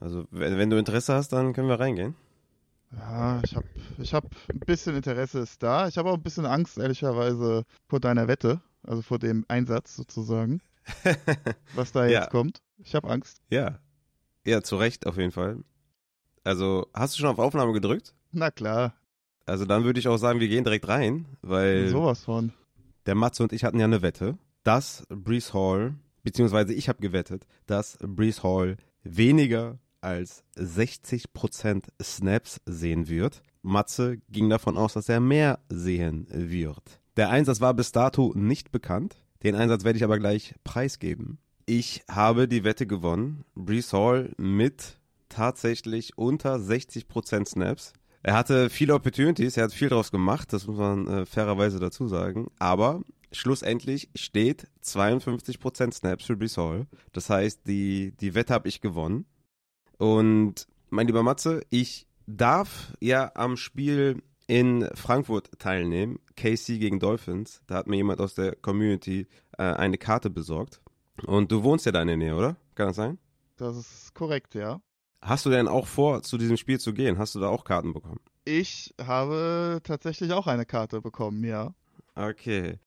Also, wenn, wenn du Interesse hast, dann können wir reingehen. Ja, ich habe ich hab ein bisschen Interesse ist da. Ich habe auch ein bisschen Angst, ehrlicherweise, vor deiner Wette, also vor dem Einsatz sozusagen, was da Ja. jetzt kommt. Ich habe Angst. Ja. Ja, zu Recht auf jeden Fall. Also, hast du schon auf Aufnahme gedrückt? Na klar, Also, dann würde ich auch sagen, wir gehen direkt rein, weil sowas von. der Matze und ich hatten ja eine Wette, dass Brees Hall, beziehungsweise ich habe gewettet, dass Brees Hall weniger als 60% Snaps sehen wird. Matze ging davon aus, dass er mehr sehen wird. Der Einsatz war bis dato nicht bekannt. Den Einsatz werde ich aber gleich preisgeben. Ich habe die Wette gewonnen. Brees Hall mit tatsächlich unter 60% Snaps. Er hatte viele Opportunities, er hat viel draus gemacht, das muss man äh, fairerweise dazu sagen. Aber schlussendlich steht 52% Snaps für Brees Hall. Das heißt, die, die Wette habe ich gewonnen. Und mein lieber Matze, ich darf ja am Spiel in Frankfurt teilnehmen, KC gegen Dolphins. Da hat mir jemand aus der Community äh, eine Karte besorgt. Und du wohnst ja da in der Nähe, oder? Kann das sein? Das ist korrekt, ja. Hast du denn auch vor, zu diesem Spiel zu gehen? Hast du da auch Karten bekommen? Ich habe tatsächlich auch eine Karte bekommen, ja. Okay.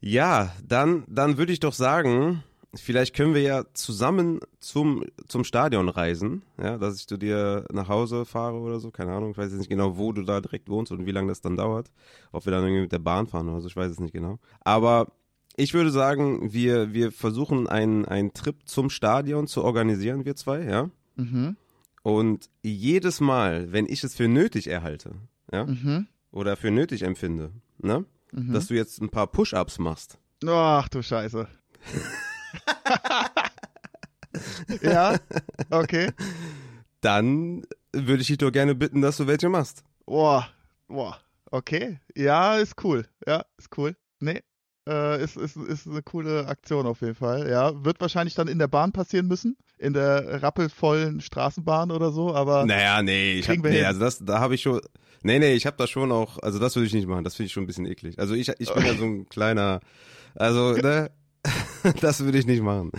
Ja, dann, dann würde ich doch sagen, vielleicht können wir ja zusammen zum, zum Stadion reisen, ja, dass ich zu dir nach Hause fahre oder so, keine Ahnung, ich weiß jetzt nicht genau, wo du da direkt wohnst und wie lange das dann dauert, ob wir dann irgendwie mit der Bahn fahren oder so, ich weiß es nicht genau. Aber ich würde sagen, wir, wir versuchen einen, einen Trip zum Stadion zu organisieren, wir zwei, ja. Mhm. Und jedes Mal, wenn ich es für nötig erhalte, ja, Mhm. oder für nötig empfinde, ne, Mhm. dass du jetzt ein paar Push-Ups machst. Ach du Scheiße. ja, okay. Dann würde ich dich doch gerne bitten, dass du welche machst. Boah, boah, okay. Ja, ist cool. Ja, ist cool. Nee, äh, ist, ist, ist eine coole Aktion auf jeden Fall. Ja, wird wahrscheinlich dann in der Bahn passieren müssen. In der rappelvollen Straßenbahn oder so, aber Naja, nee, ich hab, nee, hin. also das, da habe ich schon, nee, nee, ich habe da schon auch, also das würde ich nicht machen, das finde ich schon ein bisschen eklig. Also ich, ich bin ja so ein kleiner, also, ne, das würde ich nicht machen.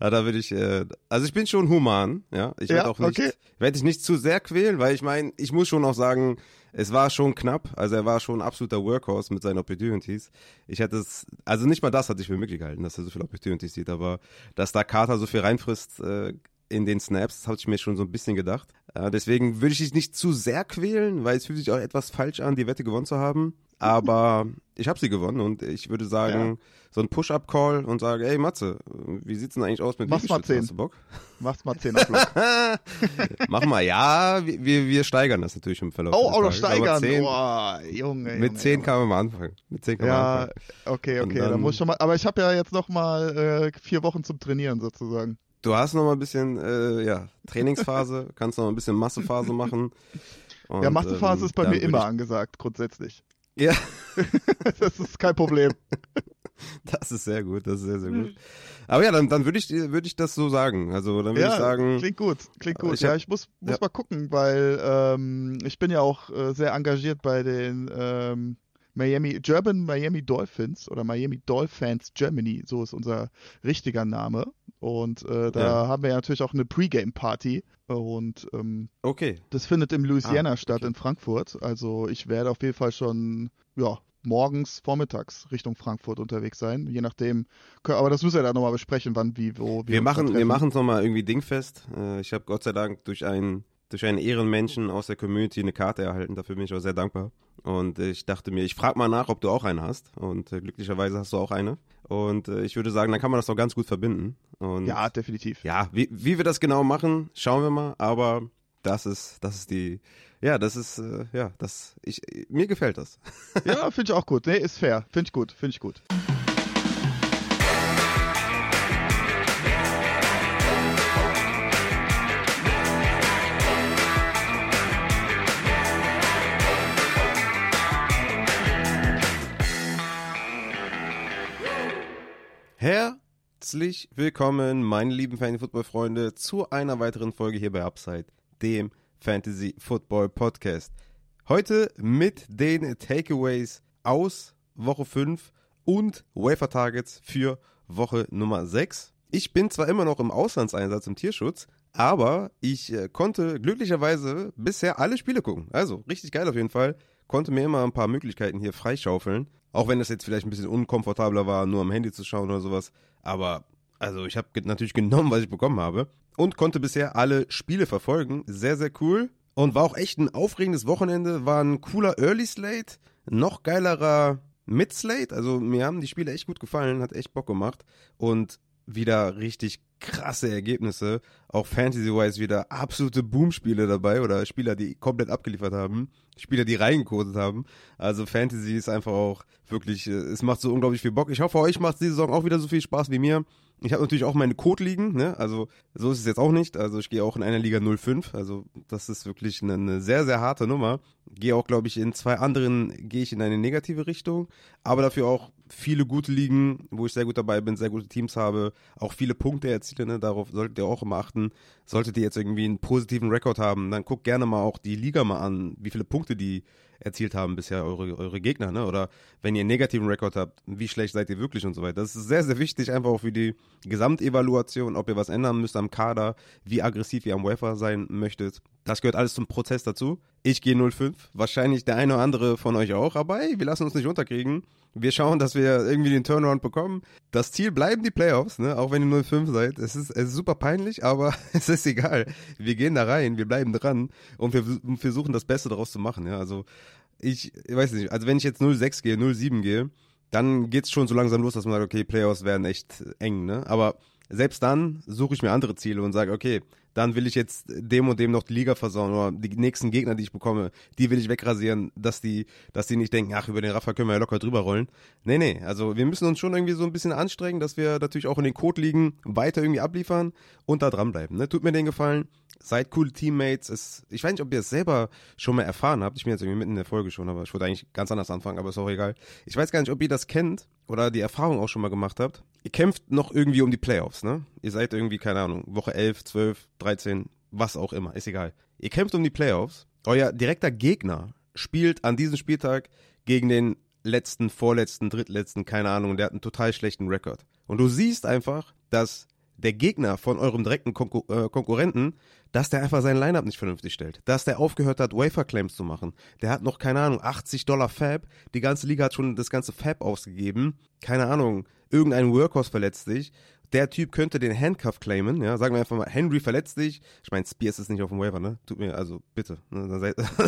Ja, da würde ich, äh, also ich bin schon human, ja, ich werde Ja, auch nicht, okay. werde ich nicht zu sehr quälen, weil ich meine, ich muss schon auch sagen, es war schon knapp, also er war schon ein absoluter Workhorse mit seinen Opportunities. Ich hätte es, also nicht mal das hatte ich für möglich gehalten, dass er so viele Opportunities sieht, aber dass da Carter so viel reinfrisst äh, in den Snaps, das habe ich mir schon so ein bisschen gedacht. Äh, deswegen würde ich dich nicht zu sehr quälen, weil es fühlt sich auch etwas falsch an, die Wette gewonnen zu haben. Aber ich habe sie gewonnen und ich würde sagen, so ein Push-Up-Call und sage, ey Matze, wie sieht's denn eigentlich aus mit Mach's mal Liegestützen? zehn. Hast du Bock? mach's mal 10 Block. Mach mal, ja, wir, wir steigern das natürlich im Verlauf Oh, auch noch Tages, aber steigern. 10, Boah, Junge. mit Junge, 10 Junge. kann man mal anfangen. Mit 10 kann man Ja, anfangen. okay, Und okay, dann dann- muss ich schon mal. Aber ich habe ja jetzt noch mal äh, vier Wochen zum Trainieren sozusagen. Du hast noch mal ein bisschen, äh, ja, Trainingsphase, kannst noch mal ein bisschen Massephase machen. Und, ja, Massephase ähm, ist bei mir immer ich- angesagt, grundsätzlich. Ja, das ist kein Problem. das ist sehr gut, das ist sehr, sehr gut. Aber ja, dann, dann würde ich, würde ich das so sagen. Also dann würde ja, ich sagen, klingt gut, klingt Aber gut. ich ja, hab- ich muss, muss ja. mal gucken, weil ähm, ich bin ja auch äh, sehr engagiert bei den ähm, Miami, German Miami Dolphins oder Miami Dolphins Germany, so ist unser richtiger Name. Und äh, da Ja. haben wir ja natürlich auch eine Pre-Game-Party. Und ähm, okay, das findet im Louisiana Ah, statt, okay. in Frankfurt. Also ich werde auf jeden Fall schon, ja, morgens, vormittags Richtung Frankfurt unterwegs sein. Je nachdem. Aber das müssen wir dann nochmal besprechen, wann, wie, wo. wir da machen, wir machen es nochmal irgendwie dingfest. Äh, ich habe Gott sei Dank durch einen, durch einen Ehrenmenschen aus der Community eine Karte erhalten. Dafür bin ich auch sehr dankbar. Und ich dachte mir, ich frage mal nach, ob du auch eine hast. Und äh, glücklicherweise hast du auch eine. Und äh, ich würde sagen, dann kann man das doch ganz gut verbinden. Und Ja, definitiv. ja, wie, wie wir das genau machen, schauen wir mal. Aber das ist, das ist die, ja, das ist, äh, ja, das, ich, mir gefällt das. Ja, finde ich auch gut. Nee, ist fair. Finde ich gut, finde ich gut. Herzlich willkommen, meine lieben Fantasy-Football-Freunde, zu einer weiteren Folge hier bei Upside, dem Fantasy-Football-Podcast. Heute mit den Takeaways aus Woche 5 und Wafer-Targets für Woche Nummer 6. Ich bin zwar immer noch im Auslandseinsatz im Tierschutz, aber ich äh, konnte glücklicherweise bisher alle Spiele gucken. Also richtig geil auf jeden Fall. Konnte mir immer ein paar Möglichkeiten hier freischaufeln. Auch wenn es jetzt vielleicht ein bisschen unkomfortabler war, nur am Handy zu schauen oder sowas. Aber also ich habe natürlich genommen, was ich bekommen habe. Und konnte bisher alle Spiele verfolgen. Sehr, sehr cool. Und war auch echt ein aufregendes Wochenende. War ein cooler Early Slate. Noch geilerer Mid-Slate. Also mir haben die Spiele echt gut gefallen. Hat echt Bock gemacht. Und wieder richtig krasse Ergebnisse. Auch Fantasy-wise wieder absolute Boom-Spiele dabei oder Spieler, die komplett abgeliefert haben. Spieler, die reingekodet haben. Also Fantasy ist einfach auch wirklich, äh, es macht so unglaublich viel Bock. Ich hoffe, euch macht die Saison auch wieder so viel Spaß wie mir. Ich habe natürlich auch meine Code-Ligen, ne? Also so ist es jetzt auch nicht. Also ich gehe auch in einer Liga 05. Also das ist wirklich eine, eine sehr, sehr harte Nummer. Gehe auch, glaube ich, in zwei anderen gehe ich in eine negative Richtung. Aber dafür auch viele gute Ligen, wo ich sehr gut dabei bin, sehr gute Teams habe, auch viele Punkte erziele, ne? Darauf solltet ihr auch immer achten. Solltet ihr jetzt irgendwie einen positiven Rekord haben, dann guckt gerne mal auch die Liga mal an, wie viele Punkte die erzielt haben bisher eure, eure Gegner, ne? Oder wenn ihr einen negativen Rekord habt, wie schlecht seid ihr wirklich und so weiter. Das ist sehr, sehr wichtig, einfach auch für die Gesamtevaluation, ob ihr was ändern müsst am Kader, wie aggressiv ihr am Wafer sein möchtet. Das gehört alles zum Prozess dazu. Ich gehe 05, wahrscheinlich der eine oder andere von euch auch, aber ey, wir lassen uns nicht unterkriegen. Wir schauen, dass wir irgendwie den Turnaround bekommen. Das Ziel bleiben die Playoffs, ne? auch wenn ihr 05 seid. Es ist, es ist super peinlich, aber es ist egal. Wir gehen da rein, wir bleiben dran und wir versuchen das Beste daraus zu machen. Ja? Also ich, ich weiß nicht, also wenn ich jetzt 06 gehe, 07 gehe, dann geht's schon so langsam los, dass man sagt, okay, Playoffs werden echt eng, ne? Aber selbst dann suche ich mir andere Ziele und sage, okay, dann will ich jetzt dem und dem noch die Liga versauen oder die nächsten Gegner, die ich bekomme, die will ich wegrasieren, dass die, dass die nicht denken, ach, über den Rafa können wir ja locker drüber rollen. Nee, nee, also wir müssen uns schon irgendwie so ein bisschen anstrengen, dass wir natürlich auch in den Code liegen, weiter irgendwie abliefern und da dranbleiben. Ne? Tut mir den Gefallen, seid coole Teammates. Es, ich weiß nicht, ob ihr es selber schon mal erfahren habt. Ich bin jetzt irgendwie mitten in der Folge schon, aber ich wollte eigentlich ganz anders anfangen, aber ist auch egal. Ich weiß gar nicht, ob ihr das kennt oder die Erfahrung auch schon mal gemacht habt. Ihr kämpft noch irgendwie um die Playoffs, ne? Ihr seid irgendwie, keine Ahnung, Woche 11, 12, 13, was auch immer, ist egal. Ihr kämpft um die Playoffs. Euer direkter Gegner spielt an diesem Spieltag gegen den letzten, vorletzten, drittletzten, keine Ahnung, der hat einen total schlechten Rekord. Und du siehst einfach, dass der Gegner von eurem direkten Konkur äh, Konkurrenten, dass der einfach sein Lineup nicht vernünftig stellt. Dass der aufgehört hat, Wafer-Claims zu machen. Der hat noch, keine Ahnung, 80 Dollar Fab. Die ganze Liga hat schon das ganze Fab ausgegeben. Keine Ahnung, irgendein Workhorse verletzt sich. Der Typ könnte den Handcuff claimen, ja, sagen wir einfach mal, Henry verletzt sich. Ich meine, Spears ist nicht auf dem Waiver, ne? Tut mir, also bitte, ne? dann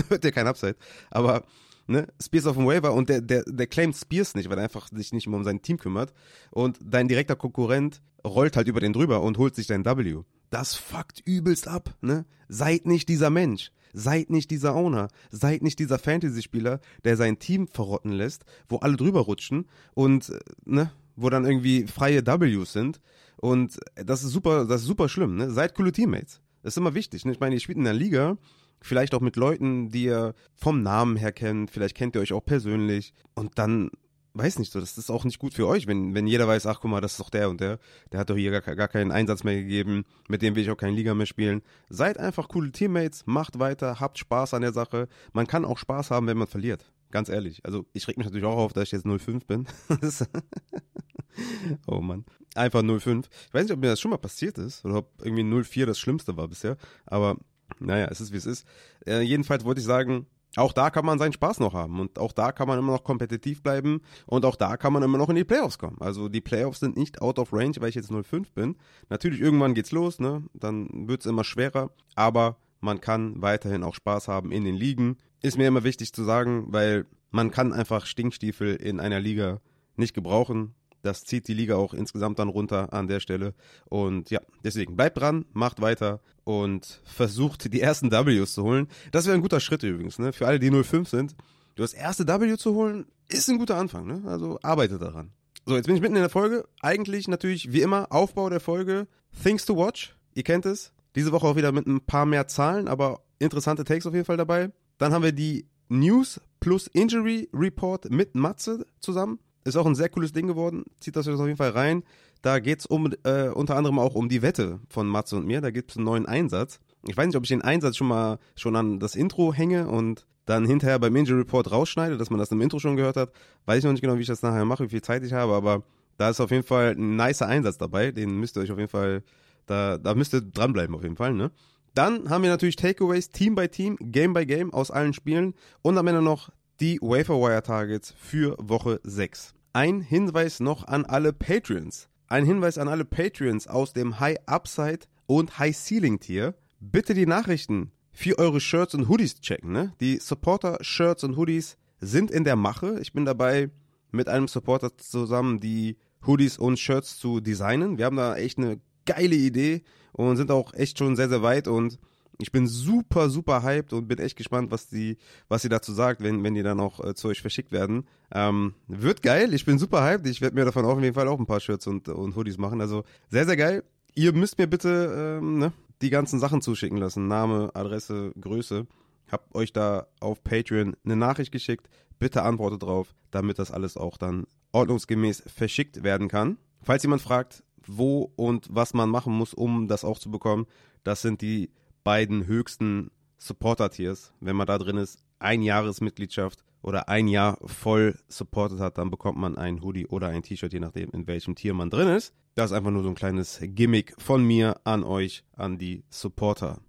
hört ihr kein Upside. Aber ne, Spears auf dem Waiver und der, der, der claimt Spears nicht, weil er einfach sich nicht mehr um sein Team kümmert. Und dein direkter Konkurrent rollt halt über den drüber und holt sich dein W. Das fuckt übelst ab, ne? Seid nicht dieser Mensch. Seid nicht dieser Owner. Seid nicht dieser Fantasy-Spieler, der sein Team verrotten lässt, wo alle drüber rutschen und, äh, ne, wo dann irgendwie freie Ws sind. Und das ist super, das ist super schlimm, ne? Seid coole Teammates. Das ist immer wichtig, ne? Ich meine, ihr spielt in der Liga, vielleicht auch mit Leuten, die ihr vom Namen her kennt, vielleicht kennt ihr euch auch persönlich und dann weiß nicht so, das ist auch nicht gut für euch, wenn, wenn jeder weiß, ach guck mal, das ist doch der und der, der hat doch hier gar, gar keinen Einsatz mehr gegeben, mit dem will ich auch keine Liga mehr spielen. Seid einfach coole Teammates, macht weiter, habt Spaß an der Sache. Man kann auch Spaß haben, wenn man verliert. Ganz ehrlich. Also ich reg mich natürlich auch auf, dass ich jetzt 05 bin. oh Mann. Einfach 05. Ich weiß nicht, ob mir das schon mal passiert ist oder ob irgendwie 04 das Schlimmste war bisher. Aber naja, es ist wie es ist. Äh, jedenfalls wollte ich sagen, auch da kann man seinen Spaß noch haben und auch da kann man immer noch kompetitiv bleiben und auch da kann man immer noch in die Playoffs kommen. Also die Playoffs sind nicht out of range, weil ich jetzt 05 bin. Natürlich irgendwann geht's los, ne? Dann wird's immer schwerer, aber man kann weiterhin auch Spaß haben in den Ligen. Ist mir immer wichtig zu sagen, weil man kann einfach Stinkstiefel in einer Liga nicht gebrauchen. Das zieht die Liga auch insgesamt dann runter an der Stelle. Und ja, deswegen bleibt dran, macht weiter und versucht die ersten Ws zu holen. Das wäre ein guter Schritt übrigens, ne? Für alle, die 05 sind. Du das erste W zu holen, ist ein guter Anfang, ne? Also arbeite daran. So, jetzt bin ich mitten in der Folge. Eigentlich natürlich, wie immer, Aufbau der Folge. Things to watch. Ihr kennt es. Diese Woche auch wieder mit ein paar mehr Zahlen, aber interessante Takes auf jeden Fall dabei. Dann haben wir die News plus Injury Report mit Matze zusammen. Ist auch ein sehr cooles Ding geworden. Zieht das auf jeden Fall rein. Da geht's um äh, unter anderem auch um die Wette von Matze und mir. Da gibt's einen neuen Einsatz. Ich weiß nicht, ob ich den Einsatz schon mal schon an das Intro hänge und dann hinterher beim Injury Report rausschneide, dass man das im Intro schon gehört hat. Weiß ich noch nicht genau, wie ich das nachher mache, wie viel Zeit ich habe, aber Da ist auf jeden Fall ein nicer Einsatz dabei. Den müsst ihr euch auf jeden Fall, da, da müsst ihr dranbleiben auf jeden Fall, ne? Dann haben wir natürlich Takeaways Team by Team, Game by Game aus allen Spielen und am Ende noch die Waferwire Targets für Woche 6. Ein Hinweis noch an alle Patreons. Ein Hinweis an alle Patreons aus dem High Upside und High Ceiling Tier. Bitte die Nachrichten für eure Shirts und Hoodies checken. Ne? Die Supporter-Shirts und Hoodies sind in der Mache. Ich bin dabei, mit einem Supporter zusammen die Hoodies und Shirts zu designen. Wir haben da echt eine geile Idee und sind auch echt schon sehr, sehr weit und ich bin super, super hyped und bin echt gespannt, was die, was sie dazu sagt, wenn, wenn die dann auch äh, zu euch verschickt werden. Ähm, wird geil, ich bin super hyped. Ich werde mir davon auf jeden Fall auch ein paar Shirts und, und Hoodies machen. Also sehr, sehr geil. Ihr müsst mir bitte ähm, ne, die ganzen Sachen zuschicken lassen. Name, Adresse, Größe. Hab euch da auf Patreon eine Nachricht geschickt. Bitte antwortet drauf, damit das alles auch dann ordnungsgemäß verschickt werden kann. Falls jemand fragt, wo und was man machen muss, um das auch zu bekommen, das sind die beiden höchsten Supporter-Tiers. Wenn man da drin ist, ein Jahresmitgliedschaft oder ein Jahr voll supported hat, dann bekommt man ein Hoodie oder ein T-Shirt, je nachdem, in welchem Tier man drin ist. Das ist einfach nur so ein kleines Gimmick von mir an euch, an die Supporter.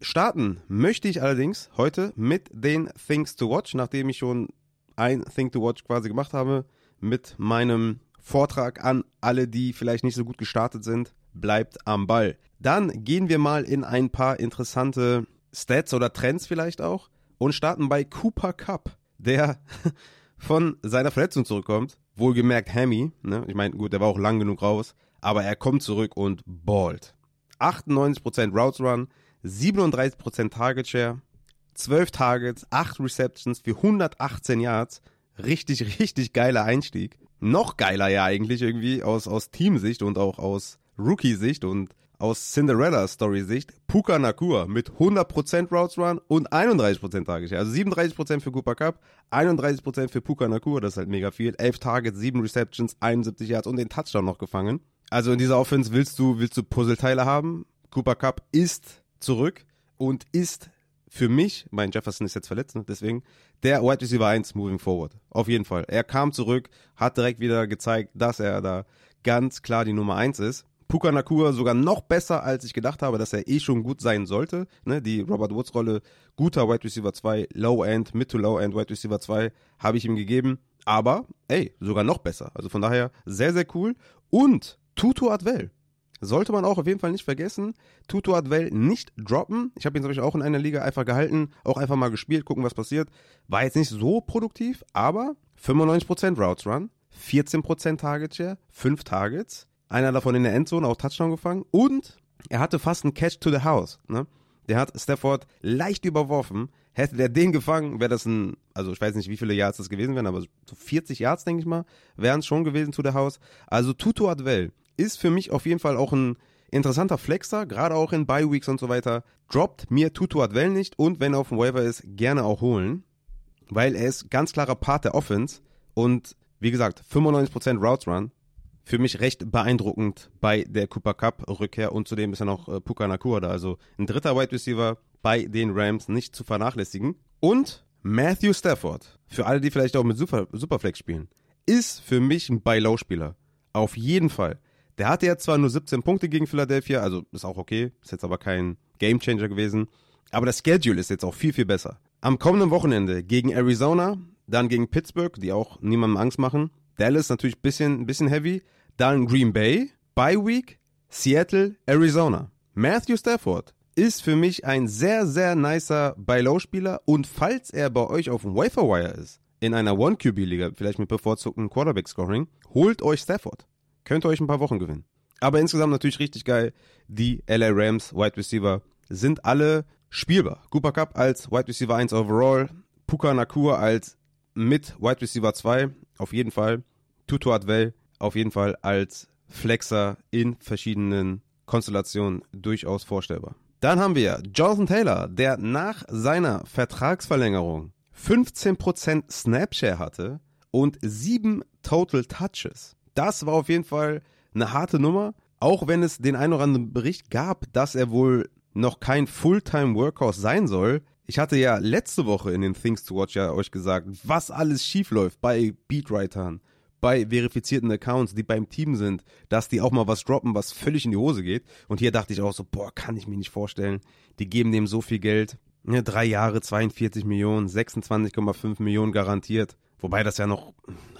Starten möchte ich allerdings heute mit den Things to Watch, nachdem ich schon ein Thing to Watch quasi gemacht habe, mit meinem Vortrag an alle, die vielleicht nicht so gut gestartet sind. Bleibt am Ball. Dann gehen wir mal in ein paar interessante Stats oder Trends vielleicht auch und starten bei Cooper Cup, der von seiner Verletzung zurückkommt. Wohlgemerkt Hammy, ne? Ich meine, gut, der war auch lang genug raus, aber er kommt zurück und ballt. 98% Routes Run, 37% Target Share, 12 Targets, 8 Receptions für 118 Yards. Richtig, richtig geiler Einstieg. Noch geiler ja eigentlich irgendwie aus, aus Teamsicht und auch aus Rookie-Sicht und aus Cinderella-Story-Sicht Puka Nakua mit 100% Routes Run und 31% Target. Also 37% für Cooper Cup, 31% für Puka Nakua, das ist halt mega viel. 11 Targets, 7 Receptions, 71 Yards und den Touchdown noch gefangen. Also in dieser Offense willst du, willst du Puzzleteile haben. Cooper Cup ist zurück und ist für mich, mein Jefferson ist jetzt verletzt, ne, deswegen, der Wide Receiver 1 moving forward. Auf jeden Fall. Er kam zurück, hat direkt wieder gezeigt, dass er da ganz klar die Nummer 1 ist. Puka Nakua sogar noch besser, als ich gedacht habe, dass er eh schon gut sein sollte. Ne, die Robert Woods Rolle, guter Wide Receiver 2, Low End, Mid to Low End Wide Receiver 2 habe ich ihm gegeben. Aber, ey, sogar noch besser. Also von daher sehr, sehr cool. Und Tutu Adwell sollte man auch auf jeden Fall nicht vergessen. Tutu Adwell nicht droppen. Ich habe ihn Beispiel auch in einer Liga einfach gehalten, auch einfach mal gespielt, gucken, was passiert. War jetzt nicht so produktiv, aber 95% Routes Run, 14% Target Share, 5 Targets, einer davon in der Endzone, auch Touchdown gefangen und er hatte fast einen Catch to the House. Ne? Der hat Stafford leicht überworfen. Hätte der den gefangen, wäre das ein, also ich weiß nicht, wie viele Yards das gewesen wären, aber so 40 Yards, denke ich mal, wären es schon gewesen to the House. Also Tutu Adwell ist für mich auf jeden Fall auch ein interessanter Flexer, gerade auch in Bye Weeks und so weiter. Droppt mir Tutu Adwell nicht und wenn er auf dem Waiver ist, gerne auch holen, weil er ist ganz klarer Part der Offense und wie gesagt, 95% Routes Run. Für mich recht beeindruckend bei der Cooper Cup Rückkehr und zudem ist ja noch äh, Puka Nakua da, also ein dritter Wide Receiver bei den Rams nicht zu vernachlässigen. Und Matthew Stafford, für alle, die vielleicht auch mit Super, Superflex spielen, ist für mich ein Buy-Low-Spieler. Auf jeden Fall. Der hatte ja zwar nur 17 Punkte gegen Philadelphia, also ist auch okay, ist jetzt aber kein Gamechanger gewesen. Aber das Schedule ist jetzt auch viel, viel besser. Am kommenden Wochenende gegen Arizona, dann gegen Pittsburgh, die auch niemandem Angst machen. Dallas natürlich ein bisschen, bisschen heavy. Dann Green Bay, Bye Week, Seattle, Arizona. Matthew Stafford ist für mich ein sehr, sehr nicer Buy-Low-Spieler und falls er bei euch auf dem Waferwire ist, in einer One-QB-Liga, vielleicht mit bevorzugtem Quarterback-Scoring, holt euch Stafford. Könnt ihr euch ein paar Wochen gewinnen. Aber insgesamt natürlich richtig geil. Die LA Rams Wide Receiver sind alle spielbar. Cooper Cup als Wide Receiver 1 overall. Puka Nakua als mit Wide Receiver 2 auf jeden Fall. Tutu Adwell auf jeden Fall als Flexer in verschiedenen Konstellationen durchaus vorstellbar. Dann haben wir Jonathan Taylor, der nach seiner Vertragsverlängerung 15% Snapshare hatte und 7 Total Touches. Das war auf jeden Fall eine harte Nummer, auch wenn es den einen oder anderen Bericht gab, dass er wohl noch kein Fulltime Workhorse sein soll. Ich hatte ja letzte Woche in den Things to Watch ja euch gesagt, was alles schief läuft bei Beatwritern, bei verifizierten Accounts, die beim Team sind, dass die auch mal was droppen, was völlig in die Hose geht. Und hier dachte ich auch so, boah, kann ich mir nicht vorstellen. Die geben dem so viel Geld. Drei Jahre, 42 Millionen, 26,5 Millionen garantiert. Wobei das ja noch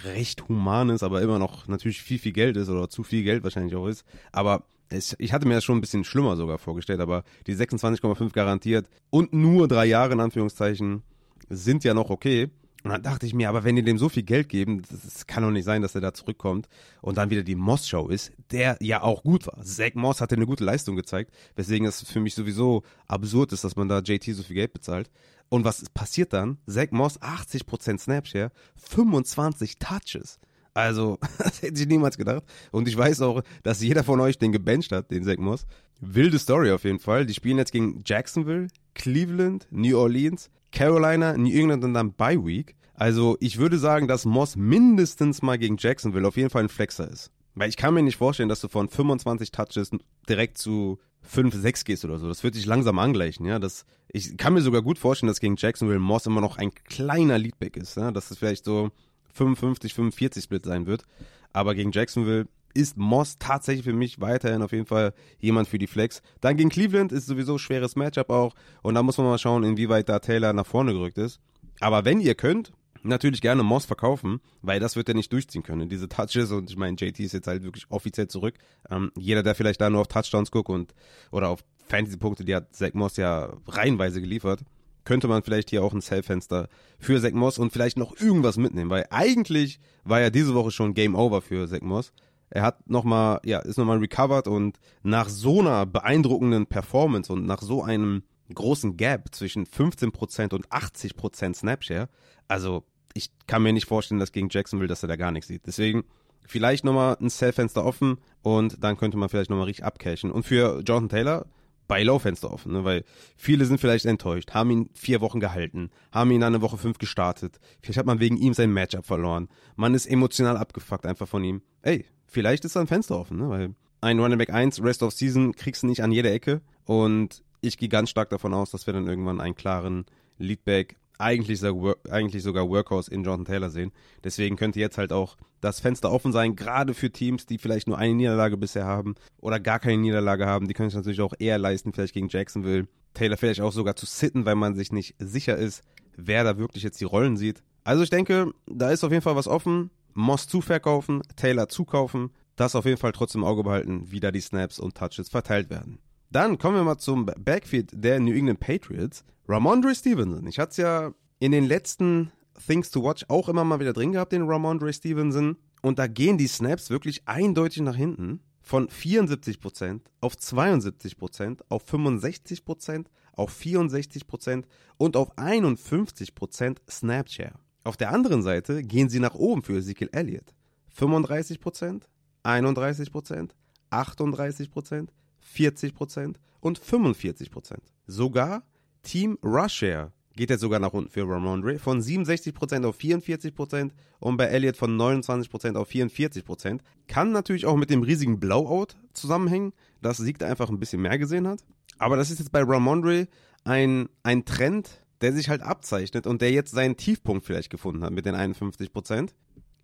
recht human ist, aber immer noch natürlich viel, viel Geld ist oder zu viel Geld wahrscheinlich auch ist. Aber es, ich hatte mir das schon ein bisschen schlimmer sogar vorgestellt, aber die 26,5 garantiert und nur drei Jahre in Anführungszeichen sind ja noch okay. Und dann dachte ich mir, aber wenn die dem so viel Geld geben, das kann doch nicht sein, dass er da zurückkommt und dann wieder die Moss-Show ist, der ja auch gut war. Zach Moss hatte eine gute Leistung gezeigt, weswegen es für mich sowieso absurd ist, dass man da JT so viel Geld bezahlt. Und was passiert dann? Zach Moss 80% Snapshare, 25 Touches. Also, das hätte ich niemals gedacht. Und ich weiß auch, dass jeder von euch den gebencht hat, den Zach Moss. Wilde Story auf jeden Fall. Die spielen jetzt gegen Jacksonville, Cleveland, New Orleans, Carolina, New England und dann Bye Week. Also ich würde sagen, dass Moss mindestens mal gegen Jacksonville auf jeden Fall ein Flexer ist. Weil ich kann mir nicht vorstellen, dass du von 25 Touches direkt zu 5, 6 gehst oder so. Das wird sich langsam angleichen, ja. Das, ich kann mir sogar gut vorstellen, dass gegen Jacksonville Moss immer noch ein kleiner Leadback ist, ja. Dass es vielleicht so 55, 45 Split sein wird. Aber gegen Jacksonville ist Moss tatsächlich für mich weiterhin auf jeden Fall jemand für die Flex. Dann gegen Cleveland ist sowieso schweres Matchup auch. Und da muss man mal schauen, inwieweit da Taylor nach vorne gerückt ist. Aber wenn ihr könnt, natürlich gerne Moss verkaufen, weil das wird er nicht durchziehen können. Diese Touches und ich meine, JT ist jetzt halt wirklich offiziell zurück. Ähm, jeder, der vielleicht da nur auf Touchdowns guckt und oder auf Fantasy-Punkte, die hat Zach Moss ja reihenweise geliefert, könnte man vielleicht hier auch ein Sell-Fenster für Zach Moss und vielleicht noch irgendwas mitnehmen, weil eigentlich war ja diese Woche schon Game Over für Zach Moss. Er hat nochmal, ja, ist nochmal recovered und nach so einer beeindruckenden Performance und nach so einem großen Gap zwischen 15% und 80% Snapshare, also ich kann mir nicht vorstellen, dass gegen Jacksonville, dass er da gar nichts sieht. Deswegen vielleicht nochmal ein Sell-Fenster offen und dann könnte man vielleicht nochmal richtig abcashen. Und für Jonathan Taylor, bei Low-Fenster offen, ne? weil viele sind vielleicht enttäuscht, haben ihn vier Wochen gehalten, haben ihn dann eine Woche fünf gestartet. Vielleicht hat man wegen ihm sein Matchup verloren. Man ist emotional abgefuckt einfach von ihm. Ey, vielleicht ist da ein Fenster offen, ne? weil ein Running Back 1 Rest of Season kriegst du nicht an jeder Ecke und ich gehe ganz stark davon aus, dass wir dann irgendwann einen klaren Leadback eigentlich, eigentlich sogar Workhouse in Jonathan Taylor sehen. Deswegen könnte jetzt halt auch das Fenster offen sein, gerade für Teams, die vielleicht nur eine Niederlage bisher haben oder gar keine Niederlage haben. Die können es natürlich auch eher leisten, vielleicht gegen Jacksonville. Taylor vielleicht auch sogar zu sitten, weil man sich nicht sicher ist, wer da wirklich jetzt die Rollen sieht. Also ich denke, da ist auf jeden Fall was offen. Moss zuverkaufen, Taylor zukaufen. Das auf jeden Fall trotzdem im Auge behalten, wie da die Snaps und Touches verteilt werden. Dann kommen wir mal zum Backfield der New England Patriots. Ramondre Stevenson. Ich hatte es ja in den letzten Things to Watch auch immer mal wieder drin gehabt, den Ramondre Stevenson. Und da gehen die Snaps wirklich eindeutig nach hinten. Von 74% auf 72%, auf 65%, auf 64% und auf 51% Snapshare. Auf der anderen Seite gehen sie nach oben für Ezekiel Elliott. 35%, 31%, 38%, 40% und 45%. Sogar Team Russia geht jetzt sogar nach unten für Ramondre von 67% auf 44% und bei Elliott von 29% auf 44%. Kann natürlich auch mit dem riesigen Blowout zusammenhängen, dass Sieg da einfach ein bisschen mehr gesehen hat. Aber das ist jetzt bei Ramondre ein, ein Trend, der sich halt abzeichnet und der jetzt seinen Tiefpunkt vielleicht gefunden hat mit den 51%.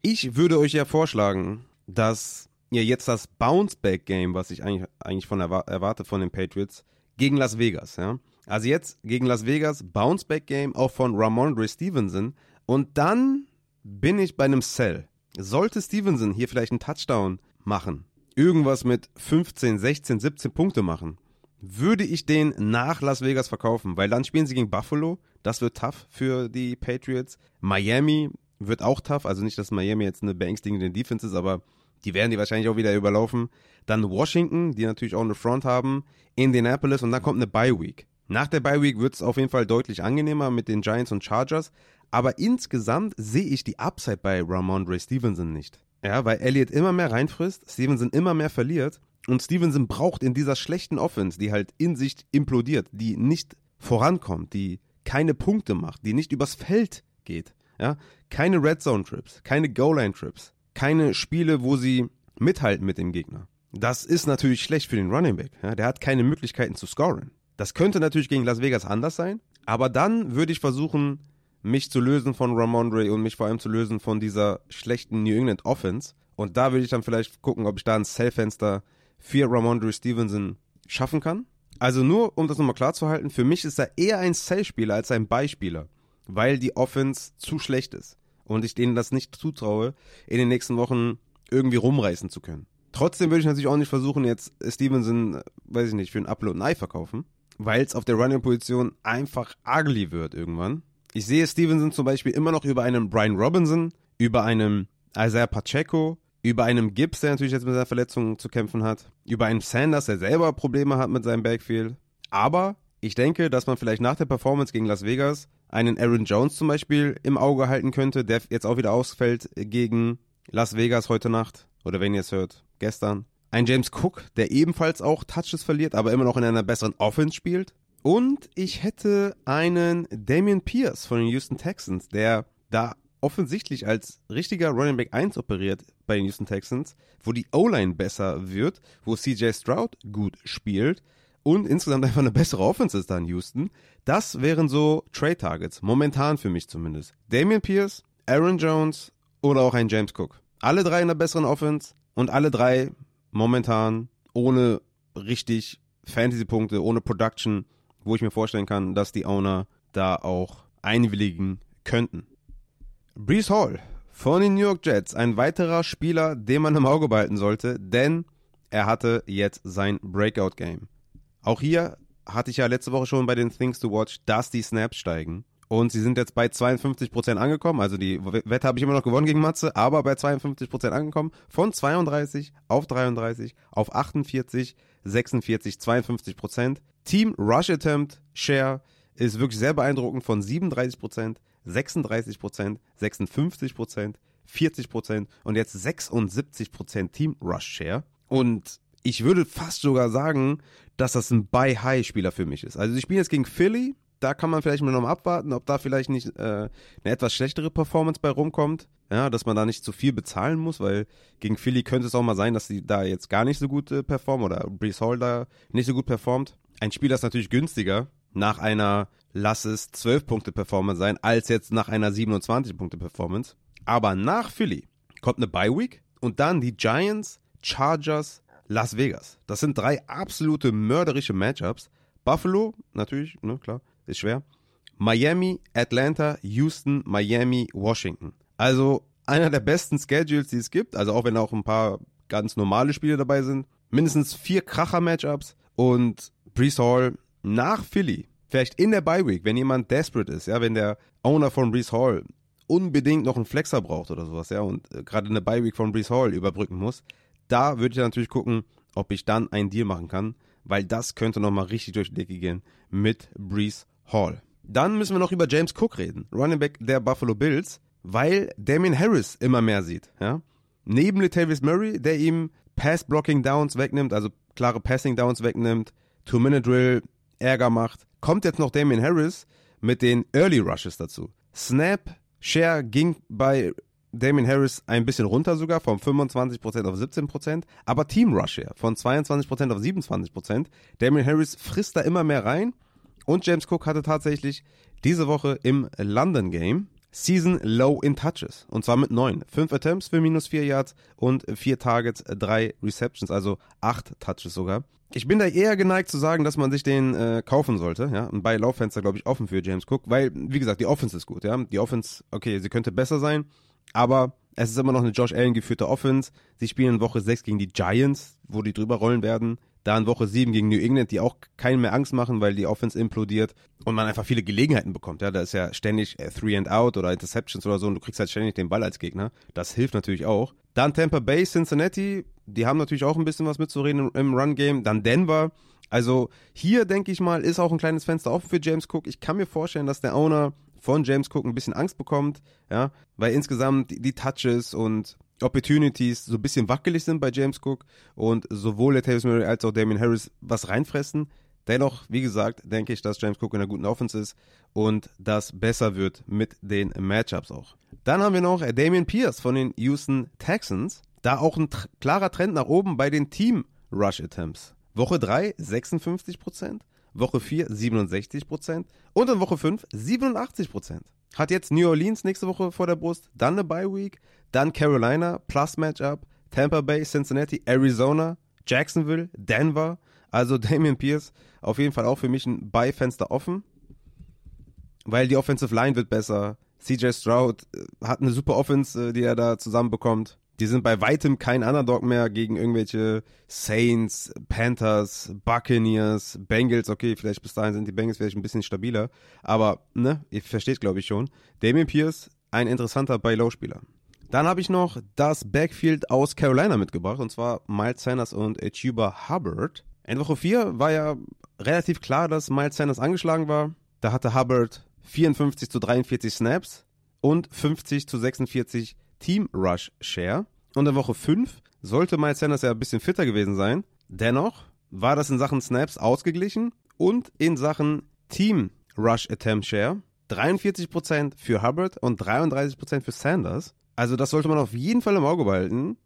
Ich würde euch ja vorschlagen, dass ihr jetzt das Bounce-Back-Game, was ich eigentlich, eigentlich von erwarte von den Patriots, gegen Las Vegas, ja. Also jetzt gegen Las Vegas, Bounce-Back-Game auch von Ramondre Stevenson. Und dann bin ich bei einem Sell. Sollte Stevenson hier vielleicht einen Touchdown machen, irgendwas mit 15, 16, 17 Punkte machen, würde ich den nach Las Vegas verkaufen, weil dann spielen sie gegen Buffalo. Das wird tough für die Patriots. Miami wird auch tough. Also nicht, dass Miami jetzt eine beängstigende Defense ist, aber die werden die wahrscheinlich auch wieder überlaufen. Dann Washington, die natürlich auch eine Front haben. Indianapolis und dann kommt eine Bye Week. Nach der Bye Week wird es auf jeden Fall deutlich angenehmer mit den Giants und Chargers. Aber insgesamt sehe ich die Upside bei Ramondre Stevenson nicht. Ja, weil Elliott immer mehr reinfrisst, Stevenson immer mehr verliert und Stevenson braucht in dieser schlechten Offense, die halt in sich implodiert, die nicht vorankommt, die keine Punkte macht, die nicht übers Feld geht. Ja, keine Red Zone Trips, keine Goal Line Trips, keine Spiele, wo sie mithalten mit dem Gegner. Das ist natürlich schlecht für den Running Back. Ja, der hat keine Möglichkeiten zu scoren. Das könnte natürlich gegen Las Vegas anders sein, aber dann würde ich versuchen, mich zu lösen von Ramondre und mich vor allem zu lösen von dieser schlechten New England Offense. Und da würde ich dann vielleicht gucken, ob ich da ein Sell-Fenster für Ramondre Stevenson schaffen kann. Also nur, um das nochmal klar zu halten, für mich ist er eher ein Sell-Spieler als ein Beispieler, weil die Offense zu schlecht ist und ich denen das nicht zutraue, in den nächsten Wochen irgendwie rumreißen zu können. Trotzdem würde ich natürlich auch nicht versuchen, jetzt Stevenson, weiß ich nicht, für ein Upload und Ei verkaufen, weil es auf der Running-Position einfach ugly wird irgendwann. Ich sehe Stevenson zum Beispiel immer noch über einen Brian Robinson, über einen Isaiah Pacheco, über einen Gibbs, der natürlich jetzt mit seiner Verletzung zu kämpfen hat, über einen Sanders, der selber Probleme hat mit seinem Backfield. Aber ich denke, dass man vielleicht nach der Performance gegen Las Vegas einen Aaron Jones zum Beispiel im Auge halten könnte, der jetzt auch wieder ausfällt gegen Las Vegas heute Nacht. Oder wenn ihr es hört, gestern. Ein James Cook, der ebenfalls auch Touches verliert, aber immer noch in einer besseren Offense spielt. Und ich hätte einen Damian Pierce von den Houston Texans, der da offensichtlich als richtiger Running Back 1 operiert bei den Houston Texans, wo die O-Line besser wird, wo CJ Stroud gut spielt und insgesamt einfach eine bessere Offense ist da in Houston. Das wären so Trade Targets, momentan für mich zumindest. Damian Pierce, Aaron Jones oder auch ein James Cook. Alle drei in einer besseren Offense und alle drei momentan ohne richtig Fantasy-Punkte, ohne Production, wo ich mir vorstellen kann, dass die Owner da auch einwilligen könnten. Brees Hall von den New York Jets, ein weiterer Spieler, den man im Auge behalten sollte, denn er hatte jetzt sein Breakout-Game. Auch hier hatte ich ja letzte Woche schon bei den Things to Watch, dass die Snaps steigen. Und sie sind jetzt bei 52% angekommen. Also die Wette habe ich immer noch gewonnen gegen Matze, aber bei 52% angekommen. Von 32 auf 33 auf 48, 46, 52%. Team Rush Attempt Share ist wirklich sehr beeindruckend von 37%, 36%, 56%, 40% und jetzt 76% Team Rush Share. Und ich würde fast sogar sagen, dass das ein Buy-High-Spieler für mich ist. Also sie spielen jetzt gegen Philly, da kann man vielleicht mal noch mal abwarten, ob da vielleicht nicht äh, eine etwas schlechtere Performance bei rumkommt. Ja, dass man da nicht zu viel bezahlen muss, weil gegen Philly könnte es auch mal sein, dass sie da jetzt gar nicht so gut äh, performen oder Brees Hall da nicht so gut performt. Ein Spieler ist natürlich günstiger nach einer, lass es 12-Punkte-Performance sein, als jetzt nach einer 27-Punkte-Performance. Aber nach Philly kommt eine Bye-Week und dann die Giants, Chargers, Las Vegas. Das sind drei absolute mörderische Matchups. Buffalo, natürlich, ne, klar, ist schwer. Miami, Atlanta, Houston, Miami, Washington. Also einer der besten Schedules, die es gibt. Also auch wenn auch ein paar ganz normale Spiele dabei sind. Mindestens vier Kracher-Matchups und Brees Hall nach Philly. Vielleicht in der Bye Week, wenn jemand desperate ist, ja, wenn der Owner von Brees Hall unbedingt noch einen Flexer braucht oder sowas, ja, und äh, gerade eine Bye Week von Brees Hall überbrücken muss, da würde ich natürlich gucken, ob ich dann einen Deal machen kann, weil das könnte nochmal richtig durch die Decke gehen mit Brees Hall. Dann müssen wir noch über James Cook reden, Running Back der Buffalo Bills, weil Damien Harris immer mehr sieht. Ja? Neben Latavius Murray, der ihm Pass-Blocking-Downs wegnimmt, also klare Passing-Downs wegnimmt, Two-Minute-Drill Ärger macht, kommt jetzt noch Damien Harris mit den Early Rushes dazu. Snap Share ging bei Damien Harris ein bisschen runter sogar, von 25% auf 17%, aber Team Rush Share von 22% auf 27%. Damien Harris frisst da immer mehr rein und James Cook hatte tatsächlich diese Woche im London Game Season Low in Touches. Und zwar mit 9. 5 Attempts für minus 4 Yards und 4 Targets, 3 Receptions, also 8 Touches sogar. Ich bin da eher geneigt zu sagen, dass man sich den äh, kaufen sollte. Ja? Ein Buy-Laufenster, glaube ich, offen für James Cook, weil, wie gesagt, die Offense ist gut. Ja? Die Offense, okay, sie könnte besser sein, aber es ist immer noch eine Josh Allen geführte Offense. Sie spielen in Woche 6 gegen die Giants, wo die drüber rollen werden. Da in Woche 7 gegen New England, die auch keinen mehr Angst machen, weil die Offense implodiert und man einfach viele Gelegenheiten bekommt. Ja, da ist ja ständig äh, Three and Out oder Interceptions oder so und du kriegst halt ständig den Ball als Gegner. Das hilft natürlich auch. Dann Tampa Bay, Cincinnati, die haben natürlich auch ein bisschen was mitzureden im Run-Game. Dann Denver. Also hier, denke ich mal, ist auch ein kleines Fenster offen für James Cook. Ich kann mir vorstellen, dass der Owner von James Cook ein bisschen Angst bekommt, ja, weil insgesamt die, die Touches und Opportunities so ein bisschen wackelig sind bei James Cook und sowohl Latavius Murray als auch Damien Harris was reinfressen. Dennoch, wie gesagt, denke ich, dass James Cook in einer guten Offense ist und das besser wird mit den Matchups auch. Dann haben wir noch Damien Pierce von den Houston Texans. Da auch ein klarer Trend nach oben bei den Team Rush Attempts. Woche 3 56%, Woche 4 67% und in Woche 5 87%. hat jetzt New Orleans nächste Woche vor der Brust, dann eine Bye Week, dann Carolina, Plus Matchup, Tampa Bay, Cincinnati, Arizona, Jacksonville, Denver. Also Damian Pierce auf jeden Fall auch für mich ein Bye-Fenster offen, weil die Offensive Line wird besser. CJ Stroud äh, hat eine super Offense, äh, die er da zusammenbekommt. Die sind bei weitem kein Underdog mehr gegen irgendwelche Saints, Panthers, Buccaneers, Bengals. Okay, vielleicht bis dahin sind die Bengals vielleicht ein bisschen stabiler. Aber, ne, ihr versteht, glaube ich schon. Damian Pierce, ein interessanter Buy-Low-Spieler. Dann habe ich noch das Backfield aus Carolina mitgebracht, und zwar Miles Sanders und Chuba Hubbard. In Woche 4 war ja relativ klar, dass Miles Sanders angeschlagen war. Da hatte Hubbard 54 zu 43 Snaps und 50 zu 46 Team Rush Share. Und in Woche 5 sollte Miles Sanders ja ein bisschen fitter gewesen sein. Dennoch war das in Sachen Snaps ausgeglichen und in Sachen Team Rush Attempt Share 43% für Hubbard und 33% für Sanders. Also das sollte man auf jeden Fall im Auge behalten.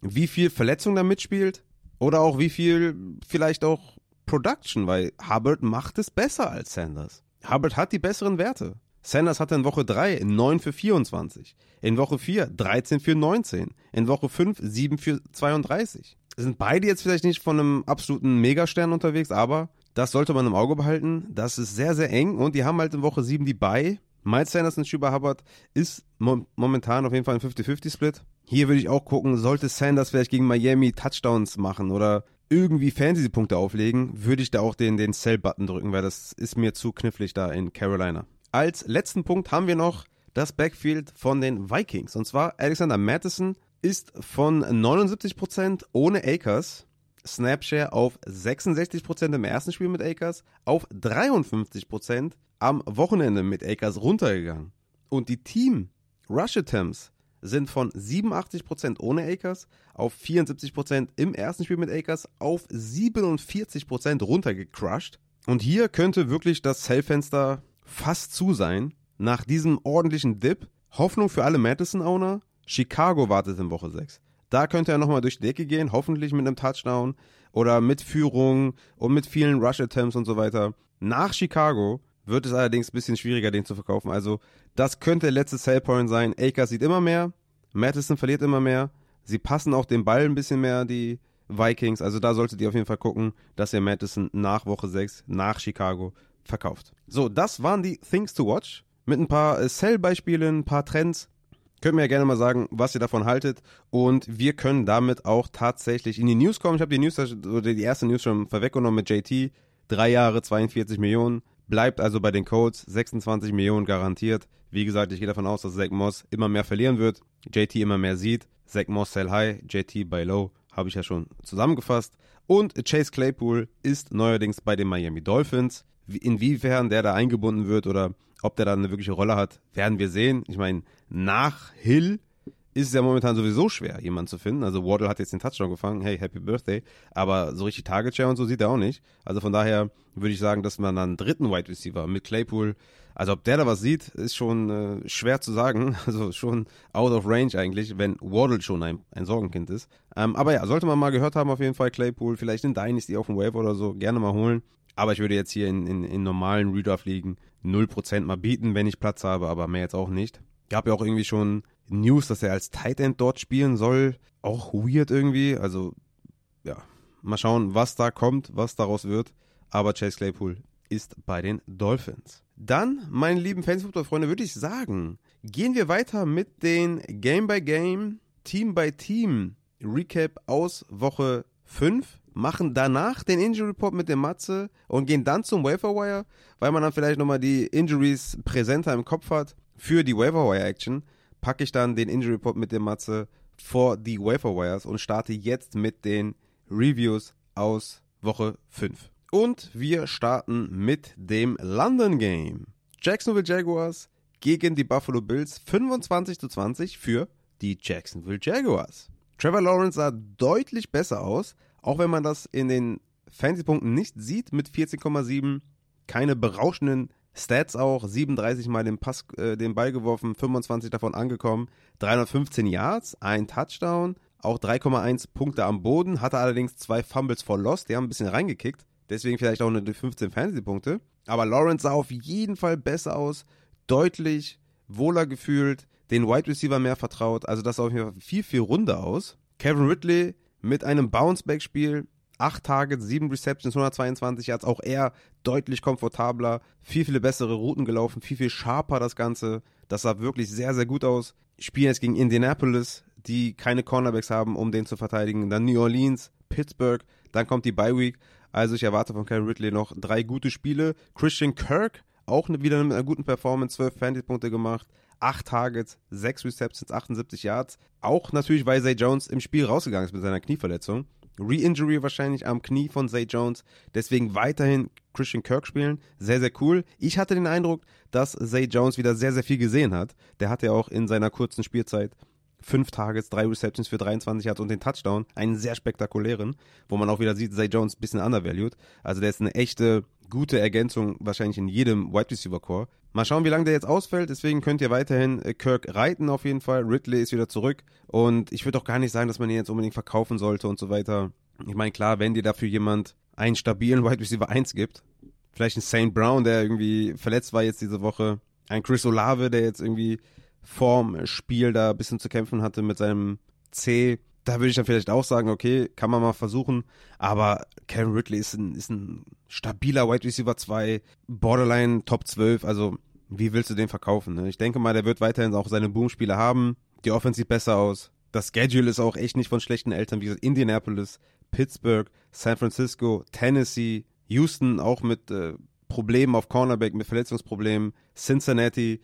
Wie viel Verletzung da mitspielt oder auch wie viel vielleicht auch Production, weil Hubbard macht es besser als Sanders. Hubbard hat die besseren Werte. Sanders hatte in Woche 3 9 für 24, in Woche 4 13 für 19, in Woche 5 7 für 32. Sind beide jetzt vielleicht nicht von einem absoluten Megastern unterwegs, aber das sollte man im Auge behalten. Das ist sehr, sehr eng und die haben halt in Woche 7 die Bye. Miles Sanders und Schuber Hubbard ist mo momentan auf jeden Fall ein 50-50-Split. Hier würde ich auch gucken, sollte Sanders vielleicht gegen Miami Touchdowns machen oder irgendwie Fantasy-Punkte auflegen, würde ich da auch den, den Sell-Button drücken, weil das ist mir zu knifflig da in Carolina. Als letzten Punkt haben wir noch das Backfield von den Vikings. Und zwar Alexander Madison ist von 79% ohne Akers, Snapshare auf 66% im ersten Spiel mit Akers, auf 53% am Wochenende mit Akers runtergegangen. Und die Team Rush Attempts sind von 87% ohne Akers auf 74% im ersten Spiel mit Akers auf 47% runtergecrushed. Und hier könnte wirklich das Sellfenster fast zu sein. Nach diesem ordentlichen Dip. Hoffnung für alle Madison-Owner. Chicago wartet in Woche 6. Da könnte er nochmal durch die Decke gehen, hoffentlich mit einem Touchdown oder mit Führung und mit vielen Rush-Attempts und so weiter. Nach Chicago wird es allerdings ein bisschen schwieriger, den zu verkaufen. Also, das könnte der letzte Sellpoint sein. Akers sieht immer mehr, Madison verliert immer mehr. Sie passen auch den Ball ein bisschen mehr, die Vikings. Also, da solltet ihr auf jeden Fall gucken, dass ihr Madison nach Woche 6, nach Chicago, verkauft. So, das waren die Things to Watch. Mit ein paar äh, Sell-Beispielen, ein paar Trends. Könnt mir ja gerne mal sagen, was ihr davon haltet. Und wir können damit auch tatsächlich in die News kommen. Ich habe die News die erste News schon vorweggenommen mit JT. Drei Jahre, 42 Millionen. Bleibt also bei den Codes, 26 Millionen garantiert. Wie gesagt, ich gehe davon aus, dass Zach Moss immer mehr verlieren wird, JT immer mehr sieht. Zach Moss sell high, JT buy low, habe ich ja schon zusammengefasst. Und Chase Claypool ist neuerdings bei den Miami Dolphins. Inwiefern der da eingebunden wird oder ob der da eine wirkliche Rolle hat, werden wir sehen. Ich meine, nach Hill ist es ja momentan sowieso schwer, jemanden zu finden. Also Waddle hat jetzt den Touchdown gefangen, hey, Happy Birthday. Aber so richtig Target Share und so sieht er auch nicht. Also von daher würde ich sagen, dass man dann einen dritten Wide Receiver mit Claypool, also ob der da was sieht, ist schon äh, schwer zu sagen. Also schon out of range eigentlich, wenn Waddle schon ein, ein Sorgenkind ist. Ähm, aber ja, sollte man mal gehört haben auf jeden Fall Claypool, vielleicht in Dynasty auf dem Wave oder so, gerne mal holen. Aber ich würde jetzt hier in, in, in normalen Redraft-Ligen 0% mal bieten, wenn ich Platz habe, aber mehr jetzt auch nicht. Gab ja auch irgendwie schon News, dass er als Tight End dort spielen soll. Auch weird irgendwie. Also, ja, mal schauen, was da kommt, was daraus wird. Aber Chase Claypool ist bei den Dolphins. Dann, meine lieben Fantasy-Football-Freunde, würde ich sagen, gehen wir weiter mit den Game-by-Game, Team-by-Team Recap aus Woche 5 machen danach den Injury Report mit dem Matze und gehen dann zum Waiver Wire, weil man dann vielleicht nochmal die Injuries präsenter im Kopf hat für die Waiver Wire Action, packe ich dann den Injury Report mit dem Matze vor die Waiver Wires und starte jetzt mit den Reviews aus Woche 5. Und wir starten mit dem London Game. Jacksonville Jaguars gegen die Buffalo Bills 25 zu 20 für die Jacksonville Jaguars. Trevor Lawrence sah deutlich besser aus, auch wenn man das in den Fantasy-Punkten nicht sieht, mit 14,7, keine berauschenden Stats auch, 37 Mal den, Pass, äh, den Ball geworfen, 25 davon angekommen, 315 Yards, ein Touchdown, auch 3,1 Punkte am Boden, hatte allerdings zwei Fumbles for Loss, die haben ein bisschen reingekickt, deswegen vielleicht auch nur 15 Fantasy-Punkte. Aber Lawrence sah auf jeden Fall besser aus, deutlich wohler gefühlt, den Wide Receiver mehr vertraut. Also das sah auf jeden Fall viel, viel runder aus. Kevin Ridley mit einem Bounceback-Spiel, 8 Targets, 7 Receptions, 122 Yards, auch er deutlich komfortabler, viel, viel bessere Routen gelaufen, viel, viel sharper das Ganze. Das sah wirklich sehr, sehr gut aus. Spielen jetzt gegen Indianapolis, die keine Cornerbacks haben, um den zu verteidigen. Dann New Orleans, Pittsburgh, dann kommt die Bye Week. Also ich erwarte von Kevin Ridley noch drei gute Spiele. Christian Kirk, auch wieder mit einer guten Performance, 12 Fantasy-Punkte gemacht. 8 Targets, 6 Receptions, 78 Yards. Auch natürlich, weil Zay Jones im Spiel rausgegangen ist mit seiner Knieverletzung. Re-Injury wahrscheinlich am Knie von Zay Jones. Deswegen weiterhin Christian Kirk spielen. Sehr, sehr cool. Ich hatte den Eindruck, dass Zay Jones wieder sehr, sehr viel gesehen hat. Der hatte ja auch in seiner kurzen Spielzeit fünf Targets, drei Receptions für 23 Yards und den Touchdown. Einen sehr spektakulären, wo man auch wieder sieht, Zay Jones ein bisschen undervalued. Also der ist eine echte gute Ergänzung wahrscheinlich in jedem Wide Receiver Core. Mal schauen, wie lange der jetzt ausfällt. Deswegen könnt ihr weiterhin äh, Kirk reiten auf jeden Fall. Ridley ist wieder zurück. Und ich würde auch gar nicht sagen, dass man ihn jetzt unbedingt verkaufen sollte und so weiter. Ich meine, klar, wenn dir dafür jemand einen stabilen Wide Receiver 1 gibt, vielleicht ein St. Brown, der irgendwie verletzt war jetzt diese Woche, ein Chris Olave, der jetzt irgendwie vorm Spiel da ein bisschen zu kämpfen hatte mit seinem C, da würde ich dann vielleicht auch sagen, okay, kann man mal versuchen. Aber Karen Ridley ist ein, ist ein stabiler Wide Receiver 2, Borderline Top 12. Also, wie willst du den verkaufen? Ne? Ich denke mal, der wird weiterhin auch seine Boom-Spiele haben. Die Offense sieht besser aus. Das Schedule ist auch echt nicht von schlechten Eltern. Wie gesagt, Indianapolis, Pittsburgh, San Francisco, Tennessee, Houston auch mit äh, Problemen auf Cornerback, mit Verletzungsproblemen, Cincinnati,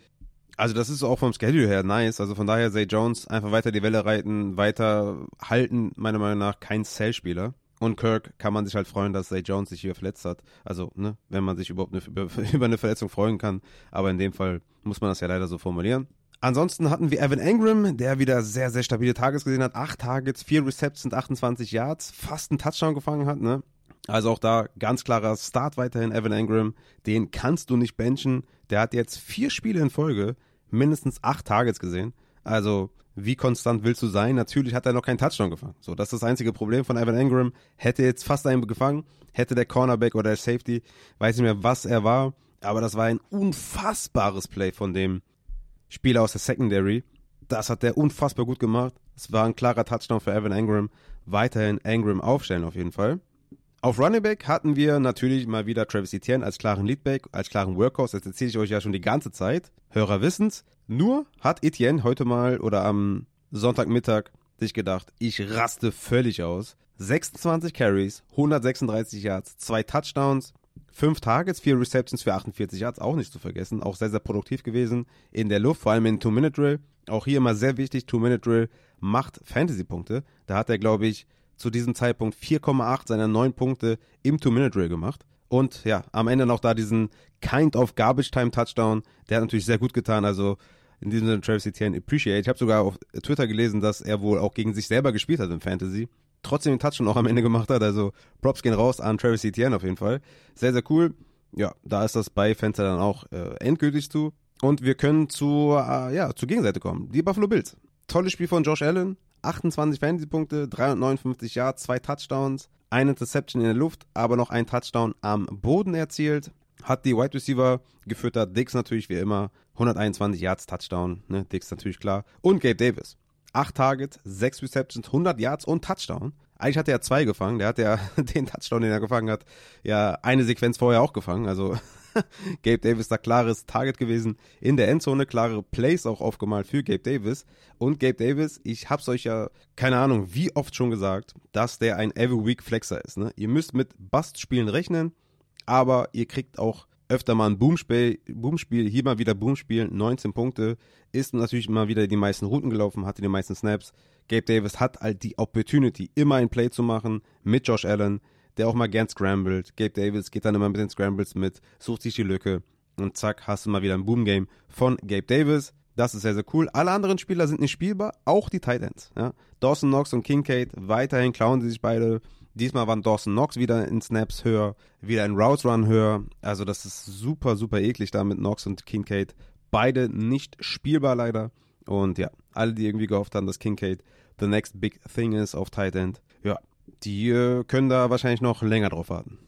also das ist auch vom Schedule her nice. Also von daher Zay Jones einfach weiter die Welle reiten, weiter halten, meiner Meinung nach kein Cell-Spieler. Und Kirk kann man sich halt freuen, dass Zay Jones sich hier verletzt hat. Also, ne, wenn man sich überhaupt eine, über, über eine Verletzung freuen kann. Aber in dem Fall muss man das ja leider so formulieren. Ansonsten hatten wir Evan Engram, der wieder sehr, sehr stabile Tages gesehen hat. Acht Targets, vier Receptions, 28 Yards, fast einen Touchdown gefangen hat, ne? Also auch da ganz klarer Start weiterhin Evan Engram. Den kannst du nicht benchen. Der hat jetzt vier Spiele in Folge mindestens acht Targets gesehen. Also wie konstant willst du sein? Natürlich hat er noch keinen Touchdown gefangen. So, das ist das einzige Problem von Evan Engram. Hätte jetzt fast einen gefangen, hätte der Cornerback oder der Safety, weiß nicht mehr, was er war, aber das war ein unfassbares Play von dem Spieler aus der Secondary. Das hat der unfassbar gut gemacht. Es war ein klarer Touchdown für Evan Engram. Weiterhin Engram aufstellen auf jeden Fall. Auf Running Back hatten wir natürlich mal wieder Travis Etienne als klaren Leadback, als klaren Workhorse. Das erzähle ich euch ja schon die ganze Zeit. Hörer wissen's. Nur hat Etienne heute mal oder am Sonntagmittag sich gedacht, ich raste völlig aus. 26 Carries, 136 Yards, zwei Touchdowns, 5 Targets, 4 Receptions für 48 Yards, auch nicht zu vergessen. Auch sehr, sehr produktiv gewesen in der Luft, vor allem in Two-Minute-Drill. Auch hier immer sehr wichtig, Two-Minute-Drill macht Fantasy-Punkte. Da hat er, glaube ich, zu diesem Zeitpunkt 4,8 seiner 9 Punkte im Two-Minute-Drill gemacht. Und ja, am Ende noch da diesen Kind of Garbage-Time-Touchdown. Der hat natürlich sehr gut getan. Also in diesem Sinne Travis Etienne appreciate. Ich habe sogar auf Twitter gelesen, dass er wohl auch gegen sich selber gespielt hat im Fantasy. Trotzdem den Touchdown auch am Ende gemacht hat. Also Props gehen raus an Travis Etienne auf jeden Fall. Sehr, sehr cool. Ja, da ist das bei Fenster dann auch äh, endgültig zu. Und wir können zu, äh, ja, zur Gegenseite kommen. Die Buffalo Bills. Tolles Spiel von Josh Allen. 28 Fantasy-Punkte, 359 Yards, zwei Touchdowns, eine Interception in der Luft, aber noch ein Touchdown am Boden erzielt. Hat die Wide Receiver gefüttert. Dix natürlich wie immer. 121 Yards Touchdown. Ne? Dix natürlich klar. Und Gabe Davis. 8 Targets, 6 Receptions, 100 Yards und Touchdown. Eigentlich hat er zwei gefangen. Der hat ja den Touchdown, den er gefangen hat, ja eine Sequenz vorher auch gefangen. Also Gabe Davis da klares Target gewesen in der Endzone, klare Plays auch aufgemalt für Gabe Davis. Und Gabe Davis, ich hab's euch ja, keine Ahnung, wie oft schon gesagt, dass der ein Every Week Flexer ist. Ne? Ihr müsst mit Bust-Spielen rechnen, aber ihr kriegt auch öfter mal ein Boomspiel, Boomspiel, hier mal wieder Boomspiel, 19 Punkte, ist natürlich immer wieder die meisten Routen gelaufen, hatte die meisten Snaps. Gabe Davis hat halt die Opportunity, immer ein Play zu machen mit Josh Allen der auch mal gern scrambled. Gabe Davis geht dann immer mit den Scrambles mit, sucht sich die Lücke und zack, hast du mal wieder ein Boom-Game von Gabe Davis. Das ist sehr, sehr cool. Alle anderen Spieler sind nicht spielbar, auch die Tight Ends. Ja. Dawson Knox und Kincaid, weiterhin klauen sie sich beide. Diesmal waren Dawson Knox wieder in Snaps höher, wieder in Routes Run höher. Also das ist super, super eklig da mit Knox und Kincaid. Beide nicht spielbar leider. Und ja, alle, die irgendwie gehofft haben, dass Kincaid the next big thing ist auf Tight End. Ja, die äh, können da wahrscheinlich noch länger drauf warten.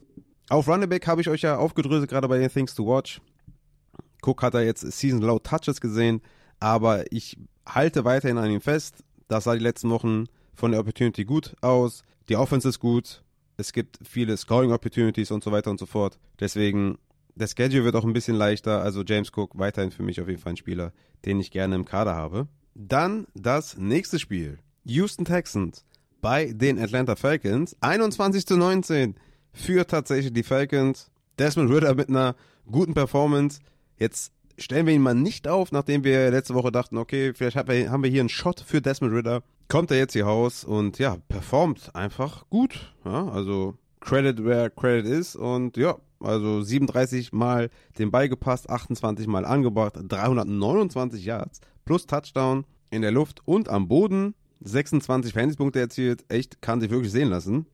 Auf Running Back habe ich euch ja aufgedröselt, gerade bei den Things to Watch. Cook hat da jetzt Season Low Touches gesehen, aber ich halte weiterhin an ihm fest. Das sah die letzten Wochen von der Opportunity gut aus. Die Offense ist gut. Es gibt viele Scoring Opportunities und so weiter und so fort. Deswegen, der Schedule wird auch ein bisschen leichter. Also James Cook weiterhin für mich auf jeden Fall ein Spieler, den ich gerne im Kader habe. Dann das nächste Spiel. Houston Texans bei den Atlanta Falcons. 21 zu 19 für tatsächlich die Falcons. Desmond Ritter mit einer guten Performance. Jetzt stellen wir ihn mal nicht auf, nachdem wir letzte Woche dachten, okay, vielleicht haben wir hier einen Shot für Desmond Ritter. Kommt er jetzt hier raus und ja, performt einfach gut. Ja, also Credit where Credit ist und ja, also 37 Mal den Ball gepasst, 28 Mal angebracht, 329 Yards plus Touchdown in der Luft und am Boden. 26 Fantasy-Punkte erzielt, echt kann sich wirklich sehen lassen.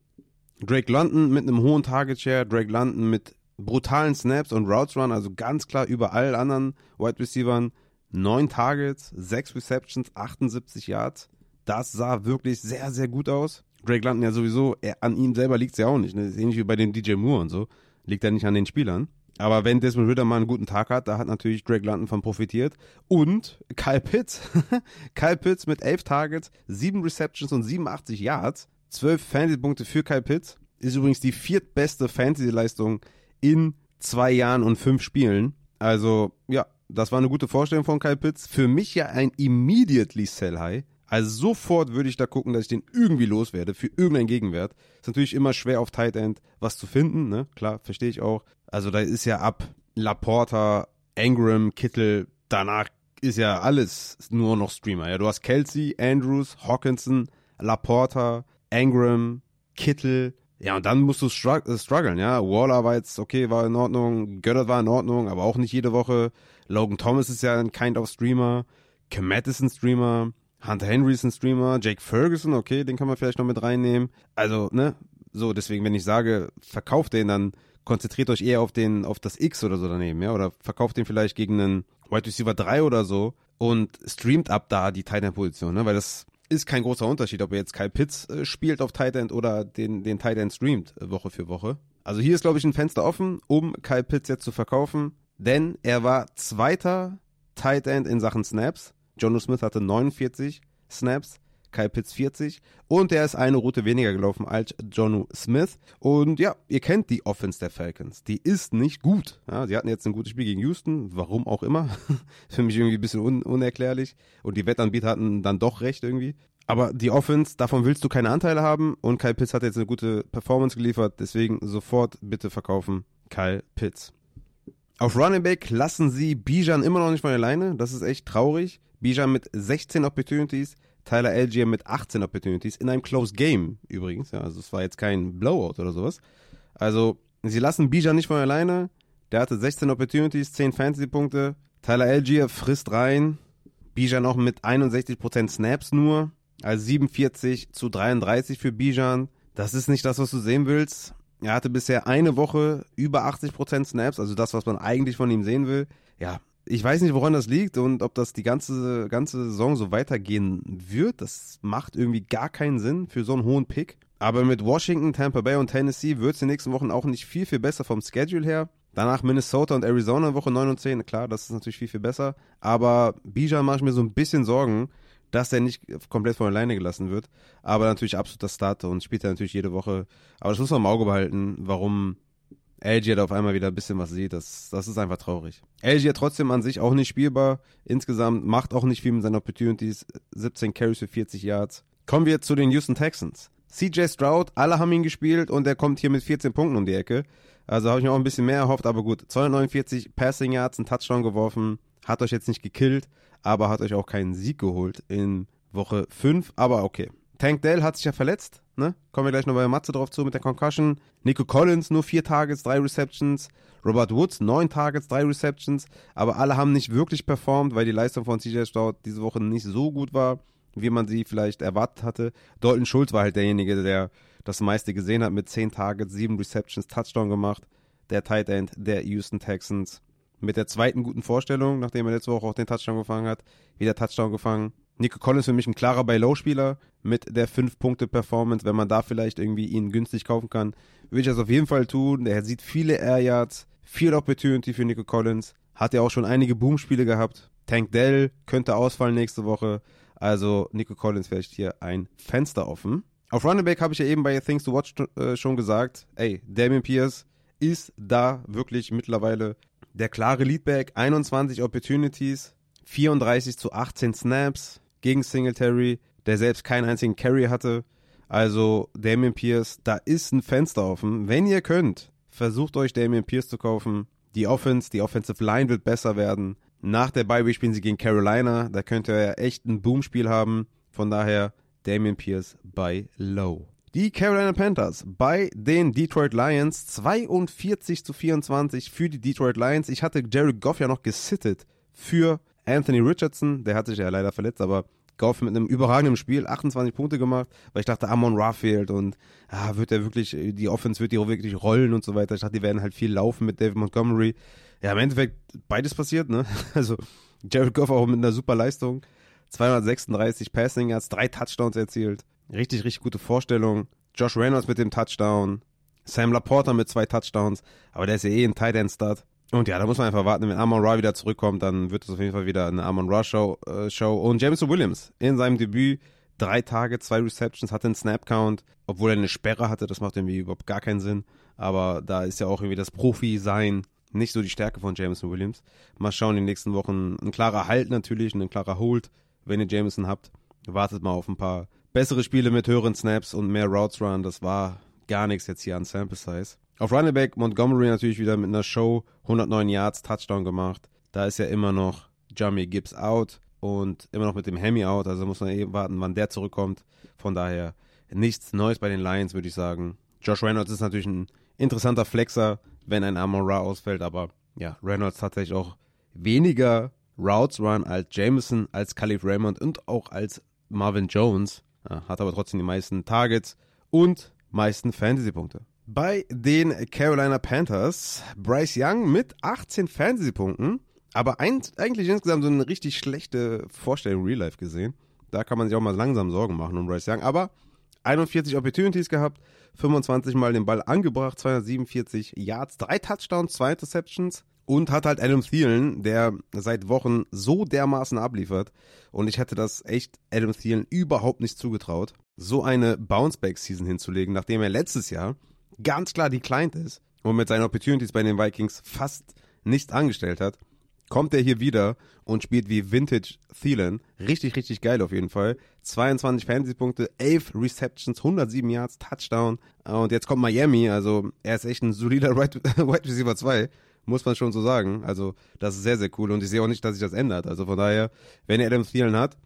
Drake London mit einem hohen Target Share, Drake London mit brutalen Snaps und Routes Run, also ganz klar über allen anderen Wide Receivers. 9 Targets, 6 Receptions, 78 Yards. Das sah wirklich sehr, sehr gut aus. Drake London ja sowieso, er, an ihm selber liegt es ja auch nicht. Ne? Ist ähnlich wie bei den DJ Moore und so. Liegt ja nicht an den Spielern. Aber wenn Desmond Ritter mal einen guten Tag hat, da hat natürlich Drake London von profitiert. Und Kyle Pitts. Kyle Pitts mit 11 Targets, 7 Receptions und 87 Yards. 12 Fantasy-Punkte für Kyle Pitts. Ist übrigens die viertbeste Fantasy-Leistung in zwei Jahren und fünf Spielen. Also, ja, das war eine gute Vorstellung von Kyle Pitts. Für mich ja ein immediately sell high. Also sofort würde ich da gucken, dass ich den irgendwie loswerde für irgendeinen Gegenwert. Ist natürlich immer schwer auf Tight End was zu finden, ne? Klar, verstehe ich auch. Also da ist ja ab Laporta, Ingram, Kittel, danach ist ja alles nur noch Streamer. Ja, du hast Kelsey, Andrews, Hawkinson, Laporta, Ingram, Kittel. Ja, und dann musst du äh, strugglen, ja. Waller war jetzt okay, war in Ordnung, Göttert war in Ordnung, aber auch nicht jede Woche. Logan Thomas ist ja ein Kind of Streamer. Komet ist Streamer. Hunter Henry ist ein Streamer, Jake Ferguson, okay, den kann man vielleicht noch mit reinnehmen. Also, ne, so, deswegen, wenn ich sage, verkauft den, dann konzentriert euch eher auf den, auf das X oder so daneben, ja, oder verkauft den vielleicht gegen einen Wide Receiver 3 oder so und streamt ab da die Tight End Position, ne, weil das ist kein großer Unterschied, ob ihr jetzt Kyle Pitts äh, spielt auf Tight End oder den, den Tight End streamt äh, Woche für Woche. Also hier ist, glaube ich, ein Fenster offen, um Kyle Pitts jetzt zu verkaufen, denn er war zweiter Tight End in Sachen Snaps Jono Smith hatte 49 Snaps, Kyle Pitts 40 und er ist eine Route weniger gelaufen als Jonu Smith. Und ja, ihr kennt die Offense der Falcons. Die ist nicht gut. Ja, sie hatten jetzt ein gutes Spiel gegen Houston, warum auch immer. Für mich irgendwie ein bisschen un unerklärlich. Und die Wettanbieter hatten dann doch recht irgendwie. Aber die Offense, davon willst du keine Anteile haben und Kyle Pitts hat jetzt eine gute Performance geliefert. Deswegen sofort bitte verkaufen Kyle Pitts. Auf Running Back lassen sie Bijan immer noch nicht von alleine. Das ist echt traurig. Bijan mit 16 Opportunities, Tyler Algier mit 18 Opportunities, in einem Close Game übrigens. Ja, also es war jetzt kein Blowout oder sowas. Also, sie lassen Bijan nicht von alleine. Der hatte 16 Opportunities, 10 Fantasy-Punkte. Tyler Algier frisst rein. Bijan auch mit 61% Snaps nur. Also 47 zu 33 für Bijan. Das ist nicht das, was du sehen willst. Er hatte bisher eine Woche über 80% Snaps, also das, was man eigentlich von ihm sehen will. Ja, ich weiß nicht, woran das liegt und ob das die ganze, ganze Saison so weitergehen wird. Das macht irgendwie gar keinen Sinn für so einen hohen Pick. Aber mit Washington, Tampa Bay und Tennessee wird es in den nächsten Wochen auch nicht viel, viel besser vom Schedule her. Danach Minnesota und Arizona Woche 9 und 10. Klar, das ist natürlich viel, viel besser. Aber Bijan mache ich mir so ein bisschen Sorgen, dass er nicht komplett von alleine gelassen wird. Aber natürlich absoluter Starter und spielt er natürlich jede Woche. Aber das muss man im Auge behalten, warum LG hat auf einmal wieder ein bisschen was sieht. Das, das ist einfach traurig. LG hat trotzdem an sich auch nicht spielbar. Insgesamt macht auch nicht viel mit seinen Opportunities. 17 Carries für 40 Yards. Kommen wir zu den Houston Texans. CJ Stroud, alle haben ihn gespielt und er kommt hier mit 14 Punkten um die Ecke. Also habe ich mir auch ein bisschen mehr erhofft, aber gut. 249 Passing Yards, ein Touchdown geworfen. Hat euch jetzt nicht gekillt, aber hat euch auch keinen Sieg geholt in Woche 5. Aber okay. Tank Dell hat sich ja verletzt, ne? Kommen wir gleich noch bei Matze drauf zu mit der Concussion. Nico Collins nur vier Targets, drei Receptions. Robert Woods neun Targets, drei Receptions. Aber alle haben nicht wirklich performt, weil die Leistung von CJ Stroud diese Woche nicht so gut war, wie man sie vielleicht erwartet hatte. Dalton Schulz war halt derjenige, der das meiste gesehen hat mit zehn Targets, sieben Receptions, Touchdown gemacht. Der Tight End der Houston Texans. Mit der zweiten guten Vorstellung, nachdem er letzte Woche auch den Touchdown gefangen hat, wieder Touchdown gefangen. Nico Collins für mich ein klarer Buy-Low-Spieler mit der 5-Punkte-Performance. Wenn man da vielleicht irgendwie ihn günstig kaufen kann, würde ich das auf jeden Fall tun. Der sieht viele Air Yards, viel Opportunity für Nico Collins. hat ja auch schon einige Boom-Spiele gehabt. Tank Dell könnte ausfallen nächste Woche. Also Nico Collins vielleicht hier ein Fenster offen. Auf Running Back habe ich ja eben bei Things to Watch äh, schon gesagt, ey, Damien Pierce ist da wirklich mittlerweile der klare Leadback. 21 Opportunities, 34 zu 18 Snaps gegen Singletary, der selbst keinen einzigen Carry hatte. Also Damien Pierce, da ist ein Fenster offen. Wenn ihr könnt, versucht euch Damien Pierce zu kaufen. Die Offense, die Offensive Line wird besser werden. Nach der Bye spielen sie gegen Carolina. Da könnt ihr ja echt ein Boomspiel haben. Von daher Damian Pierce bei Low. Die Carolina Panthers bei den Detroit Lions 42 zu 24 für die Detroit Lions. Ich hatte Jared Goff ja noch gesittet für Anthony Richardson. Der hat sich ja leider verletzt, aber Goff mit einem überragenden Spiel 28 Punkte gemacht, weil ich dachte, Amon Ra fehlt und ah, wird er wirklich, die Offense wird die auch wirklich rollen und so weiter. Ich dachte, die werden halt viel laufen mit David Montgomery. Ja, im Endeffekt beides passiert, ne? Also Jared Goff auch mit einer super Leistung. 236 Passing Yards, drei Touchdowns erzielt. Richtig, richtig gute Vorstellung. Josh Reynolds mit dem Touchdown. Sam Laporta mit zwei Touchdowns. Aber der ist ja eh ein Tight End Start. Und ja, da muss man einfach warten, wenn Amon Ra wieder zurückkommt, dann wird es auf jeden Fall wieder eine Amon Ra Show. Äh, Show. Und Jameson Williams in seinem Debüt drei Tage, zwei Receptions, hatte einen Snap Count, obwohl er eine Sperre hatte. Das macht irgendwie überhaupt gar keinen Sinn. Aber da ist ja auch irgendwie das Profi-Sein nicht so die Stärke von Jameson Williams. Mal schauen, in den nächsten Wochen ein klarer Halt natürlich, ein klarer Hold wenn ihr Jameson habt. Wartet mal auf ein paar bessere Spiele mit höheren Snaps und mehr Routes Run. Das war gar nichts jetzt hier an Sample Size. Auf Running Back Montgomery natürlich wieder mit einer Show 109 Yards Touchdown gemacht. Da ist ja immer noch Jamie Gibbs out und immer noch mit dem Hemi out. Also muss man eben warten, wann der zurückkommt. Von daher nichts Neues bei den Lions, würde ich sagen. Josh Reynolds ist natürlich ein interessanter Flexer, wenn ein Amon Ra ausfällt. Aber ja, Reynolds tatsächlich auch weniger Routes Run als Jameson, als Khalif Raymond und auch als Marvin Jones. Ja, hat aber trotzdem die meisten Targets und meisten Fantasy-Punkte. Bei den Carolina Panthers Bryce Young mit 18 Fantasy-Punkten, aber ein, eigentlich insgesamt so eine richtig schlechte Vorstellung Real Life gesehen. Da kann man sich auch mal langsam Sorgen machen um Bryce Young. Aber 41 Opportunities gehabt, 25 Mal den Ball angebracht, 247 Yards, 3 Touchdowns, 2 Interceptions. Und hat halt Adam Thielen, der seit Wochen so dermaßen abliefert. Und ich hätte das echt Adam Thielen überhaupt nicht zugetraut, so eine Bounceback-Season hinzulegen, nachdem er letztes Jahr ganz klar declined ist und mit seinen Opportunities bei den Vikings fast nichts angestellt hat. Kommt er hier wieder und spielt wie Vintage Thielen. Richtig, richtig geil auf jeden Fall. 22 Fantasy-Punkte, 11 Receptions, 107 Yards, Touchdown. Und jetzt kommt Miami, also er ist echt ein solider Wide Receiver 2 muss man schon so sagen. Also, das ist sehr, sehr cool und ich sehe auch nicht, dass sich das ändert. Also von daher, wenn er Adam Thielen hat,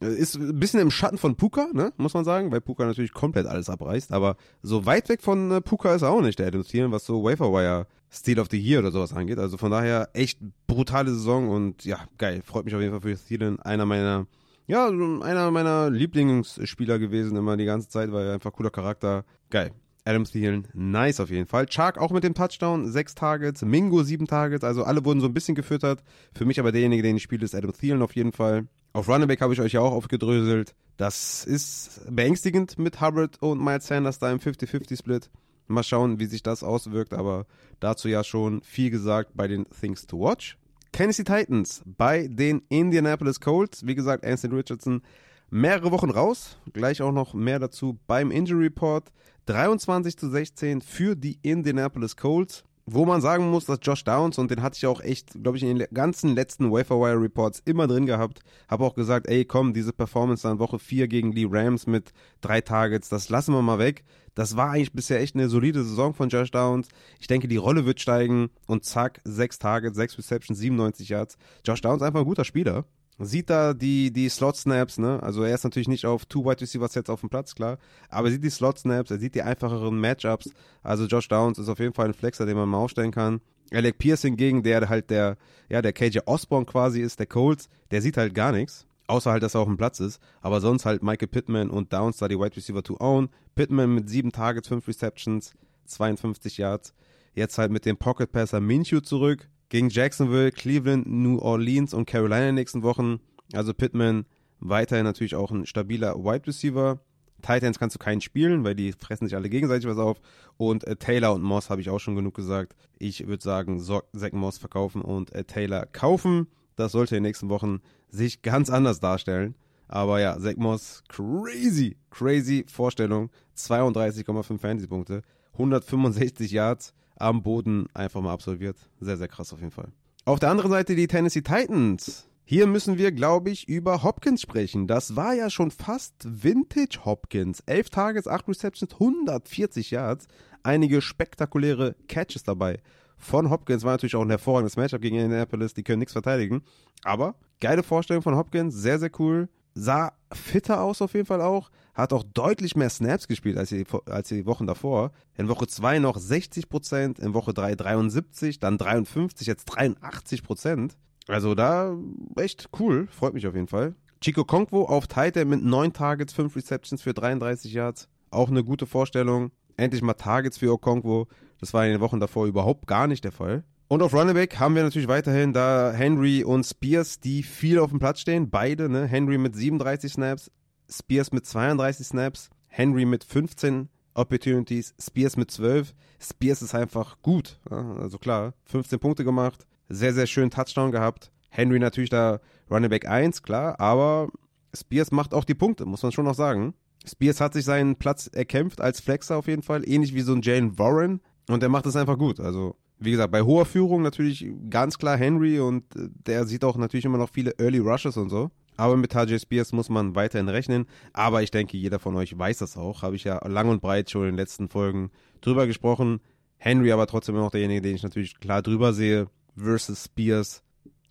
ist ein bisschen im Schatten von Puka, ne, muss man sagen, weil Puka natürlich komplett alles abreißt, aber so weit weg von äh, Puka ist er auch nicht, der Adam Thielen, was so Waferwire Steel of the Year oder sowas angeht. Also von daher echt brutale Saison und ja, geil. Freut mich auf jeden Fall für Thielen. Einer meiner, ja, einer meiner Lieblingsspieler gewesen immer die ganze Zeit, weil einfach cooler Charakter. Geil. Adam Thielen, nice auf jeden Fall. Chark auch mit dem Touchdown, sechs Targets. Mingo sieben Targets. Also alle wurden so ein bisschen gefüttert. Für mich aber derjenige, den ich spiele, ist Adam Thielen auf jeden Fall. Auf Running Back habe ich euch ja auch aufgedröselt. Das ist beängstigend mit Hubbard und Miles Sanders da im 50-50-Split. Mal schauen, wie sich das auswirkt, aber dazu ja schon viel gesagt bei den Things to Watch. Tennessee Titans bei den Indianapolis Colts. Wie gesagt, Anthony Richardson mehrere Wochen raus. Gleich auch noch mehr dazu beim Injury Report. 23 zu 16 für die Indianapolis Colts. Wo man sagen muss, dass Josh Downs, und den hatte ich auch echt, glaube ich, in den ganzen letzten Waferwire Reports immer drin gehabt, habe auch gesagt, ey, komm, diese Performance dann Woche 4 gegen die Rams mit drei Targets, das lassen wir mal weg. Das war eigentlich bisher echt eine solide Saison von Josh Downs. Ich denke, die Rolle wird steigen und zack, sechs Targets, sechs Receptions, 97 Yards. Josh Downs einfach ein guter Spieler sieht da die, die Slot-Snaps, ne? Also er ist natürlich nicht auf Two Wide Receiver Sets auf dem Platz, klar. Aber er sieht die Slot-Snaps, er sieht die einfacheren Matchups. Also Josh Downs ist auf jeden Fall ein Flexer, den man mal aufstellen kann. Alec Pierce hingegen, der halt der, ja, der KJ Osborne quasi ist, der Colts, der sieht halt gar nichts. Außer halt, dass er auf dem Platz ist. Aber sonst halt Michael Pittman und Downs da die Wide Receiver to own. Pittman mit sieben Targets, fünf Receptions, 52 Yards. Jetzt halt mit dem Pocket Passer Minshew zurück gegen Jacksonville, Cleveland, New Orleans und Carolina in den nächsten Wochen. Also Pittman weiterhin natürlich auch ein stabiler Wide Receiver. Titans kannst du keinen spielen, weil die fressen sich alle gegenseitig was auf. Und äh, Taylor und Moss habe ich auch schon genug gesagt. Ich würde sagen, so Zach Moss verkaufen und äh, Taylor kaufen. Das sollte in den nächsten Wochen sich ganz anders darstellen. Aber ja, Zach Moss, crazy, crazy Vorstellung. 32,5 Fantasy-Punkte, 165 Yards am Boden einfach mal absolviert. Sehr, sehr krass auf jeden Fall. Auf der anderen Seite die Tennessee Titans. Hier müssen wir, glaube ich, über Hopkins sprechen. Das war ja schon fast Vintage Hopkins. 11 Tages, 8 Receptions, 140 Yards. Einige spektakuläre Catches dabei. Von Hopkins war natürlich auch ein hervorragendes Matchup gegen Indianapolis. Die können nichts verteidigen. Aber geile Vorstellung von Hopkins. Sehr, sehr cool. Sah fitter aus auf jeden Fall auch. Hat auch deutlich mehr Snaps gespielt als die, als die Wochen davor. In Woche 2 noch 60%, in Woche 3 73, dann 53, jetzt 83%. Also da echt cool, freut mich auf jeden Fall. Chico Konkwo auf Titan mit 9 Targets, 5 Receptions für 33 Yards. Auch eine gute Vorstellung. Endlich mal Targets für Okonkwo. Das war in den Wochen davor überhaupt gar nicht der Fall. Und auf Runnerback haben wir natürlich weiterhin da Henry und Spears, die viel auf dem Platz stehen. Beide, ne? Henry mit 37 Snaps, Spears mit 32 Snaps, Henry mit 15 Opportunities, Spears mit 12. Spears ist einfach gut. Also klar, 15 Punkte gemacht, sehr, sehr schön Touchdown gehabt. Henry natürlich da Running Back 1, klar, aber Spears macht auch die Punkte, muss man schon noch sagen. Spears hat sich seinen Platz erkämpft als Flexer auf jeden Fall, ähnlich wie so ein Jalen Warren und der macht es einfach gut. Also, wie gesagt, bei hoher Führung natürlich ganz klar Henry und äh, der sieht auch natürlich immer noch viele Early Rushes und so. Aber mit Tajay Spears muss man weiterhin rechnen. Aber ich denke, jeder von euch weiß das auch. Habe ich ja lang und breit schon in den letzten Folgen drüber gesprochen. Henry aber trotzdem immer noch derjenige, den ich natürlich klar drüber sehe versus Spears.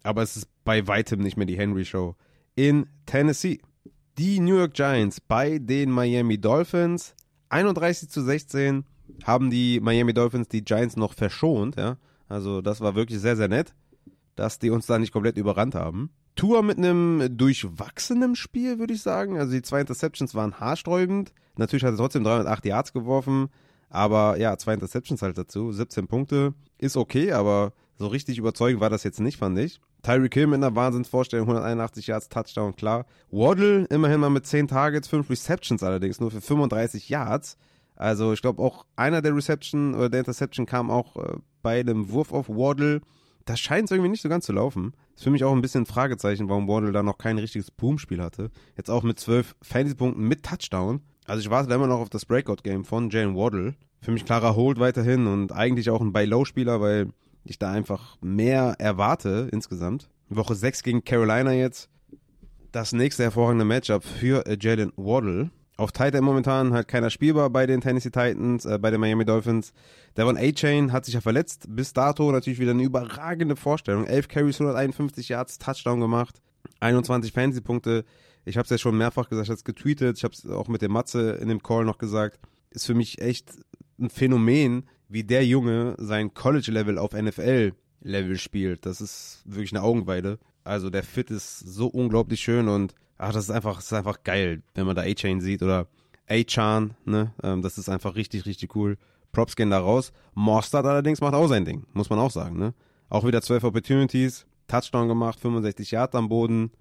Aber es ist bei weitem nicht mehr die Henry Show in Tennessee. Die New York Giants bei den Miami Dolphins. 31 zu 16 haben die Miami Dolphins die Giants noch verschont. Ja? Also das war wirklich sehr, sehr nett, dass die uns da nicht komplett überrannt haben. Tour mit einem durchwachsenen Spiel, würde ich sagen. Also die zwei Interceptions waren haarsträubend. Natürlich hat er trotzdem 308 Yards geworfen. Aber ja, zwei Interceptions halt dazu. 17 Punkte. Ist okay, aber so richtig überzeugend war das jetzt nicht, fand ich. Tyreek Hill mit einer Wahnsinnsvorstellung, 181 Yards, Touchdown, klar. Waddle immerhin mal mit 10 Targets, 5 Receptions allerdings, nur für 35 Yards. Also ich glaube auch einer der Reception oder der Interception kam auch äh, bei dem Wurf auf Waddle. Das scheint irgendwie nicht so ganz zu laufen. Ist für mich auch ein bisschen ein Fragezeichen, warum Waddle da noch kein richtiges Boom-Spiel hatte. Jetzt auch mit 12 Fantasy-Punkten mit Touchdown. Also ich warte immer noch auf das Breakout-Game von Jalen Waddle. Für mich klarer Hold weiterhin und eigentlich auch ein Buy-Low-Spieler, weil ich da einfach mehr erwarte insgesamt. Woche 6 gegen Carolina jetzt. Das nächste hervorragende Matchup für äh, Jalen Waddle. Auf Titan momentan halt keiner spielbar bei den Tennessee Titans, äh, bei den Miami Dolphins. Devon A-Chain hat sich ja verletzt. Bis dato natürlich wieder eine überragende Vorstellung. 11 Carries, 151 Yards, Touchdown gemacht. 21 Fantasy-Punkte. Ich habe es ja schon mehrfach gesagt, ich habe es getweetet. Ich habe es auch mit dem Matze in dem Call noch gesagt. Ist für mich echt ein Phänomen, wie der Junge sein College-Level auf NFL-Level spielt. Das ist wirklich eine Augenweide. Also der Fit ist so unglaublich schön und ach, das ist einfach, das ist einfach geil, wenn man da A-Chain sieht oder A-Chan, ne? Ähm, das ist einfach richtig, richtig cool. Props gehen da raus. Mostard allerdings macht auch sein Ding, muss man auch sagen, ne? Auch wieder 12 Opportunities, Touchdown gemacht, 65 Yards am Boden.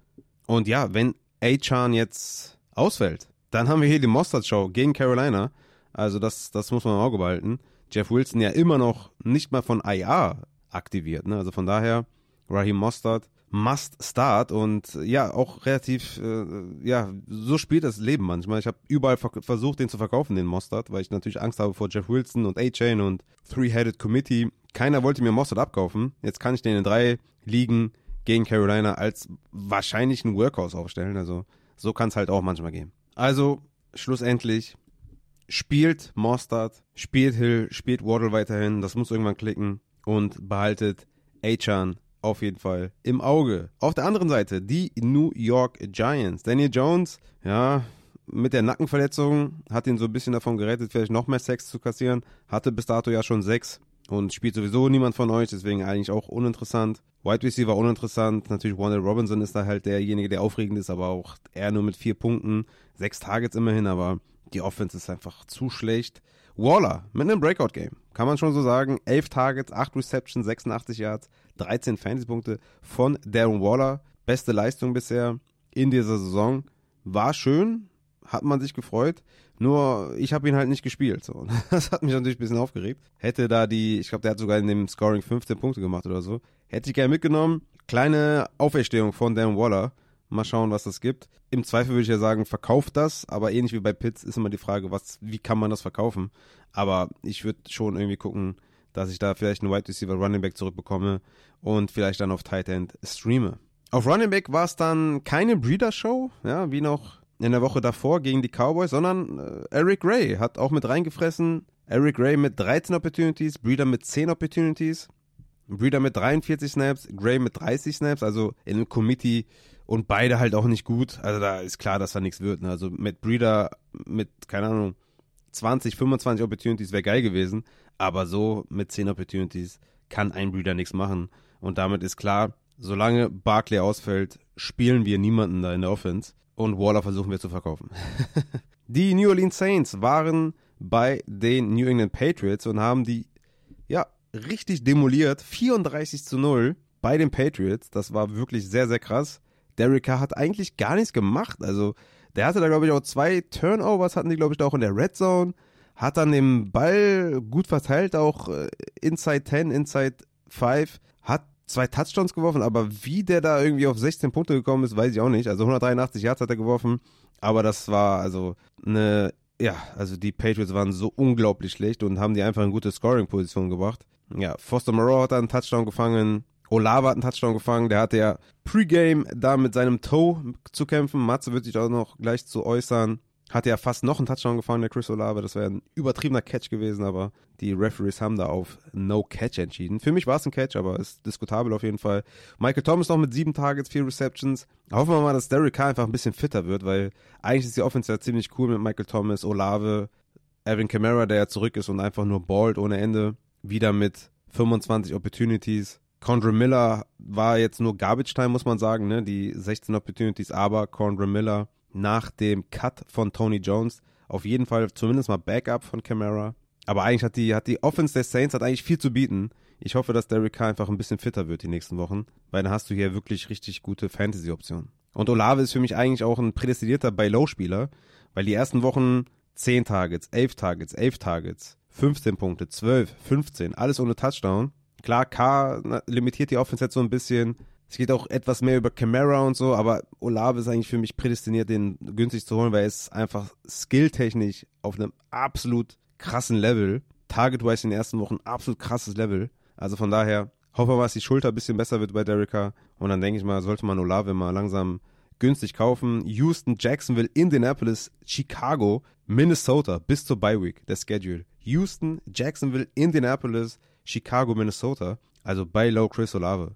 Und ja, wenn A-Chan jetzt ausfällt, dann haben wir hier die Mostard-Show gegen Carolina. Also das, das muss man im Auge behalten. Jeff Wilson ja immer noch nicht mal von IR aktiviert. Ne? Also von daher, Raheem Mostert must start und ja, auch relativ, äh, ja, so spielt das Leben manchmal. Ich habe überall versucht, den zu verkaufen, den Mostert, weil ich natürlich Angst habe vor Jeff Wilson und A-Chain und Three-Headed Committee. Keiner wollte mir Mostert abkaufen. Jetzt kann ich den in drei Ligen gegen Carolina als wahrscheinlichen Workhouse aufstellen. Also so kann es halt auch manchmal gehen. Also schlussendlich spielt Mostard, spielt Hill, spielt Waddle weiterhin, das muss irgendwann klicken und behaltet Achan auf jeden Fall im Auge. Auf der anderen Seite die New York Giants. Daniel Jones, ja, mit der Nackenverletzung hat ihn so ein bisschen davon gerettet, vielleicht noch mehr Sex zu kassieren. Hatte bis dato ja schon sechs und spielt sowieso niemand von euch, deswegen eigentlich auch uninteressant. Wide Receiver uninteressant. Natürlich Wanda Robinson ist da halt derjenige, der aufregend ist, aber auch er nur mit vier Punkten, sechs Targets immerhin, aber die Offense ist einfach zu schlecht. Waller mit einem Breakout-Game. Kann man schon so sagen. 11 Targets, 8 Receptions, 86 Yards, 13 Fantasy-Punkte von Darren Waller. Beste Leistung bisher in dieser Saison. War schön. hat man sich gefreut. Nur ich habe ihn halt nicht gespielt. So. Das hat mich natürlich ein bisschen aufgeregt. Hätte da die, ich glaube, der hat sogar in dem Scoring 15 Punkte gemacht oder so. Hätte ich gerne mitgenommen. Kleine Auferstehung von Dan Waller. Mal schauen, was das gibt. Im Zweifel würde ich ja sagen, verkauft das, aber ähnlich wie bei Pitts ist immer die Frage, was, wie kann man das verkaufen? Aber ich würde schon irgendwie gucken, dass ich da vielleicht einen Wide Receiver Running Back zurückbekomme und vielleicht dann auf Tight End streame. Auf Running Back war es dann keine Breeder Show, ja, wie noch in der Woche davor gegen die Cowboys, sondern äh, Eric Ray hat auch mit reingefressen. Eric Ray mit 13 Opportunities, Breeder mit 10 Opportunities, Breeder mit 43 Snaps, Gray mit 30 Snaps, also in einem Committee und beide halt auch nicht gut. Also da ist klar, dass da nichts wird. Ne? Also mit Breeder mit, keine Ahnung, 20, 25 Opportunities wäre geil gewesen, aber so mit 10 Opportunities kann ein Breeder nichts machen. Und damit ist klar, solange Barclay ausfällt, spielen wir niemanden da in der Offense und Waller versuchen wir zu verkaufen. die New Orleans Saints waren bei den New England Patriots und haben die, ja, richtig demoliert. 34 zu 0 bei den Patriots. Das war wirklich sehr, sehr krass. Derek Carr hat eigentlich gar nichts gemacht. Also, der hatte da, glaube ich, auch zwei Turnovers, hatten die, glaube ich, da auch in der Red Zone. Hat dann den Ball gut verteilt, auch äh, Inside 10, Inside 5. Hat zwei Touchdowns geworfen, aber wie der da irgendwie auf 16 Punkte gekommen ist, weiß ich auch nicht. Also 183 Yards hat er geworfen, aber das war also eine, ja, also die Patriots waren so unglaublich schlecht und haben die einfach in gute Scoring-Position gebracht. Ja, Foster Moreau hat einen Touchdown gefangen, Olava hat einen Touchdown gefangen, der hatte ja Pre-Game da mit seinem Toe zu kämpfen. Matze wird sich auch noch gleich zu äußern. Hatte ja fast noch einen Touchdown gefangen, der Chris Olave. Das wäre ein übertriebener Catch gewesen, aber die Referees haben da auf No Catch entschieden. Für mich war es ein Catch, aber ist diskutabel auf jeden Fall. Michael Thomas noch mit sieben Targets, vier Receptions. Hoffen wir mal, dass Derek Carr einfach ein bisschen fitter wird, weil eigentlich ist die Offense ja ziemlich cool mit Michael Thomas, Olave, Evan Kamara, der ja zurück ist und einfach nur ballt ohne Ende. Wieder mit 25 Opportunities. Condra Miller war jetzt nur Garbage Time, muss man sagen, ne? Die 16 Opportunities, aber Condra Miller nach dem Cut von Tony Jones auf jeden Fall zumindest mal Backup von Camara. Aber eigentlich hat die, hat die Offense der Saints hat eigentlich viel zu bieten. Ich hoffe, dass Derek Carr einfach ein bisschen fitter wird die nächsten Wochen, weil dann hast du hier wirklich richtig gute Fantasy-Optionen. Und Olave ist für mich eigentlich auch ein prädestinierter Buy-Low-Spieler, weil die ersten Wochen 10 Targets, 11 Targets, 11 Targets, 15 Punkte, 12, 15, alles ohne Touchdown. Klar, K limitiert die Offense jetzt so ein bisschen. Es geht auch etwas mehr über Camara und so, aber Olave ist eigentlich für mich prädestiniert, den günstig zu holen, weil er ist einfach skilltechnisch auf einem absolut krassen Level. Target-wise in den ersten Wochen absolut krasses Level. Also von daher hoffen wir mal, dass die Schulter ein bisschen besser wird bei Derricka. Und dann denke ich mal, sollte man Olave mal langsam günstig kaufen. Houston, Jacksonville, Indianapolis, Chicago, Minnesota bis zur Bye Week, der Schedule. Houston, Jacksonville, Indianapolis, Chicago, Minnesota. Also bei Low Chris Olave.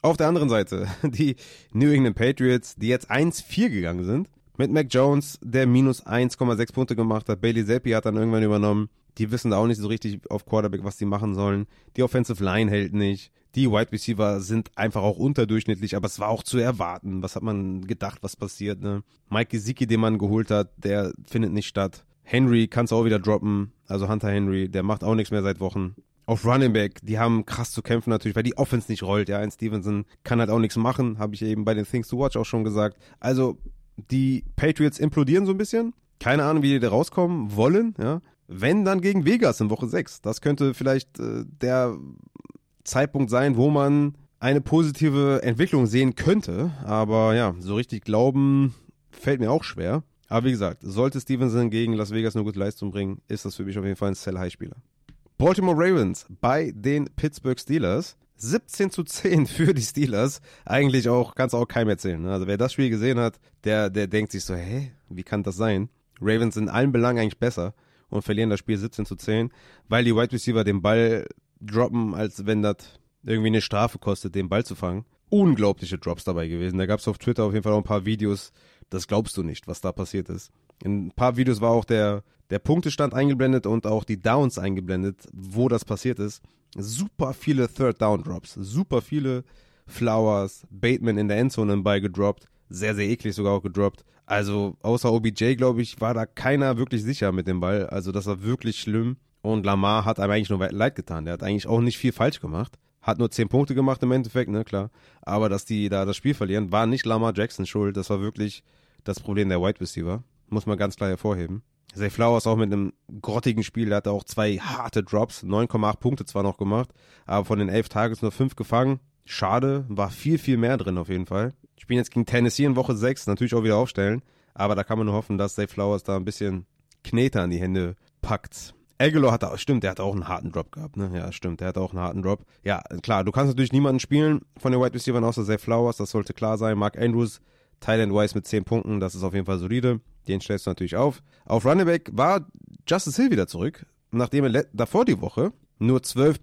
Auf der anderen Seite die New England Patriots, die jetzt 1-4 gegangen sind. Mit Mac Jones, der minus 1,6 Punkte gemacht hat. Bailey Zappi hat dann irgendwann übernommen. Die wissen da auch nicht so richtig auf Quarterback, was die machen sollen. Die Offensive Line hält nicht. Die Wide Receiver sind einfach auch unterdurchschnittlich, aber es war auch zu erwarten. Was hat man gedacht, was passiert, ne? Mike Gesicki, den man geholt hat, der findet nicht statt. Henry kannst du auch wieder droppen. Also Hunter Henry, der macht auch nichts mehr seit Wochen auf Running Back, die haben krass zu kämpfen natürlich, weil die Offense nicht rollt. Ja, ein Stevenson kann halt auch nichts machen, habe ich eben bei den Things to Watch auch schon gesagt. Also die Patriots implodieren so ein bisschen. Keine Ahnung, wie die da rauskommen wollen. Ja, wenn dann gegen Vegas in Woche 6. Das könnte vielleicht äh, der Zeitpunkt sein, wo man eine positive Entwicklung sehen könnte. Aber ja, so richtig glauben fällt mir auch schwer. Aber wie gesagt, sollte Stevenson gegen Las Vegas eine gute Leistung bringen, ist das für mich auf jeden Fall ein Sell-High-Spieler. Baltimore Ravens bei den Pittsburgh Steelers. 17 zu 10 für die Steelers. Eigentlich auch, kannst du auch keinem erzählen. Ne? Also wer das Spiel gesehen hat, der, der denkt sich so, hä, wie kann das sein? Ravens in allen Belangen eigentlich besser und verlieren das Spiel 17 zu 10, weil die Wide Receiver den Ball droppen, als wenn das irgendwie eine Strafe kostet, den Ball zu fangen. Unglaubliche Drops dabei gewesen. Da gab es auf Twitter auf jeden Fall auch ein paar Videos, das glaubst du nicht, was da passiert ist. In ein paar Videos war auch der, der Punktestand eingeblendet und auch die Downs eingeblendet, wo das passiert ist. Super viele Third Down Drops, super viele Flowers, Bateman in der Endzone bei gedroppt, sehr, sehr eklig sogar auch gedroppt. Also außer OBJ, glaube ich, war da keiner wirklich sicher mit dem Ball. Also das war wirklich schlimm. Und Lamar hat einem eigentlich nur leid getan. Der hat eigentlich auch nicht viel falsch gemacht. Hat nur 10 Punkte gemacht im Endeffekt, ne, klar. Aber dass die da das Spiel verlieren, war nicht Lamar Jackson schuld. Das war wirklich das Problem der Wide Receiver. Muss man ganz klar hervorheben. Zay Flowers auch mit einem grottigen Spiel, der hatte auch zwei harte Drops, 9,8 Punkte zwar noch gemacht, aber von den elf Tages nur fünf gefangen. Schade, war viel, viel mehr drin auf jeden Fall. Spielen jetzt gegen Tennessee in Woche 6, natürlich auch wieder aufstellen, aber da kann man nur hoffen, dass Zay Flowers da ein bisschen Knete an die Hände packt. Aguilar hatte, stimmt, der hat auch einen harten Drop gehabt, ne? Ja, stimmt, der hatte auch einen harten Drop. Ja, klar, du kannst natürlich niemanden spielen von den White Receivers außer Zay Flowers, das sollte klar sein. Mark Andrews, Thailand Wise mit 10 Punkten, das ist auf jeden Fall solide. Den stellst du natürlich auf. Auf Running Back war Justice Hill wieder zurück. Nachdem er davor die Woche nur 12%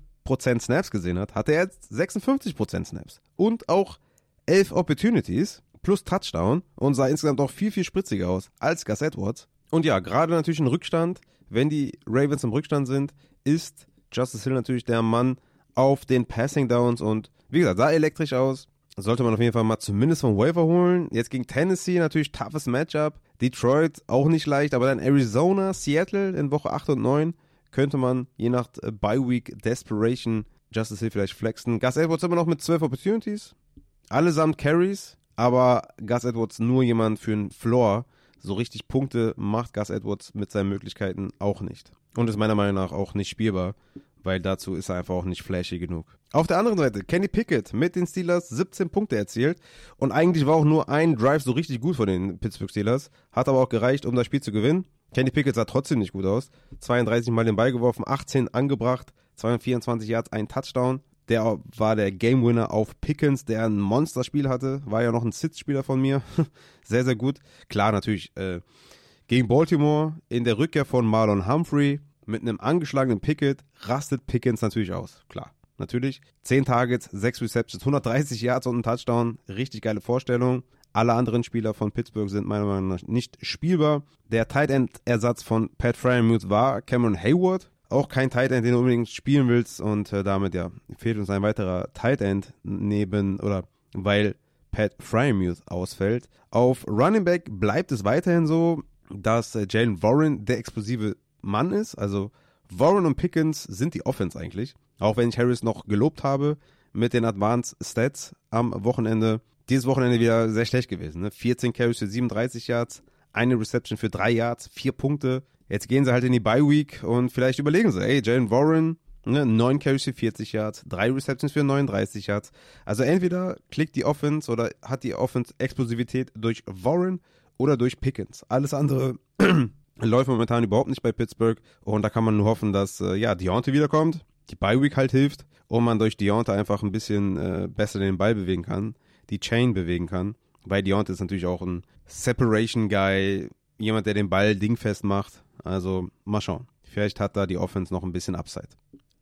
Snaps gesehen hat, hatte er jetzt 56% Snaps. Und auch 11 Opportunities plus Touchdown und sah insgesamt auch viel, viel spritziger aus als Gus Edwards. Und ja, gerade natürlich ein Rückstand wenn die Ravens im Rückstand sind, ist Justice Hill natürlich der Mann auf den Passing Downs und wie gesagt, sah elektrisch aus. Sollte man auf jeden Fall mal zumindest vom Waiver holen. Jetzt gegen Tennessee natürlich toughes Matchup. Detroit auch nicht leicht, aber dann Arizona, Seattle in Woche 8 und 9 könnte man je nach äh, Bye Week Desperation Justice Hill vielleicht flexen. Gus Edwards immer noch mit 12 Opportunities. Allesamt Carries, aber Gus Edwards nur jemand für einen Floor so richtig Punkte macht Gus Edwards mit seinen Möglichkeiten auch nicht. Und ist meiner Meinung nach auch nicht spielbar, weil dazu ist er einfach auch nicht flashy genug. Auf der anderen Seite, Kenny Pickett mit den Steelers 17 Punkte erzielt und eigentlich war auch nur ein Drive so richtig gut von den Pittsburgh Steelers, hat aber auch gereicht, um das Spiel zu gewinnen. Kenny Pickett sah trotzdem nicht gut aus. 32 Mal den Ball geworfen, 18 angebracht, 224 Yards, ein Touchdown. Der war der Game Winner auf Pickens, der ein Monsterspiel hatte. War ja noch ein Sitzspieler von mir. sehr, sehr gut. Klar, natürlich äh, gegen Baltimore in der Rückkehr von Marlon Humphrey mit einem angeschlagenen Pickett rastet Pickens natürlich aus. Klar, natürlich. 10 Targets, 6 Receptions, 130 Yards und ein Touchdown. Richtig geile Vorstellung. Alle anderen Spieler von Pittsburgh sind meiner Meinung nach nicht spielbar. Der Tight End Ersatz von Pat Fryermuth war Cameron Hayward auch kein Tight End, den du unbedingt spielen willst und äh, damit ja fehlt uns ein weiterer Tight End neben oder weil Pat Fryermuth ausfällt. Auf Running Back bleibt es weiterhin so, dass äh, Jalen Warren der explosive Mann ist. Also Warren und Pickens sind die Offense eigentlich. Auch wenn ich Harris noch gelobt habe mit den Advanced Stats am Wochenende. Dieses Wochenende wieder sehr schlecht gewesen. Ne? 14 Carries für 37 Yards, eine Reception für 3 Yards, 4 Punkte. Jetzt gehen sie halt in die Bye Week und vielleicht überlegen sie, ey, Jalen Warren, ne, 9 Carries für 40 Yards, 3 Receptions für 39 Yards. Also entweder klickt die Offense oder hat die Offense Explosivität durch Warren oder durch Pickens. Alles andere läuft momentan überhaupt nicht bei Pittsburgh und da kann man nur hoffen, dass äh, ja Deontay wiederkommt, die Bye Week halt hilft und man durch Deontay einfach ein bisschen äh, besser den Ball bewegen kann, die Chain bewegen kann. Weil Deontay ist natürlich auch ein Separation Guy, jemand, der den Ball dingfest macht. Also mal schauen. Vielleicht hat da die Offense noch ein bisschen Upside.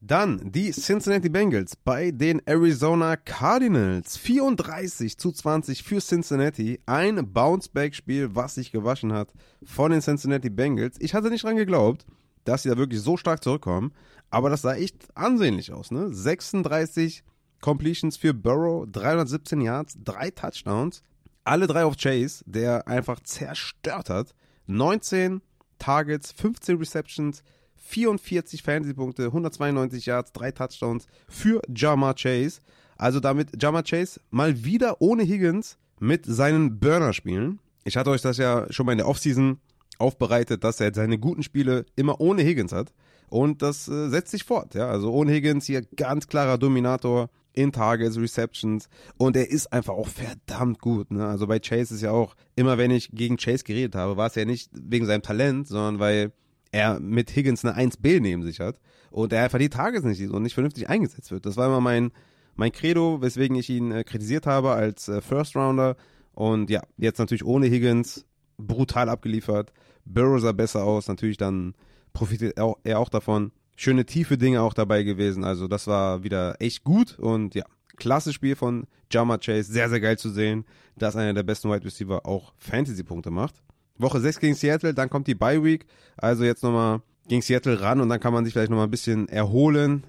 Dann die Cincinnati Bengals bei den Arizona Cardinals. 34 zu 20 für Cincinnati. Ein Bounce-Back-Spiel, was sich gewaschen hat von den Cincinnati Bengals. Ich hatte nicht dran geglaubt, dass sie da wirklich so stark zurückkommen. Aber das sah echt ansehnlich aus. Ne? 36 Completions für Burrow, 317 Yards, drei Touchdowns. Alle drei auf Chase, der einfach zerstört hat. 19 Targets, 15 Receptions, 44 Fantasy-Punkte, 192 Yards, 3 Touchdowns für Jama Chase. Also damit Jama Chase mal wieder ohne Higgins mit seinen Burner-Spielen. Ich hatte euch das ja schon mal in der Offseason aufbereitet, dass er seine guten Spiele immer ohne Higgins hat. Und das äh, setzt sich fort. Ja? Also ohne Higgins hier ganz klarer Dominator in Targets, Receptions und er ist einfach auch verdammt gut. Ne? Also bei Chase ist ja auch, immer wenn ich gegen Chase geredet habe, war es ja nicht wegen seinem Talent, sondern weil er mit Higgins eine 1B neben sich hat und er einfach die Targets nicht sieht und nicht vernünftig eingesetzt wird. Das war immer mein, mein Credo, weswegen ich ihn äh, kritisiert habe als äh, First Rounder und ja, jetzt natürlich ohne Higgins brutal abgeliefert. Burrow sah besser aus, natürlich dann profitiert er auch, er auch davon schöne tiefe Dinge auch dabei gewesen. Also das war wieder echt gut und ja, klasse Spiel von Jama Chase. Sehr, sehr geil zu sehen, dass einer der besten Wide Receiver auch Fantasy-Punkte macht. Woche 6 gegen Seattle, dann kommt die Bye Week. Also jetzt nochmal gegen Seattle ran und dann kann man sich vielleicht nochmal ein bisschen erholen.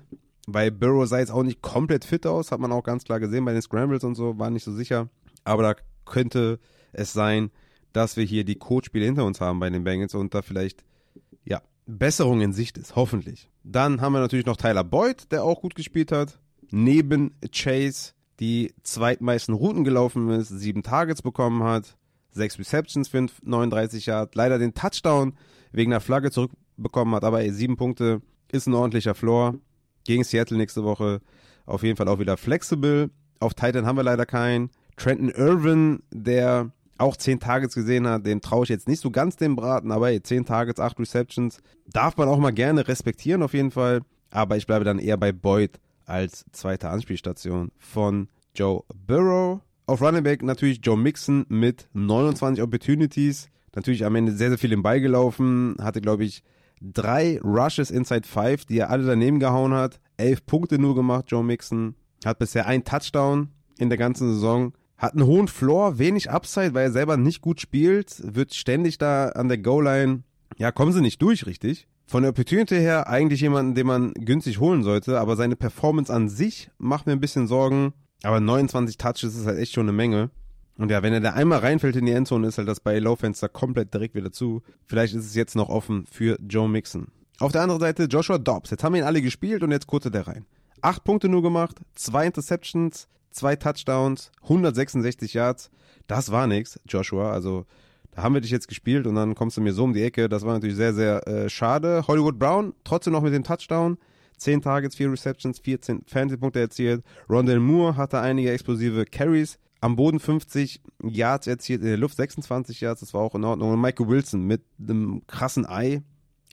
Bei Burrow sah jetzt auch nicht komplett fit aus, hat man auch ganz klar gesehen bei den Scrambles und so, war nicht so sicher. Aber da könnte es sein, dass wir hier die Codespiele hinter uns haben bei den Bengals und da vielleicht, ja, Besserung in Sicht ist, hoffentlich. Dann haben wir natürlich noch Tyler Boyd, der auch gut gespielt hat. Neben Chase, die zweitmeisten Routen gelaufen ist, sieben Targets bekommen hat, sechs Receptions für 39 Yard, leider den Touchdown wegen der Flagge zurückbekommen hat, aber ey, sieben Punkte ist ein ordentlicher Floor. Gegen Seattle nächste Woche auf jeden Fall auch wieder flexibel. Auf Titan haben wir leider keinen. Trenton Irvin, der auch 10 Targets gesehen hat, dem traue ich jetzt nicht so ganz den Braten, aber ey, 10 Targets, 8 Receptions, darf man auch mal gerne respektieren auf jeden Fall. Aber ich bleibe dann eher bei Boyd als zweite Anspielstation von Joe Burrow. Auf Running Back natürlich Joe Mixon mit 29 Opportunities. Natürlich am Ende sehr, sehr viel im Ball gelaufen. Hatte, glaube ich, drei Rushes inside five, die er alle daneben gehauen hat. Elf Punkte nur gemacht, Joe Mixon. Hat bisher einen Touchdown in der ganzen Saison. Hat einen hohen Floor, wenig Upside, weil er selber nicht gut spielt. Wird ständig da an der Goal-Line. Ja, kommen sie nicht durch, richtig. Von der Opportunity her eigentlich jemanden, den man günstig holen sollte, aber seine Performance an sich macht mir ein bisschen Sorgen. Aber 29 Touches ist halt echt schon eine Menge. Und ja, wenn er da einmal reinfällt in die Endzone, ist halt das bei Low-Fenster komplett direkt wieder zu. Vielleicht ist es jetzt noch offen für Joe Mixon. Auf der anderen Seite Joshua Dobbs. Jetzt haben wir ihn alle gespielt und jetzt kurze der rein. Acht Punkte nur gemacht, zwei Interceptions, zwei Touchdowns, 166 Yards. Das war nix, Joshua. Also da haben wir dich jetzt gespielt und dann kommst du mir so um die Ecke. Das war natürlich sehr, sehr äh, schade. Hollywood Brown trotzdem noch mit dem Touchdown. 10 Targets, 4 Receptions, 14 Fantasy-Punkte erzielt. Rondell Moore hatte einige explosive Carries. Am Boden 50 Yards erzielt, in der Luft 26 Yards, das war auch in Ordnung. Und Michael Wilson mit einem krassen Ei.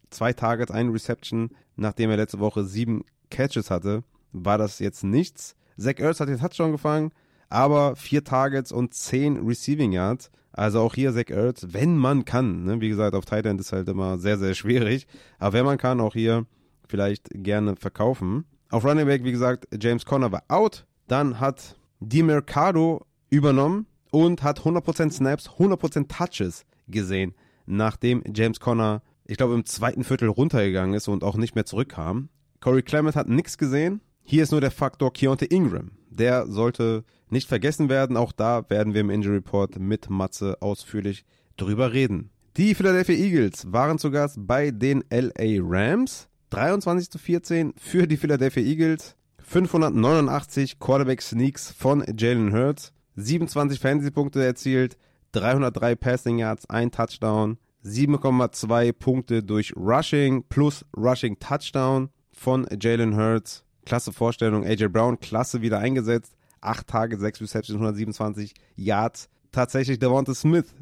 Zwei Targets, eine Reception, nachdem er letzte Woche sieben Catches hatte, war das jetzt nichts. Zach Ertz hat den Touchdown gefangen, aber vier Targets und zehn Receiving Yards. Also auch hier Zach Ertz, wenn man kann. Ne? Wie gesagt, auf Tight End ist halt immer sehr, sehr schwierig. Aber wenn man kann, auch hier vielleicht gerne verkaufen. Auf Running Back, wie gesagt, James Conner war out. Dann hat Di Mercado übernommen und hat 100% Snaps, 100% Touches gesehen, nachdem James Conner, ich glaube, im zweiten Viertel runtergegangen ist und auch nicht mehr zurückkam. Corey Clement hat nichts gesehen. Hier ist nur der Faktor Keontae Ingram. Der sollte nicht vergessen werden. Auch da werden wir im Injury Report mit Matze ausführlich drüber reden. Die Philadelphia Eagles waren zu Gast bei den LA Rams. 23 zu 14 für die Philadelphia Eagles. 589 Quarterback Sneaks von Jalen Hurts. 27 Fantasy-Punkte erzielt. 303 Passing Yards, ein Touchdown. 7,2 Punkte durch Rushing plus Rushing Touchdown von Jalen Hurts. Klasse Vorstellung. AJ Brown, klasse wieder eingesetzt. 8 Tage, 6 Receptions, 127 Yards. Tatsächlich Devonta Smith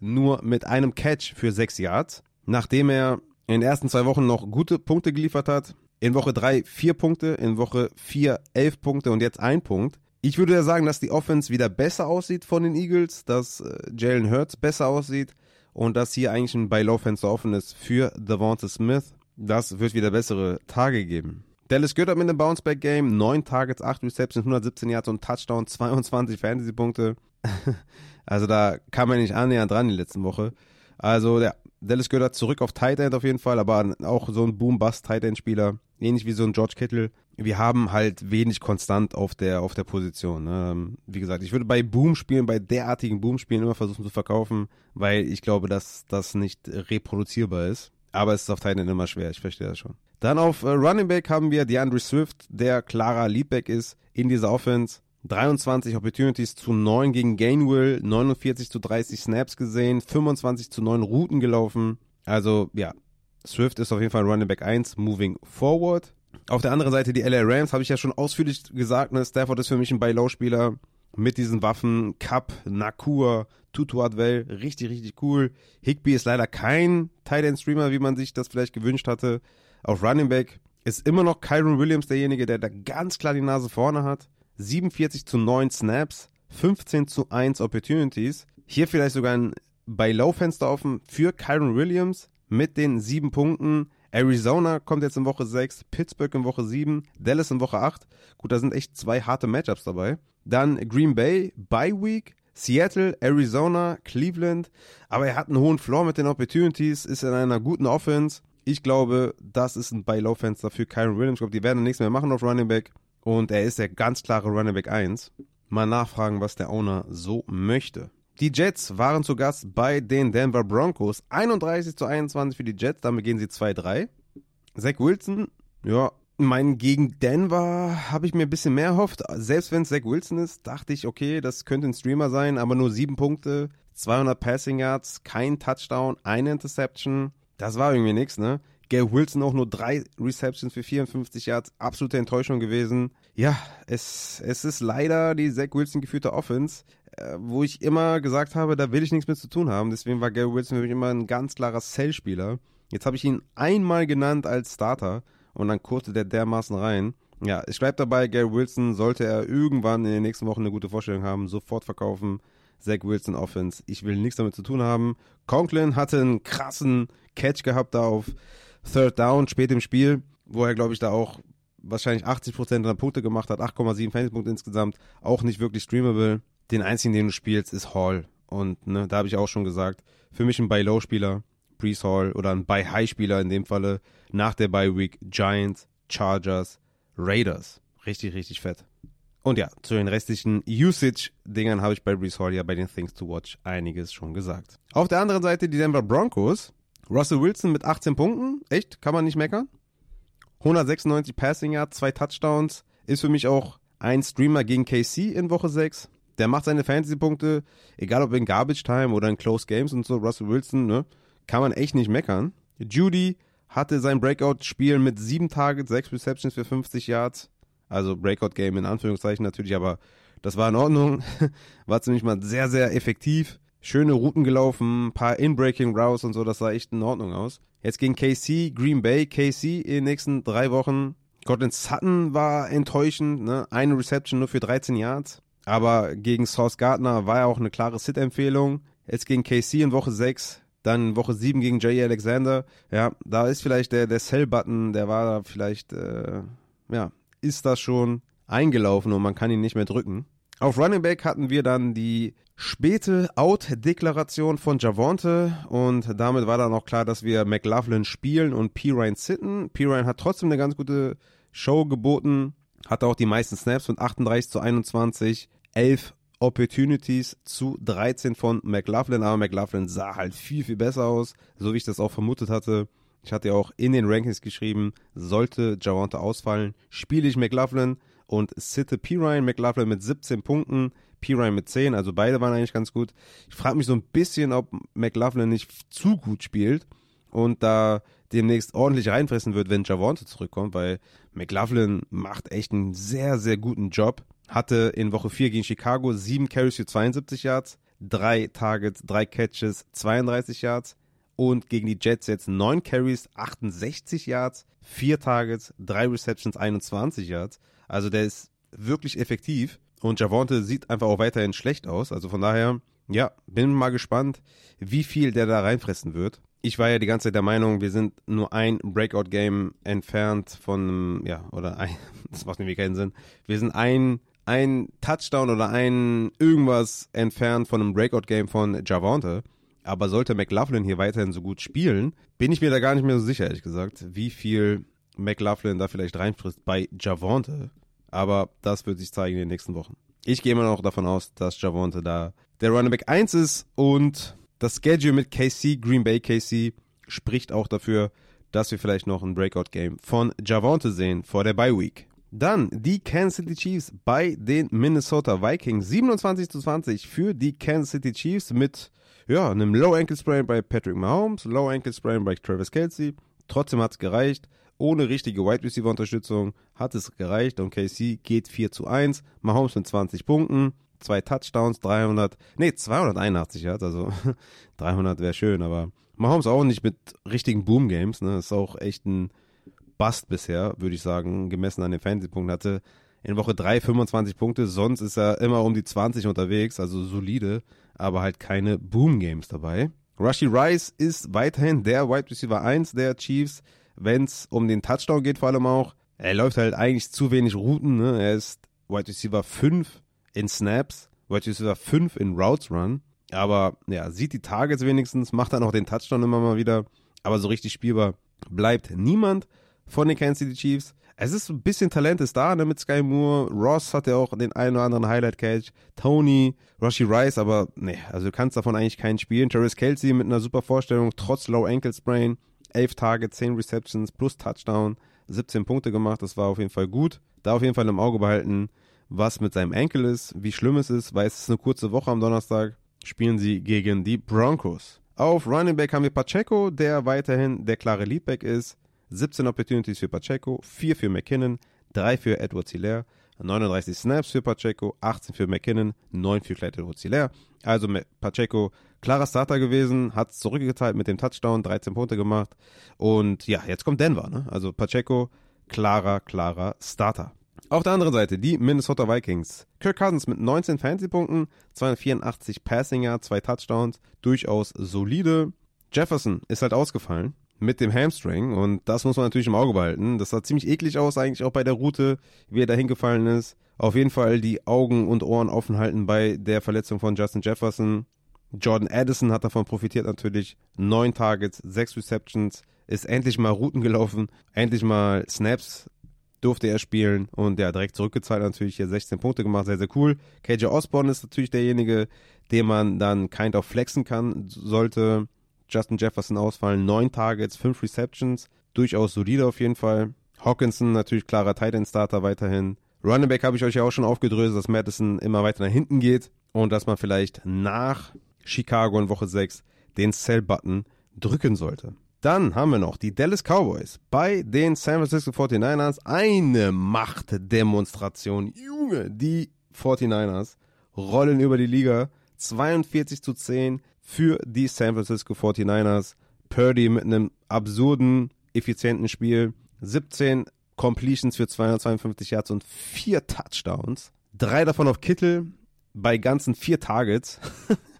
nur mit einem Catch für 6 Yards. Nachdem er in den ersten zwei Wochen noch gute Punkte geliefert hat. In Woche 3 4 Punkte, in Woche 4 11 Punkte und jetzt ein Punkt. Ich würde ja sagen, dass die Offense wieder besser aussieht von den Eagles, dass äh, Jalen Hurts besser aussieht und dass hier eigentlich ein Buy-Low-Fenster offen ist für Devonta Smith. Das wird wieder bessere Tage geben. Dallas Goddard mit einem Bounceback-Game, 9 Targets, 8 Receptions, 117 Yards und Touchdown, 22 Fantasy-Punkte. also da kam er nicht annähernd dran die letzten Woche. Also der Dallas Goddard zurück auf Tight End auf jeden Fall, aber auch so ein Boom-Bust-Tight End-Spieler, ähnlich wie so ein George Kittle. Wir haben halt wenig konstant auf der, auf der Position. Ne? Wie gesagt, ich würde bei Boom-Spielen, bei derartigen Boom-Spielen immer versuchen zu verkaufen, weil ich glaube, dass das nicht reproduzierbar ist. Aber es ist auf Tight End immer schwer, ich verstehe das schon. Dann auf äh, Running Back haben wir DeAndre Swift, der klarer Leadback ist in dieser Offense. 23 Opportunities zu 9 gegen Gainwell, 49 zu 30 Snaps gesehen, 25 zu 9 Routen gelaufen. Also ja, Swift ist auf jeden Fall Running Back 1, moving forward. Auf der anderen Seite die LA Rams, habe ich ja schon ausführlich gesagt, ne? Stafford ist für mich ein Buy-Low-Spieler mit diesen Waffen. Cup, Nakua, Tutu Adwell, richtig, richtig cool. Higby ist leider kein Tight End Streamer, wie man sich das vielleicht gewünscht hatte. Auf Running Back ist immer noch Kyron Williams derjenige, der da ganz klar die Nase vorne hat. 47 zu 9 Snaps, 15 zu 1 Opportunities. Hier vielleicht sogar ein bei Low-Fenster offen für Kyron Williams mit den 7 Punkten. Arizona kommt jetzt in Woche 6, Pittsburgh in Woche 7, Dallas in Woche 8. Gut, da sind echt zwei harte Matchups dabei. Dann Green Bay, Bye Week, Seattle, Arizona, Cleveland. Aber er hat einen hohen Floor mit den Opportunities, ist in einer guten Offense. Ich glaube, das ist ein Buy-Low-Fenster für Kyron Williams. Ich glaube, die werden nichts mehr machen auf Running Back. Und er ist der ganz klare Running Back 1. Mal nachfragen, was der Owner so möchte. Die Jets waren zu Gast bei den Denver Broncos. 31 zu 21 für die Jets, damit gehen sie 2-3. Zach Wilson, ja, mein gegen Denver habe ich mir ein bisschen mehr erhofft. Selbst wenn es Zach Wilson ist, dachte ich, okay, das könnte ein Streamer sein, aber nur sieben Punkte, 200 Passing Yards, kein Touchdown, eine Interception. Das war irgendwie nichts, ne? Gail Wilson auch nur drei Receptions für 54 Yards. Absolute Enttäuschung gewesen. Ja, es, es ist leider die Zach Wilson geführte Offense, äh, wo ich immer gesagt habe, da will ich nichts mit zu tun haben. Deswegen war Gail Wilson für mich immer ein ganz klarer Cell-Spieler. Jetzt habe ich ihn einmal genannt als Starter und dann kurte der dermaßen rein. Ja, ich bleibe dabei, Gary Wilson sollte er irgendwann in den nächsten Wochen eine gute Vorstellung haben, sofort verkaufen. Zach Wilson Offense. Ich will nichts damit zu tun haben. Conklin hatte einen krassen Catch gehabt da auf Third Down spät im Spiel, wo er, glaube ich, da auch wahrscheinlich 80% der Punkte gemacht hat, 8,7 Fantasy-Punkte insgesamt, auch nicht wirklich streamable. Den einzigen, den du spielst, ist Hall. Und ne, da habe ich auch schon gesagt, für mich ein Buy-Low-Spieler, Brees Hall, oder ein Buy-High-Spieler in dem Falle, nach der Buy-Week, Giants, Chargers, Raiders. Richtig, richtig fett. Und ja, zu den restlichen Usage-Dingern habe ich bei Brees Hall ja bei den Things to Watch einiges schon gesagt. Auf der anderen Seite die Denver Broncos. Russell Wilson mit 18 Punkten. Echt? Kann man nicht meckern. 196 Passing Yards, zwei Touchdowns. Ist für mich auch ein Streamer gegen KC in Woche 6. Der macht seine Fantasy-Punkte, egal ob in Garbage Time oder in Close Games und so. Russell Wilson, ne? Kann man echt nicht meckern. Judy hatte sein Breakout-Spiel mit sieben Targets, sechs Receptions für 50 Yards. Also Breakout-Game in Anführungszeichen natürlich, aber das war in Ordnung. War ziemlich mal sehr, sehr effektiv. Schöne Routen gelaufen, ein paar In-Breaking Routes und so, das sah echt in Ordnung aus. Jetzt gegen KC, Green Bay, KC in den nächsten drei Wochen. Cortland Sutton war enttäuschend, ne? Eine Reception nur für 13 Yards. Aber gegen Sauce Gardner war ja auch eine klare Sit-Empfehlung. Jetzt gegen KC in Woche 6 dann Woche 7 gegen Jay Alexander. Ja, da ist vielleicht der, der Sell-Button, der war da vielleicht, äh, ja, ist das schon eingelaufen und man kann ihn nicht mehr drücken. Auf Running Back hatten wir dann die späte Out-Deklaration von Javonte und damit war dann auch klar, dass wir McLaughlin spielen und P. Ryan sitten. P. Ryan hat trotzdem eine ganz gute Show geboten, hatte auch die meisten Snaps mit 38 zu 21, 11 Opportunities zu 13 von McLaughlin, aber McLaughlin sah halt viel, viel besser aus, so wie ich das auch vermutet hatte. Ich hatte ja auch in den Rankings geschrieben, sollte Javante ausfallen, spiele ich McLaughlin und sitte Pirine McLaughlin mit 17 Punkten, Pirine mit 10, also beide waren eigentlich ganz gut. Ich frage mich so ein bisschen, ob McLaughlin nicht zu gut spielt und da demnächst ordentlich reinfressen wird, wenn Javante zurückkommt, weil McLaughlin macht echt einen sehr, sehr guten Job hatte in Woche 4 gegen Chicago 7 Carries für 72 Yards, 3 Targets, 3 Catches, 32 Yards und gegen die Jets jetzt 9 Carries, 68 Yards, 4 Targets, 3 Receptions, 21 Yards. Also der ist wirklich effektiv und Javonte sieht einfach auch weiterhin schlecht aus. Also von daher, ja, bin mal gespannt, wie viel der da reinfressen wird ich war ja die ganze Zeit der Meinung, wir sind nur ein Breakout-Game entfernt von, ja, oder ein, das macht nämlich keinen Sinn. Wir sind ein, ein Touchdown oder ein irgendwas entfernt von einem Breakout-Game von Javante. Aber sollte McLaughlin hier weiterhin so gut spielen, bin ich mir da gar nicht mehr so sicher, ehrlich gesagt, wie viel McLaughlin da vielleicht reinfrisst bei Javante. Aber das wird sich zeigen in den nächsten Wochen. Ich gehe immer noch davon aus, dass Javante da der Running Back 1 ist und das Schedule mit KC, Green Bay KC, spricht auch dafür, dass wir vielleicht noch ein Breakout-Game von Javante sehen vor der Bye Week. Dann die Kansas City Chiefs bei den Minnesota Vikings. 27 zu 20 für die Kansas City Chiefs mit ja, einem Low Ankle Sprain bei Patrick Mahomes, Low Ankle Sprain bei Travis Kelsey. Trotzdem hat es gereicht. Ohne richtige Wide Receiver Unterstützung hat es gereicht und KC geht 4 zu 1. Mahomes mit 20 Punkten zwei Touchdowns, 300, nee, 281 Yards, also 300 wäre schön, aber Mahomes auch nicht mit richtigen Boom-Games, ne, ist auch echt ein Bust bisher, würde ich sagen, gemessen an den Fantasy-Punkten hatte. In Woche 3 25 Punkte, sonst ist er immer um die 20 unterwegs, also solide, aber halt keine Boom-Games dabei. Rushy Rice ist weiterhin der Wide Receiver 1 der Chiefs, wenn es um den Touchdown geht vor allem auch. Er läuft halt eigentlich zu wenig Routen, ne? er ist Wide Receiver 5 in Snaps, Wide Receiver 5 in Routes Run. Aber ja, sieht die Targets wenigstens, macht dann auch den Touchdown immer mal wieder. Aber so richtig spielbar bleibt niemand von den Kansas City Chiefs. Es ist ein bisschen Talent ist da, ne, mit Sky Moore. Ross hat ja auch den einen oder anderen Highlight-Catch. Tony, Roshi Rice, aber ne, also du kannst davon eigentlich keinen spielen. Travis Kelsey mit einer super Vorstellung, trotz Low Ankle Sprain. 11 Targets, 10 Receptions plus Touchdown, 17 Punkte gemacht. Das war auf jeden Fall gut. Da auf jeden Fall im Auge behalten was mit seinem Enkel ist, wie schlimm es ist, weil es ist eine kurze Woche am Donnerstag. spielen sie gegen die Broncos. Auf Running Back haben wir Pacheco, der weiterhin der klare Leadback ist. 17 Opportunities für Pacheco, 4 für McKinnon, 3 für Edward Hilaire, 39 Snaps für Pacheco, 18 für McKinnon, 9 für Clyde Edwards Hilaire. Also Pacheco, klarer Starter gewesen, hat zurückgeteilt mit dem Touchdown, 13 Punkte gemacht. Und ja, jetzt kommt Denver. Ne? Also Pacheco, klarer, klarer Starter. Auf der anderen Seite die Minnesota Vikings. Kirk Cousins mit 19 Fantasy-Punkten, 284 Passing Yards, 2 Touchdowns, durchaus solide. Jefferson ist halt ausgefallen mit dem Hamstring und das muss man natürlich im Auge behalten. Das sah ziemlich eklig aus, eigentlich auch bei der Route, wie er da hingefallen ist. Auf jeden Fall die Augen und Ohren offen halten bei der Verletzung von Justin Jefferson. Jordan Addison hat davon profitiert natürlich. Neun Targets, sechs Receptions, ist endlich mal Routen gelaufen, endlich mal Snaps durfte er spielen und ja, direkt zurückgezahlt natürlich hier 16 Punkte gemacht, sehr, sehr cool. KJ Osborne ist natürlich derjenige, den man dann kind of flexen kann, sollte Justin Jefferson ausfallen. Neun Targets, fünf Receptions, durchaus solide auf jeden Fall. Hawkinson natürlich klarer Tight End Starter weiterhin. Running Back habe ich euch ja auch schon aufgedröselt, dass Madison immer weiter nach hinten geht und dass man vielleicht nach Chicago in Woche 6 den Sell-Button drücken sollte. Dann haben wir noch die Dallas Cowboys bei den San Francisco 49ers. Eine Machtdemonstration. Junge, die 49ers rollen über die Liga. 42 zu 10 für die San Francisco 49ers. Purdy mit einem absurden, effizienten Spiel. 17 Completions für 252 Yards und 4 Touchdowns. Drei davon auf Kittel bei ganzen 4 Targets.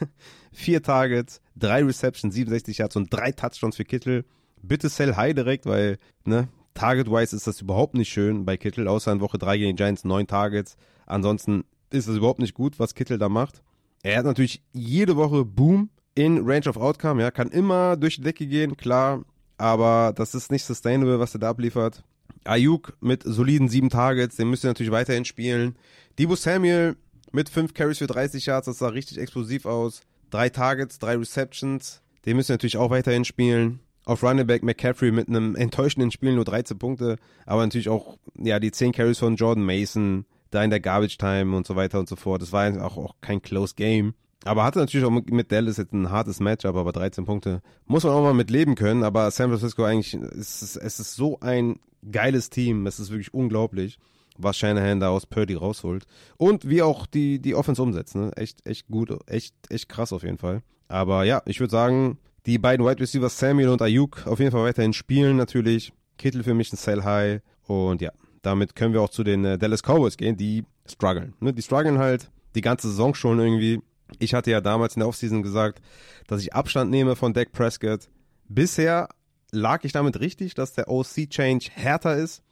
Vier Targets, drei Receptions, 67 Yards und drei Touchdowns für Kittel. Bitte sell high direkt, weil, ne, Target-wise ist das überhaupt nicht schön bei Kittel, außer in Woche 3 gegen die Giants neun Targets. Ansonsten ist es überhaupt nicht gut, was Kittel da macht. Er hat natürlich jede Woche Boom in Range of Outcome, ja, kann immer durch die Decke gehen, klar, aber das ist nicht sustainable, was er da abliefert. Ayuk mit soliden sieben Targets, den müsst ihr natürlich weiterhin spielen. Debo Samuel mit fünf Carries für 30 Yards, das sah richtig explosiv aus. Drei Targets, drei Receptions. Den müssen wir natürlich auch weiterhin spielen. Auf Running Back McCaffrey mit einem enttäuschenden Spiel nur 13 Punkte, aber natürlich auch ja die 10 Carries von Jordan Mason, da in der Garbage Time und so weiter und so fort. Das war auch, auch kein Close Game. Aber hatte natürlich auch mit Dallas jetzt ein hartes Matchup, aber 13 Punkte muss man auch mal mit leben können. Aber San Francisco eigentlich, es ist, es ist so ein geiles Team. Es ist wirklich unglaublich was Shanahan da aus Purdy rausholt. Und wie auch die, die Offense umsetzt. Ne? Echt, echt gut, echt, echt krass auf jeden Fall. Aber ja, ich würde sagen, die beiden Wide Receivers Samuel und Ayuk auf jeden Fall weiterhin spielen natürlich. Kittel für mich ein Sell High. Und ja, damit können wir auch zu den äh, Dallas Cowboys gehen, die strugglen. Ne? Die strugglen halt die ganze Saison schon irgendwie. Ich hatte ja damals in der Offseason gesagt, dass ich Abstand nehme von Dak Prescott. Bisher lag ich damit richtig, dass der OC-Change härter ist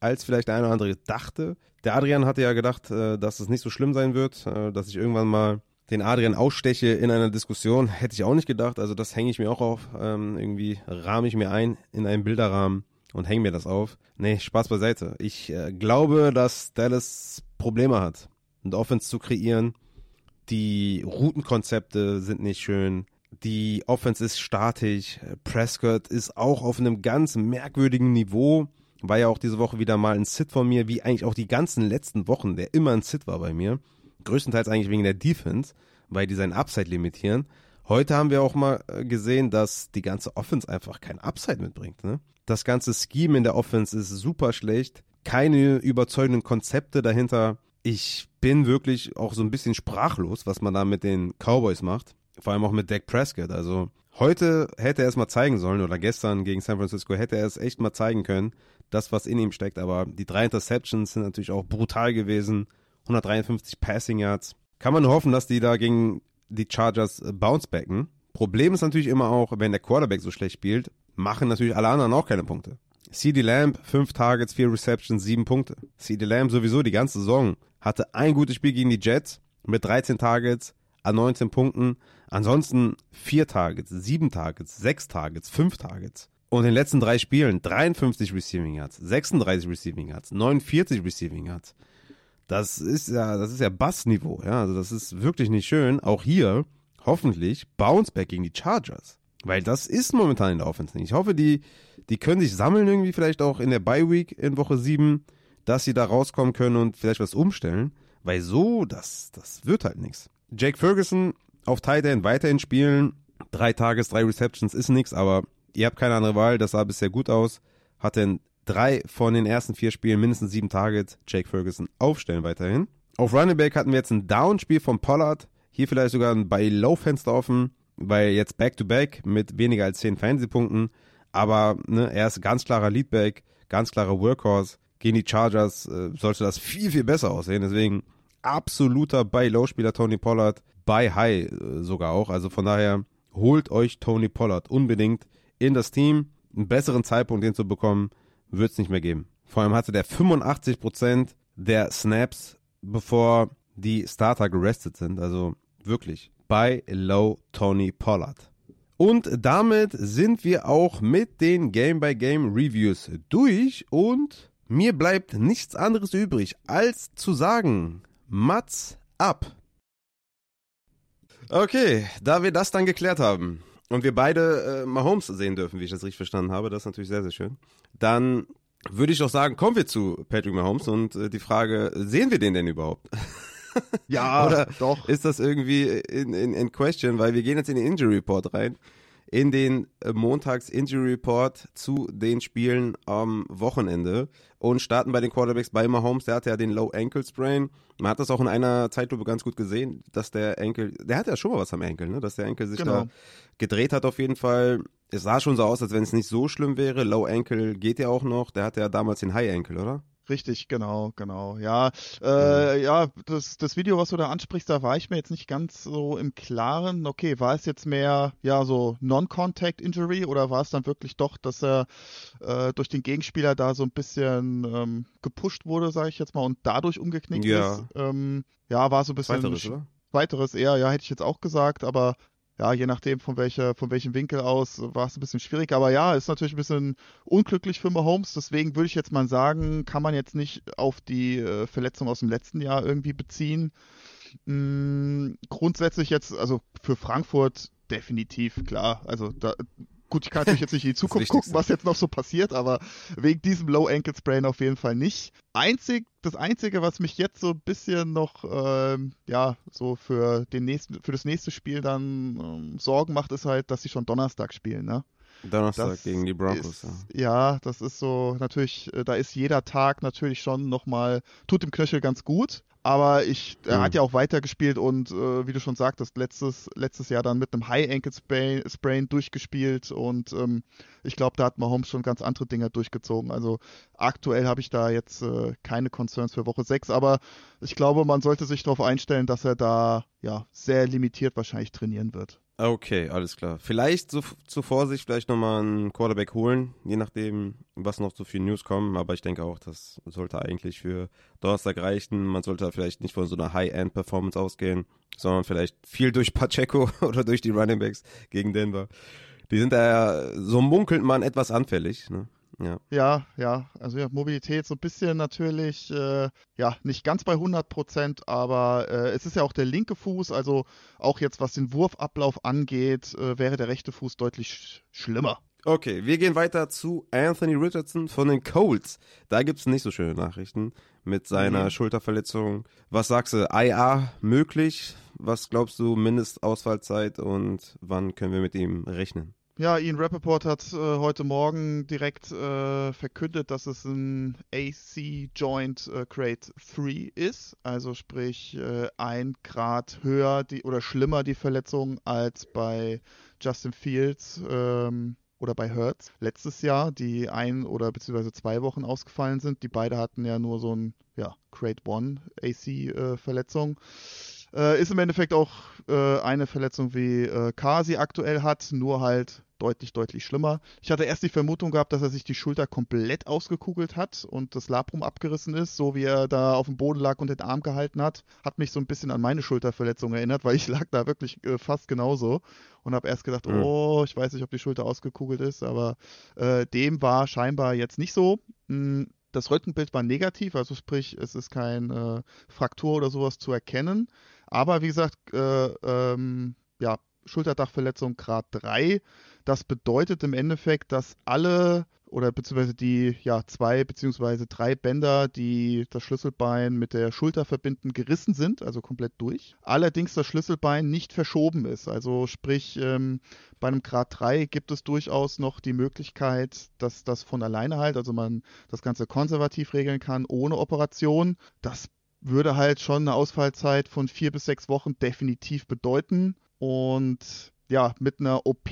als vielleicht der eine oder andere dachte. Der Adrian hatte ja gedacht, äh, dass es nicht so schlimm sein wird, äh, dass ich irgendwann mal den Adrian aussteche in einer Diskussion. Hätte ich auch nicht gedacht. Also das hänge ich mir auch auf. Ähm, irgendwie rahme ich mir ein in einen Bilderrahmen und hänge mir das auf. Nee, Spaß beiseite. Ich äh, glaube, dass Dallas Probleme hat, und Offense zu kreieren. Die Routenkonzepte sind nicht schön. Die Offense ist statisch. Prescott ist auch auf einem ganz merkwürdigen Niveau. War ja auch diese Woche wieder mal ein Sit von mir, wie eigentlich auch die ganzen letzten Wochen, der immer ein Sit war bei mir. Größtenteils eigentlich wegen der Defense, weil die seinen Upside limitieren. Heute haben wir auch mal äh, gesehen, dass die ganze Offense einfach kein Upside mitbringt. Ne? Das ganze Scheme in der Offense ist super schlecht. Keine überzeugenden Konzepte dahinter. Ich bin wirklich auch so ein bisschen sprachlos, was man da mit den Cowboys macht. Vor allem auch mit Dak Prescott. Also heute hätte er es mal zeigen sollen oder gestern gegen San Francisco hätte er es echt mal zeigen können, das, was in ihm steckt. Aber die drei Interceptions sind natürlich auch brutal gewesen. 153 Passing Yards. Kann man nur hoffen, dass die da gegen die Chargers äh, bounce backen. Problem ist natürlich immer auch, wenn der Quarterback so schlecht spielt, machen natürlich alle anderen auch keine Punkte. CD Lamb, 5 Targets, 4 Receptions, 7 Punkte. CD Lamb sowieso die ganze Saison hatte ein gutes Spiel gegen die Jets mit 13 Targets an 19 Punkten. Ansonsten 4 Targets, 7 Targets, 6 Targets, 5 Targets. Und in den letzten drei Spielen 53 Receiving Yards, 36 Receiving Yards, 49 Receiving Yards. Das ist ja, das ist ja Bassniveau, ja. Also das ist wirklich nicht schön. Auch hier hoffentlich Bounceback gegen die Chargers. Weil das ist momentan in der Offense nicht. Ich hoffe, die, die können sich sammeln irgendwie vielleicht auch in der Bye Week in Woche 7, dass sie da rauskommen können und vielleicht was umstellen. Weil so, das, das wird halt nichts. Jake Ferguson auf Tight End weiterhin spielen. Drei Tages, drei Receptions ist nichts, aber ihr habt keine andere Wahl. Das sah bisher gut aus. Hatte in drei von den ersten vier Spielen mindestens sieben Targets. Jake Ferguson aufstellen weiterhin. Auf Running Back hatten wir jetzt ein Down-Spiel von Pollard. Hier vielleicht sogar ein Buy-Low-Fenster offen, weil jetzt Back-to-Back -back mit weniger als zehn Fantasy-Punkten. Aber ne, er ist ganz klarer Leadback, ganz klarer Workhorse. Gegen die Chargers äh, sollte das viel, viel besser aussehen. Deswegen absoluter Buy-Low-Spieler Tony Pollard. Buy-High äh, sogar auch. Also von daher holt euch Tony Pollard unbedingt in das Team. Einen besseren Zeitpunkt, den zu bekommen, wird es nicht mehr geben. Vor allem hatte der 85% der Snaps, bevor die Starter gerestet sind. Also wirklich. Buy low Tony Pollard. Und damit sind wir auch mit den Game-by-Game-Reviews durch und mir bleibt nichts anderes übrig, als zu sagen, Mats ab. Okay, da wir das dann geklärt haben und wir beide äh, Mahomes sehen dürfen, wie ich das richtig verstanden habe, das ist natürlich sehr, sehr schön, dann würde ich doch sagen, kommen wir zu Patrick Mahomes und äh, die Frage, sehen wir den denn überhaupt? Ja, Oder doch. ist das irgendwie in, in, in question, weil wir gehen jetzt in den Injury Report rein, in den äh, Montags Injury Report zu den Spielen am Wochenende und starten bei den Quarterbacks bei Mahomes, der hatte ja den Low Ankle Sprain. Man hat das auch in einer Zeitlupe ganz gut gesehen, dass der Enkel, der hatte ja schon mal was am Enkel, ne? dass der Enkel sich Genau. da gedreht hat auf jeden Fall. Es sah schon so aus, als wenn es nicht so schlimm wäre. Low Ankle geht ja auch noch. Der hatte ja damals den High Ankle, oder? Richtig, genau, genau. Ja, äh, ja, das, das Video, was du da ansprichst, da war ich mir jetzt nicht ganz so im Klaren. Okay, war es jetzt mehr, ja, so Non-Contact Injury oder war es dann wirklich doch, dass er äh, durch den Gegenspieler da so ein bisschen ähm, gepusht wurde, sage ich jetzt mal, und dadurch umgeknickt Ja. ist? Ähm, ja, war so ein bisschen Zweiteres, oder? Weiteres eher, ja, hätte ich jetzt auch gesagt, aber ja, je nachdem von welcher, von welchem Winkel aus war es ein bisschen schwierig. Aber ja, ist natürlich ein bisschen unglücklich für Mahomes. Deswegen würde ich jetzt mal sagen, kann man jetzt nicht auf die äh, Verletzung aus dem letzten Jahr irgendwie beziehen. Mm, grundsätzlich jetzt, also für Frankfurt definitiv klar. Also da, gut, ich kann natürlich jetzt nicht in die Zukunft gucken, was jetzt noch so passiert, aber wegen diesem Low Ankle Sprain auf jeden Fall nicht. Einzig, das Einzige, was mich jetzt so ein bisschen noch, ähm, ja, so für den nächsten, für das nächste Spiel dann ähm, Sorgen macht, ist halt, dass sie schon Donnerstag spielen, ne? Donnerstag Das gegen die Broncos. Ist, ja. ja, das ist so natürlich, äh, da ist jeder Tag natürlich schon nochmal, tut dem Knöchel ganz gut. Aber ich, er Mhm. hat ja auch weitergespielt und äh, wie du schon sagtest, letztes, letztes Jahr dann mit einem High Ankle Sprain, Sprain durchgespielt und ähm, ich glaube, da hat Mahomes schon ganz andere Dinge durchgezogen. Also aktuell habe ich da jetzt äh, keine Concerns für Woche 6, aber ich glaube, man sollte sich darauf einstellen, dass er da ja sehr limitiert wahrscheinlich trainieren wird. Okay, alles klar. Vielleicht zu, zur Vorsicht vielleicht nochmal einen Quarterback holen, je nachdem, was noch so viel News kommen. Aber ich denke auch, das sollte eigentlich für Donnerstag reichen. Man sollte vielleicht nicht von so einer High-End-Performance ausgehen, sondern vielleicht viel durch Pacheco oder durch die Running Backs gegen Denver. Die sind da ja, so munkelt man, etwas anfällig. Ne? Ja. Ja, ja, also ja, Mobilität so ein bisschen natürlich, äh, ja, nicht ganz bei 100 Prozent, aber äh, es ist ja auch der linke Fuß, also auch jetzt was den Wurfablauf angeht, äh, wäre der rechte Fuß deutlich sch schlimmer. Okay, wir gehen weiter zu Anthony Richardson von den Colts. Da gibt's nicht so schöne Nachrichten mit seiner Mhm. Schulterverletzung. Was sagst du, IA möglich? Was glaubst du, Mindestausfallzeit und wann können wir mit ihm rechnen? Ja, Ian Rappaport hat äh, heute Morgen direkt äh, verkündet, dass es ein AC Joint äh, Grade 3 ist, also sprich äh, ein Grad höher die, oder schlimmer die Verletzung als bei Justin Fields ähm, oder bei Hertz letztes Jahr, die ein oder beziehungsweise zwei Wochen ausgefallen sind. Die beide hatten ja nur so ein ja, Grade 1 AC-Verletzung. Äh, ist im Endeffekt auch äh, eine Verletzung, wie äh, Kasi aktuell hat, nur halt deutlich, deutlich schlimmer. Ich hatte erst die Vermutung gehabt, dass er sich die Schulter komplett ausgekugelt hat und das Labrum abgerissen ist, so wie er da auf dem Boden lag und den Arm gehalten hat. Hat mich so ein bisschen an meine Schulterverletzung erinnert, weil ich lag da wirklich äh, fast genauso und habe erst gedacht, Mhm. oh, ich weiß nicht, ob die Schulter ausgekugelt ist, aber äh, dem war scheinbar jetzt nicht so. Mm, Das Röntgenbild war negativ, also sprich, es ist kein äh, Fraktur oder sowas zu erkennen. Aber wie gesagt, äh, ähm, ja, Schulterdachverletzung Grad 3. Das bedeutet im Endeffekt, dass alle oder beziehungsweise die ja zwei beziehungsweise drei Bänder, die das Schlüsselbein mit der Schulter verbinden, gerissen sind, also komplett durch. Allerdings das Schlüsselbein nicht verschoben ist. Also sprich, ähm, bei einem Grad 3 gibt es durchaus noch die Möglichkeit, dass das von alleine halt, also man das Ganze konservativ regeln kann, ohne Operation. Das würde halt schon eine Ausfallzeit von vier bis sechs Wochen definitiv bedeuten. Und ja, mit einer OP,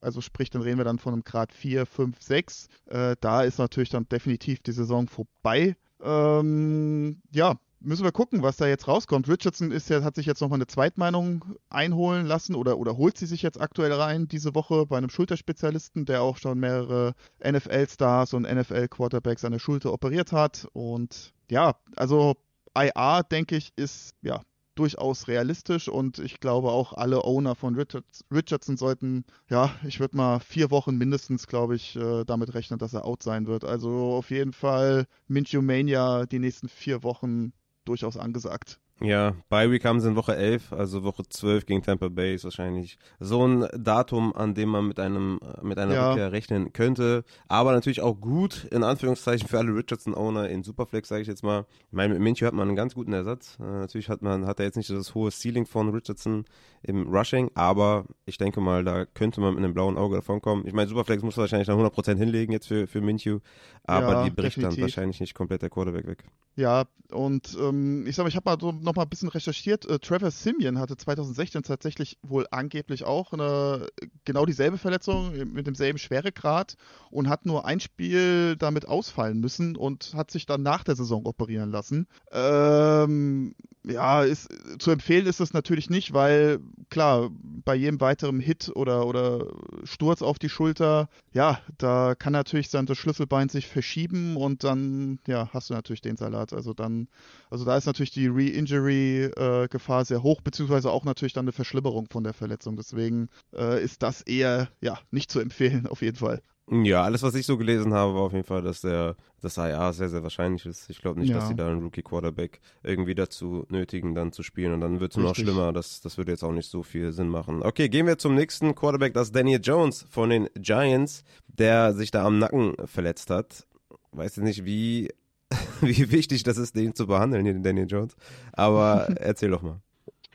also sprich, dann reden wir dann von einem Grad 4, 5, 6. Äh, da ist natürlich dann definitiv die Saison vorbei. Ähm, ja, müssen wir gucken, was da jetzt rauskommt. Richardson ist ja, hat sich jetzt nochmal eine Zweitmeinung einholen lassen oder, oder holt sie sich jetzt aktuell rein diese Woche bei einem Schulterspezialisten, der auch schon mehrere NFL-Stars und NFL-Quarterbacks an der Schulter operiert hat. Und ja, also IA, denke ich, ist ja durchaus realistisch und ich glaube auch alle Owner von Richards, Richardson sollten, ja, ich würde mal vier Wochen mindestens, glaube ich, äh, damit rechnen, dass er out sein wird. Also auf jeden Fall Minshew Mania die nächsten vier Wochen durchaus angesagt. Ja, Bye Week haben sie in Woche 11, also Woche 12 gegen Tampa Bay ist wahrscheinlich so ein Datum, an dem man mit einem mit einer ja. Rückkehr rechnen könnte. Aber natürlich auch gut, in Anführungszeichen, für alle Richardson-Owner in Superflex, sage ich jetzt mal. Ich meine, mit Minchie hat man einen ganz guten Ersatz. Äh, natürlich hat man, hat er jetzt nicht das hohe Ceiling von Richardson im Rushing, aber ich denke mal, da könnte man mit einem blauen Auge davon kommen. Ich meine, Superflex muss wahrscheinlich noch 100% hinlegen jetzt für, für Minshew, aber ja, die bricht definitiv. dann wahrscheinlich nicht komplett der Quarterback weg. Ja, und ähm, ich sag mal, ich habe mal so noch mal ein bisschen recherchiert. Äh, Trevor Simeon hatte 2016 tatsächlich wohl angeblich auch eine genau dieselbe Verletzung mit demselben Schweregrad und hat nur ein Spiel damit ausfallen müssen und hat sich dann nach der Saison operieren lassen. Ähm, ja, ist, zu empfehlen ist es natürlich nicht, weil klar, bei jedem weiteren Hit oder, oder Sturz auf die Schulter, ja, da kann natürlich dann das Schlüsselbein sich verschieben und dann, ja, hast du natürlich den Salat. Also dann, also da ist natürlich die Re-Injury-Gefahr äh, sehr hoch, beziehungsweise auch natürlich dann eine Verschlimmerung von der Verletzung. Deswegen äh, ist das eher, ja, nicht zu empfehlen, auf jeden Fall. Ja, alles, was ich so gelesen habe, war auf jeden Fall, dass der das IA sehr, sehr wahrscheinlich ist. Ich glaube nicht, ja. dass sie da einen Rookie-Quarterback irgendwie dazu nötigen, dann zu spielen. Und dann wird es noch schlimmer. Das, das würde jetzt auch nicht so viel Sinn machen. Okay, gehen wir zum nächsten Quarterback. Das ist Daniel Jones von den Giants, der sich da am Nacken verletzt hat. Weiß jetzt nicht, wie, wie wichtig das ist, den zu behandeln, den Daniel Jones. Aber erzähl doch mal.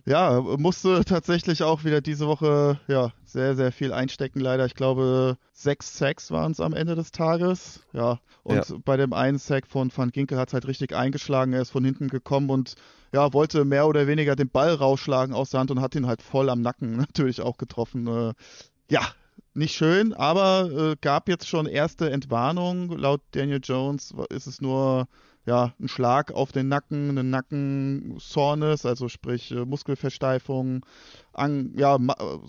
Ja, musste tatsächlich auch wieder diese Woche ja, sehr, sehr viel einstecken, leider. Ich glaube, sechs Sacks waren es am Ende des Tages. Ja, und ja. bei dem einen Sack von Van Ginkel hat es halt richtig eingeschlagen. Er ist von hinten gekommen und ja, wollte mehr oder weniger den Ball rausschlagen aus der Hand und hat ihn halt voll am Nacken natürlich auch getroffen. Äh, ja, nicht schön, aber äh, gab jetzt schon erste Entwarnung. Laut Daniel Jones ist es nur ja, ein Schlag auf den Nacken, eine Nacken-Soreness, also sprich äh, Muskelversteifung. An, ja,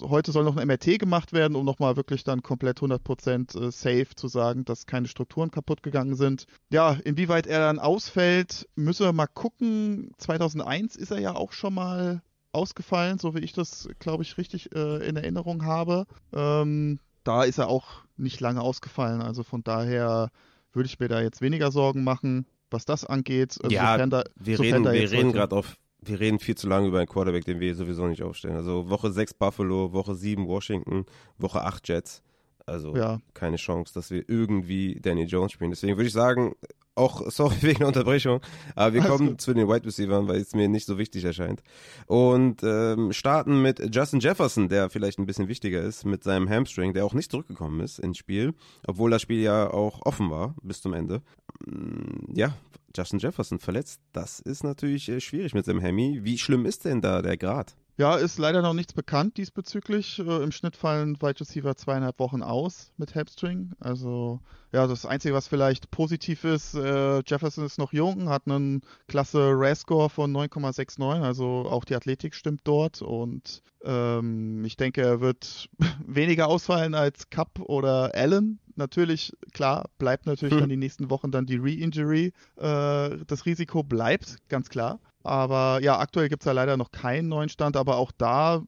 heute soll noch ein MRT gemacht werden, um nochmal wirklich dann komplett 100% äh, safe zu sagen, dass keine Strukturen kaputt gegangen sind. Ja, inwieweit er dann ausfällt, müssen wir mal gucken. 2001 ist er ja auch schon mal ausgefallen, so wie ich das, glaube ich, richtig äh, in Erinnerung habe. Ähm, da ist er auch nicht lange ausgefallen, also von daher würde ich mir da jetzt weniger Sorgen machen was das angeht. Also ja, da, wir reden, wir reden gerade auf, wir reden viel zu lange über einen Quarterback, den wir sowieso nicht aufstellen. Also Woche 6 Buffalo, Woche 7 Washington, Woche 8 Jets. Also ja. keine Chance, dass wir irgendwie Danny Jones spielen. Deswegen würde ich sagen, auch, sorry wegen der Unterbrechung, aber wir kommen gut. zu den Wide Receivers, weil es mir nicht so wichtig erscheint. Und ähm, starten mit Justin Jefferson, der vielleicht ein bisschen wichtiger ist, mit seinem Hamstring, der auch nicht zurückgekommen ist ins Spiel, obwohl das Spiel ja auch offen war bis zum Ende. Mm, ja, Justin Jefferson verletzt, das ist natürlich äh, schwierig mit seinem Hemi. Wie schlimm ist denn da der Grad? Ja, ist leider noch nichts bekannt diesbezüglich. Äh, Im Schnitt fallen Wide Receiver zweieinhalb Wochen aus mit Hamstring. Also ja, das Einzige, was vielleicht positiv ist, äh, Jefferson ist noch jung, hat einen klasse RAS-Score von 9,69, also auch die Athletik stimmt dort und ähm, ich denke, er wird weniger ausfallen als Cup oder Allen. Natürlich, klar, bleibt natürlich hm. dann die nächsten Wochen dann die Re-Injury. Äh, das Risiko bleibt, ganz klar. Aber ja, aktuell gibt es ja leider noch keinen neuen Stand, aber auch da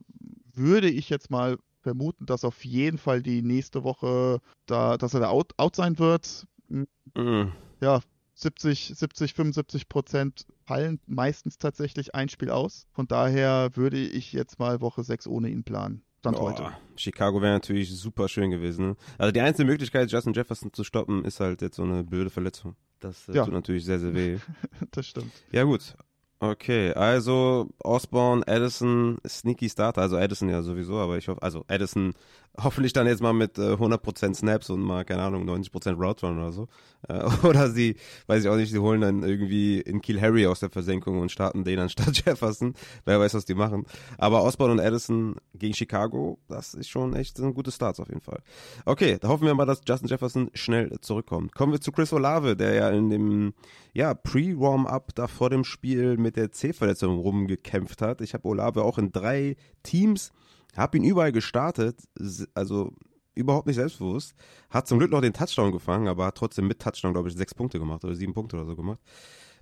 würde ich jetzt mal vermuten, dass auf jeden Fall die nächste Woche da, dass er da out, out sein wird. Mhm. Ja, 70, 70, 75 Prozent fallen meistens tatsächlich ein Spiel aus. Von daher würde ich jetzt mal Woche 6 ohne ihn planen. Stand oh, heute. Chicago wäre natürlich super schön gewesen. Ne? Also die einzige Möglichkeit, Justin Jefferson zu stoppen, ist halt jetzt so eine blöde Verletzung. Das äh, ja. tut natürlich sehr, sehr weh. das stimmt. Ja gut, Okay, also Osborne, Addison, Sneaky Starter, also Addison ja sowieso, aber ich hoffe, also Addison hoffentlich dann jetzt mal mit äh, 100% Snaps und mal, keine Ahnung, 90% Route Run oder so. Äh, oder sie, weiß ich auch nicht, sie holen dann irgendwie in Kiel Harry aus der Versenkung und starten den anstatt Jefferson. Wer weiß, was die machen. Aber Osborne und Addison gegen Chicago, das ist schon echt ein gutes Starts auf jeden Fall. Okay, da hoffen wir mal, dass Justin Jefferson schnell zurückkommt. Kommen wir zu Chris Olave, der ja in dem ja, Pre-Warm-Up da vor dem Spiel mit der C-Verletzung rumgekämpft hat. Ich habe Olave auch in drei Teams hab ihn überall gestartet, also überhaupt nicht selbstbewusst. Hat zum Glück noch den Touchdown gefangen, aber hat trotzdem mit Touchdown, glaube ich, sechs Punkte gemacht oder sieben Punkte oder so gemacht.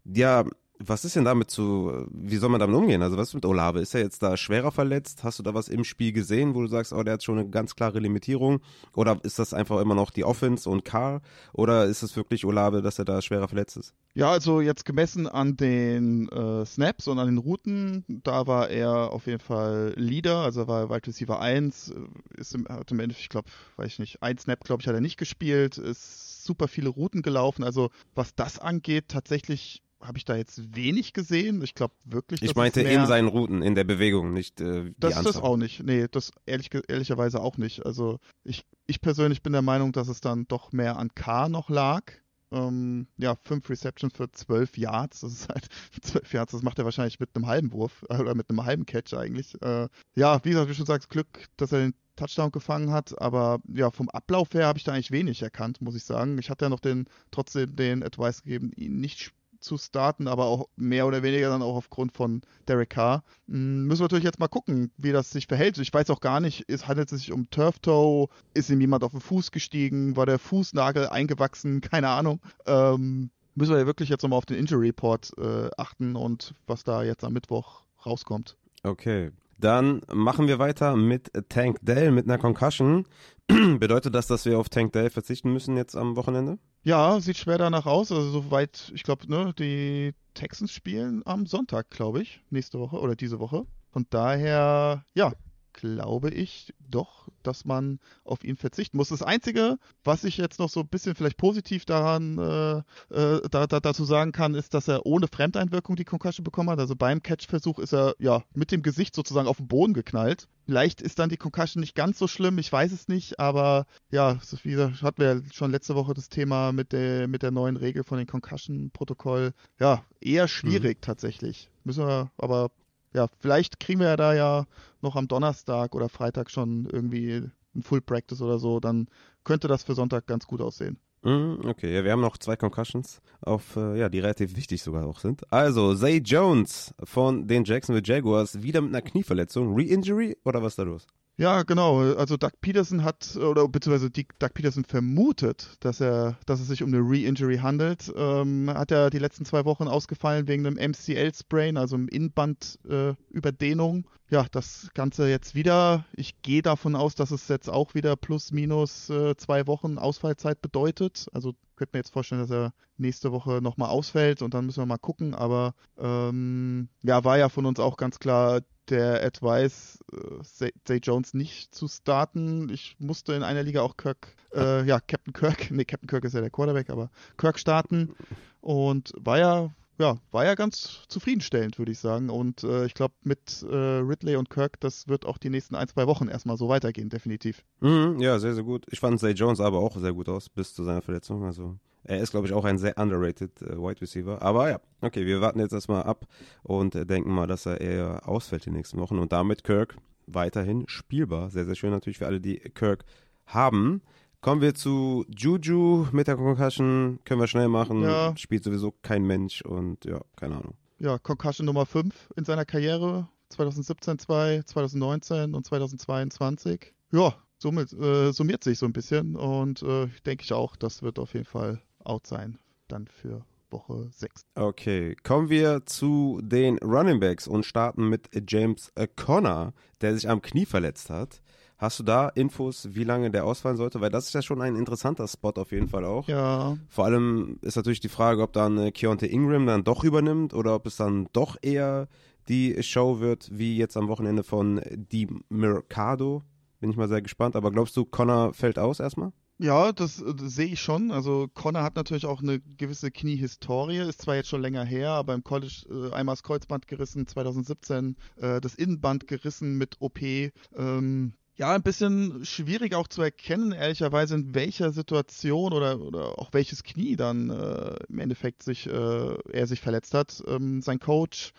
Ja, was ist denn damit zu, wie soll man damit umgehen? Also was ist mit Olave? Ist er jetzt da schwerer verletzt? Hast du da was im Spiel gesehen, wo du sagst, oh, der hat schon eine ganz klare Limitierung? Oder ist das einfach immer noch die Offense und Carr? Oder ist es wirklich Olave, dass er da schwerer verletzt ist? Ja, also jetzt gemessen an den äh, Snaps und an den Routen, da war er auf jeden Fall Leader, also war Wide Receiver 1, äh, ist im, hat im Endeffekt, ich glaube, weiß ich nicht, ein Snap, glaube ich, hat er nicht gespielt, ist super viele Routen gelaufen. Also was das angeht, tatsächlich habe ich da jetzt wenig gesehen. Ich glaube wirklich. Ich meinte in seinen Routen, in der Bewegung, nicht äh, Das Anzahl. das auch nicht. Nee, das ehrlich, ehrlicherweise auch nicht. Also ich, ich persönlich bin der Meinung, dass es dann doch mehr an K noch lag. Ähm, ja, fünf Receptions für zwölf Yards. Das ist halt zwölf Yards, das macht er wahrscheinlich mit einem halben Wurf äh, oder mit einem halben Catch eigentlich. Äh, ja, wie gesagt, wie schon sagst, Glück, dass er den Touchdown gefangen hat, aber ja, vom Ablauf her habe ich da eigentlich wenig erkannt, muss ich sagen. Ich hatte ja noch den, trotzdem den Advice gegeben, ihn nicht zu starten, aber auch mehr oder weniger dann auch aufgrund von Derek Carr. Hm, müssen wir natürlich jetzt mal gucken, wie das sich verhält. Ich weiß auch gar nicht, es handelt sich um Turf Toe, ist ihm jemand auf den Fuß gestiegen, war der Fußnagel eingewachsen, keine Ahnung. Ähm, müssen wir ja wirklich jetzt nochmal auf den Injury Report äh, achten und was da jetzt am Mittwoch rauskommt. Okay, dann machen wir weiter mit Tank Dell mit einer Concussion. Bedeutet das, dass wir auf Tank Dell verzichten müssen jetzt am Wochenende? Ja, sieht schwer danach aus. Also soweit, ich glaube, ne, die Texans spielen am Sonntag, glaube ich, nächste Woche oder diese Woche. Von daher, ja, glaube ich doch, dass man auf ihn verzichten muss. Das Einzige, was ich jetzt noch so ein bisschen vielleicht positiv daran äh, äh, da, da, dazu sagen kann, ist, dass er ohne Fremdeinwirkung die Concussion bekommen hat. Also beim Catch-Versuch ist er ja mit dem Gesicht sozusagen auf den Boden geknallt. Vielleicht ist dann die Concussion nicht ganz so schlimm, ich weiß es nicht, aber ja, wie gesagt, hatten wir ja schon letzte Woche das Thema mit der, mit der neuen Regel von dem Concussion-Protokoll. Ja, eher schwierig mhm. tatsächlich. Müssen wir aber ja, vielleicht kriegen wir ja da ja noch am Donnerstag oder Freitag schon irgendwie ein Full Practice oder so, dann könnte das für Sonntag ganz gut aussehen. Mhm, okay, ja, wir haben noch zwei Concussions, auf, äh, ja, die relativ wichtig sogar auch sind. Also, Zay Jones von den Jacksonville Jaguars wieder mit einer Knieverletzung. Re-Injury oder was ist da los? Ja, genau. Also Doug Peterson hat, oder beziehungsweise Doug Peterson vermutet, dass er, dass es sich um eine Re-Injury handelt. Ähm, hat er die letzten zwei Wochen ausgefallen wegen einem MCL-Sprain, also einem Innenbandüberdehnung. Äh, ja, das Ganze jetzt wieder. Ich gehe davon aus, dass es jetzt auch wieder plus minus äh, zwei Wochen Ausfallzeit bedeutet. Also könnte mir jetzt vorstellen, dass er nächste Woche nochmal ausfällt und dann müssen wir mal gucken. Aber ähm, ja, war ja von uns auch ganz klar der Advice, äh, Zay Jones nicht zu starten. Ich musste in einer Liga auch Kirk, äh, ja, Captain Kirk, nee, Captain Kirk ist ja der Quarterback, aber Kirk starten und war ja, ja, war ja ganz zufriedenstellend, würde ich sagen. Und äh, ich glaube, mit äh, Ridley und Kirk, das wird auch die nächsten ein, zwei Wochen erstmal so weitergehen, definitiv. Mhm, ja, sehr, sehr gut. Ich fand Zay Jones aber auch sehr gut aus, bis zu seiner Verletzung. Also er ist, glaube ich, auch ein sehr underrated äh, Wide Receiver. Aber ja, okay, wir warten jetzt erstmal ab und äh, denken mal, dass er eher ausfällt die nächsten Wochen. Und damit Kirk weiterhin spielbar. Sehr, sehr schön natürlich für alle, die Kirk haben. Kommen wir zu Juju mit der Concussion. Können wir schnell machen. Ja. Spielt sowieso kein Mensch und ja, keine Ahnung. Ja, Concussion Nummer 5 in seiner Karriere. 2017 2, 2019 und 2022. Ja, somit, äh, summiert sich so ein bisschen und äh, denke ich auch, das wird auf jeden Fall out sein, dann für Woche 6. Okay, kommen wir zu den Running Backs und starten mit James Conner, der sich am Knie verletzt hat. Hast du da Infos, wie lange der ausfallen sollte? Weil das ist ja schon ein interessanter Spot auf jeden Fall auch. Ja. Vor allem ist natürlich die Frage, ob dann Keontae Ingram dann doch übernimmt oder ob es dann doch eher die Show wird, wie jetzt am Wochenende von Di Mercado. Bin ich mal sehr gespannt. Aber glaubst du, Connor fällt aus erstmal? Ja, das, das sehe ich schon. Also Connor hat natürlich auch eine gewisse Kniehistorie, ist zwar jetzt schon länger her, aber im College äh, einmal das Kreuzband gerissen, 2017 äh, das Innenband gerissen mit OP. Ähm, ja, ein bisschen schwierig auch zu erkennen, ehrlicherweise, in welcher Situation oder, oder auch welches Knie dann äh, im Endeffekt sich, äh, er sich verletzt hat. Ähm, sein Coach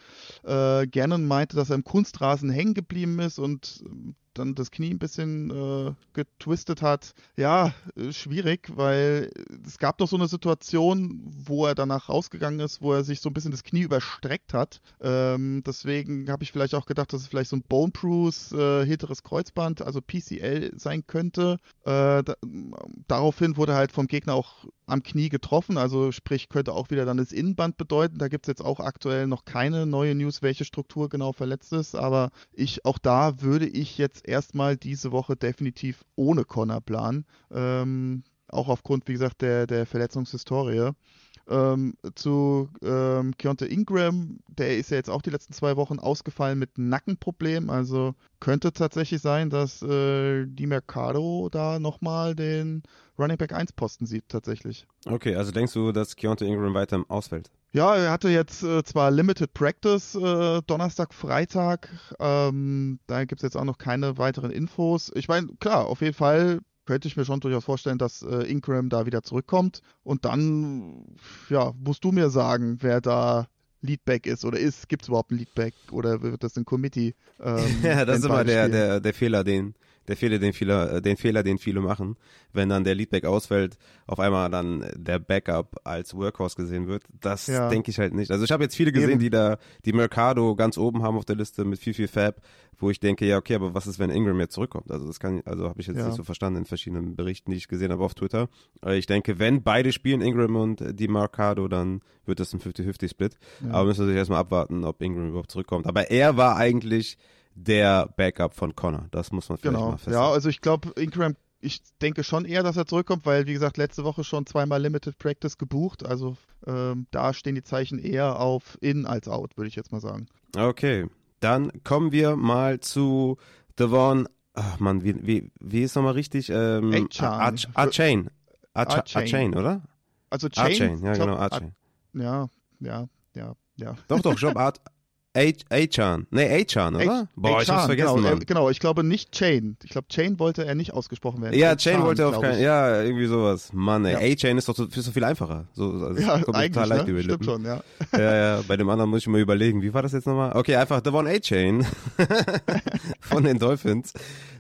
äh, Gannon meinte, dass er im Kunstrasen hängen geblieben ist und dann das Knie ein bisschen äh, getwistet hat. Ja, äh, schwierig, weil es gab doch so eine Situation, wo er danach rausgegangen ist, wo er sich so ein bisschen das Knie überstreckt hat. Ähm, deswegen habe ich vielleicht auch gedacht, dass es vielleicht so ein Bone Bruce, äh, hinteres Kreuzband, also PCL sein könnte. Äh, da, daraufhin wurde halt vom Gegner auch am Knie getroffen, also sprich könnte auch wieder dann das Innenband bedeuten. Da gibt es jetzt auch aktuell noch keine neue News, welche Struktur genau verletzt ist, aber ich auch da würde ich jetzt erstmal diese Woche definitiv ohne Connor planen. Ähm, auch aufgrund, wie gesagt, der, der Verletzungshistorie. Ähm, zu ähm, Keonta Ingram, der ist ja jetzt auch die letzten zwei Wochen ausgefallen mit Nackenproblemen. Also könnte tatsächlich sein, dass äh, Di Mercado da nochmal den Running Back 1 Posten sieht, tatsächlich. Okay, also denkst du, dass Keonta Ingram weiter ausfällt? Ja, er hatte jetzt äh, zwar Limited Practice äh, Donnerstag, Freitag. Ähm, da gibt es jetzt auch noch keine weiteren Infos. Ich meine, klar, auf jeden Fall könnte ich mir schon durchaus vorstellen, dass äh, Ingram da wieder zurückkommt. Und dann, ja, musst du mir sagen, wer da Leadback ist oder ist. Gibt es überhaupt ein Leadback oder wird das ein Committee? Ähm, ja, das ist immer der, der, der Fehler, den, der Fehler, den viele, äh, den Fehler, den viele machen, wenn dann der Leadback ausfällt, auf einmal dann der Backup als Workhorse gesehen wird. Das ja. denke ich halt nicht. Also ich habe jetzt viele gesehen, Eben. die da die Mercado ganz oben haben auf der Liste mit viel, viel Fab, wo ich denke, ja, okay, aber was ist, wenn Ingram jetzt zurückkommt? Also das kann, also habe ich jetzt ja. nicht so verstanden in verschiedenen Berichten, die ich gesehen habe auf Twitter. Ich denke, wenn beide spielen, Ingram und die Mercado, dann wird das ein 50-50-Split. Ja. Aber müssen wir sich erstmal abwarten, ob Ingram überhaupt zurückkommt. Aber er war eigentlich der Backup von Connor. Das muss man vielleicht genau. mal feststellen. Ja, also ich glaube, Ingram, ich denke schon eher, dass er zurückkommt, weil, wie gesagt, letzte Woche schon zweimal Limited Practice gebucht. Also ähm, da stehen die Zeichen eher auf In als Out, würde ich jetzt mal sagen. Okay, dann kommen wir mal zu Devon. Ach man, wie, wie, wie ist nochmal richtig? Ähm, A-Chain. A-Chain, oder? Also Chain. A-Chain, ja genau, A-Chain. Ja, ja, ja, ja. Doch, doch, glaube, Achan. Nee, Achan, oder? Boah, ich hab's vergessen, genau, Mann. genau, ich glaube nicht Chain. Ich glaube, Chain wollte er nicht ausgesprochen werden. Ja, Chain wollte er auf keinen, ja, irgendwie sowas. Mann, ey, ja. A-Chain ist doch so, ist so viel einfacher. So, also ja, kommt eigentlich, total leicht ne? über Stimmt schon, ja. Ja, ja, bei dem anderen muss ich mal überlegen, wie war das jetzt nochmal? Okay, einfach Devon A-Chain von den Dolphins.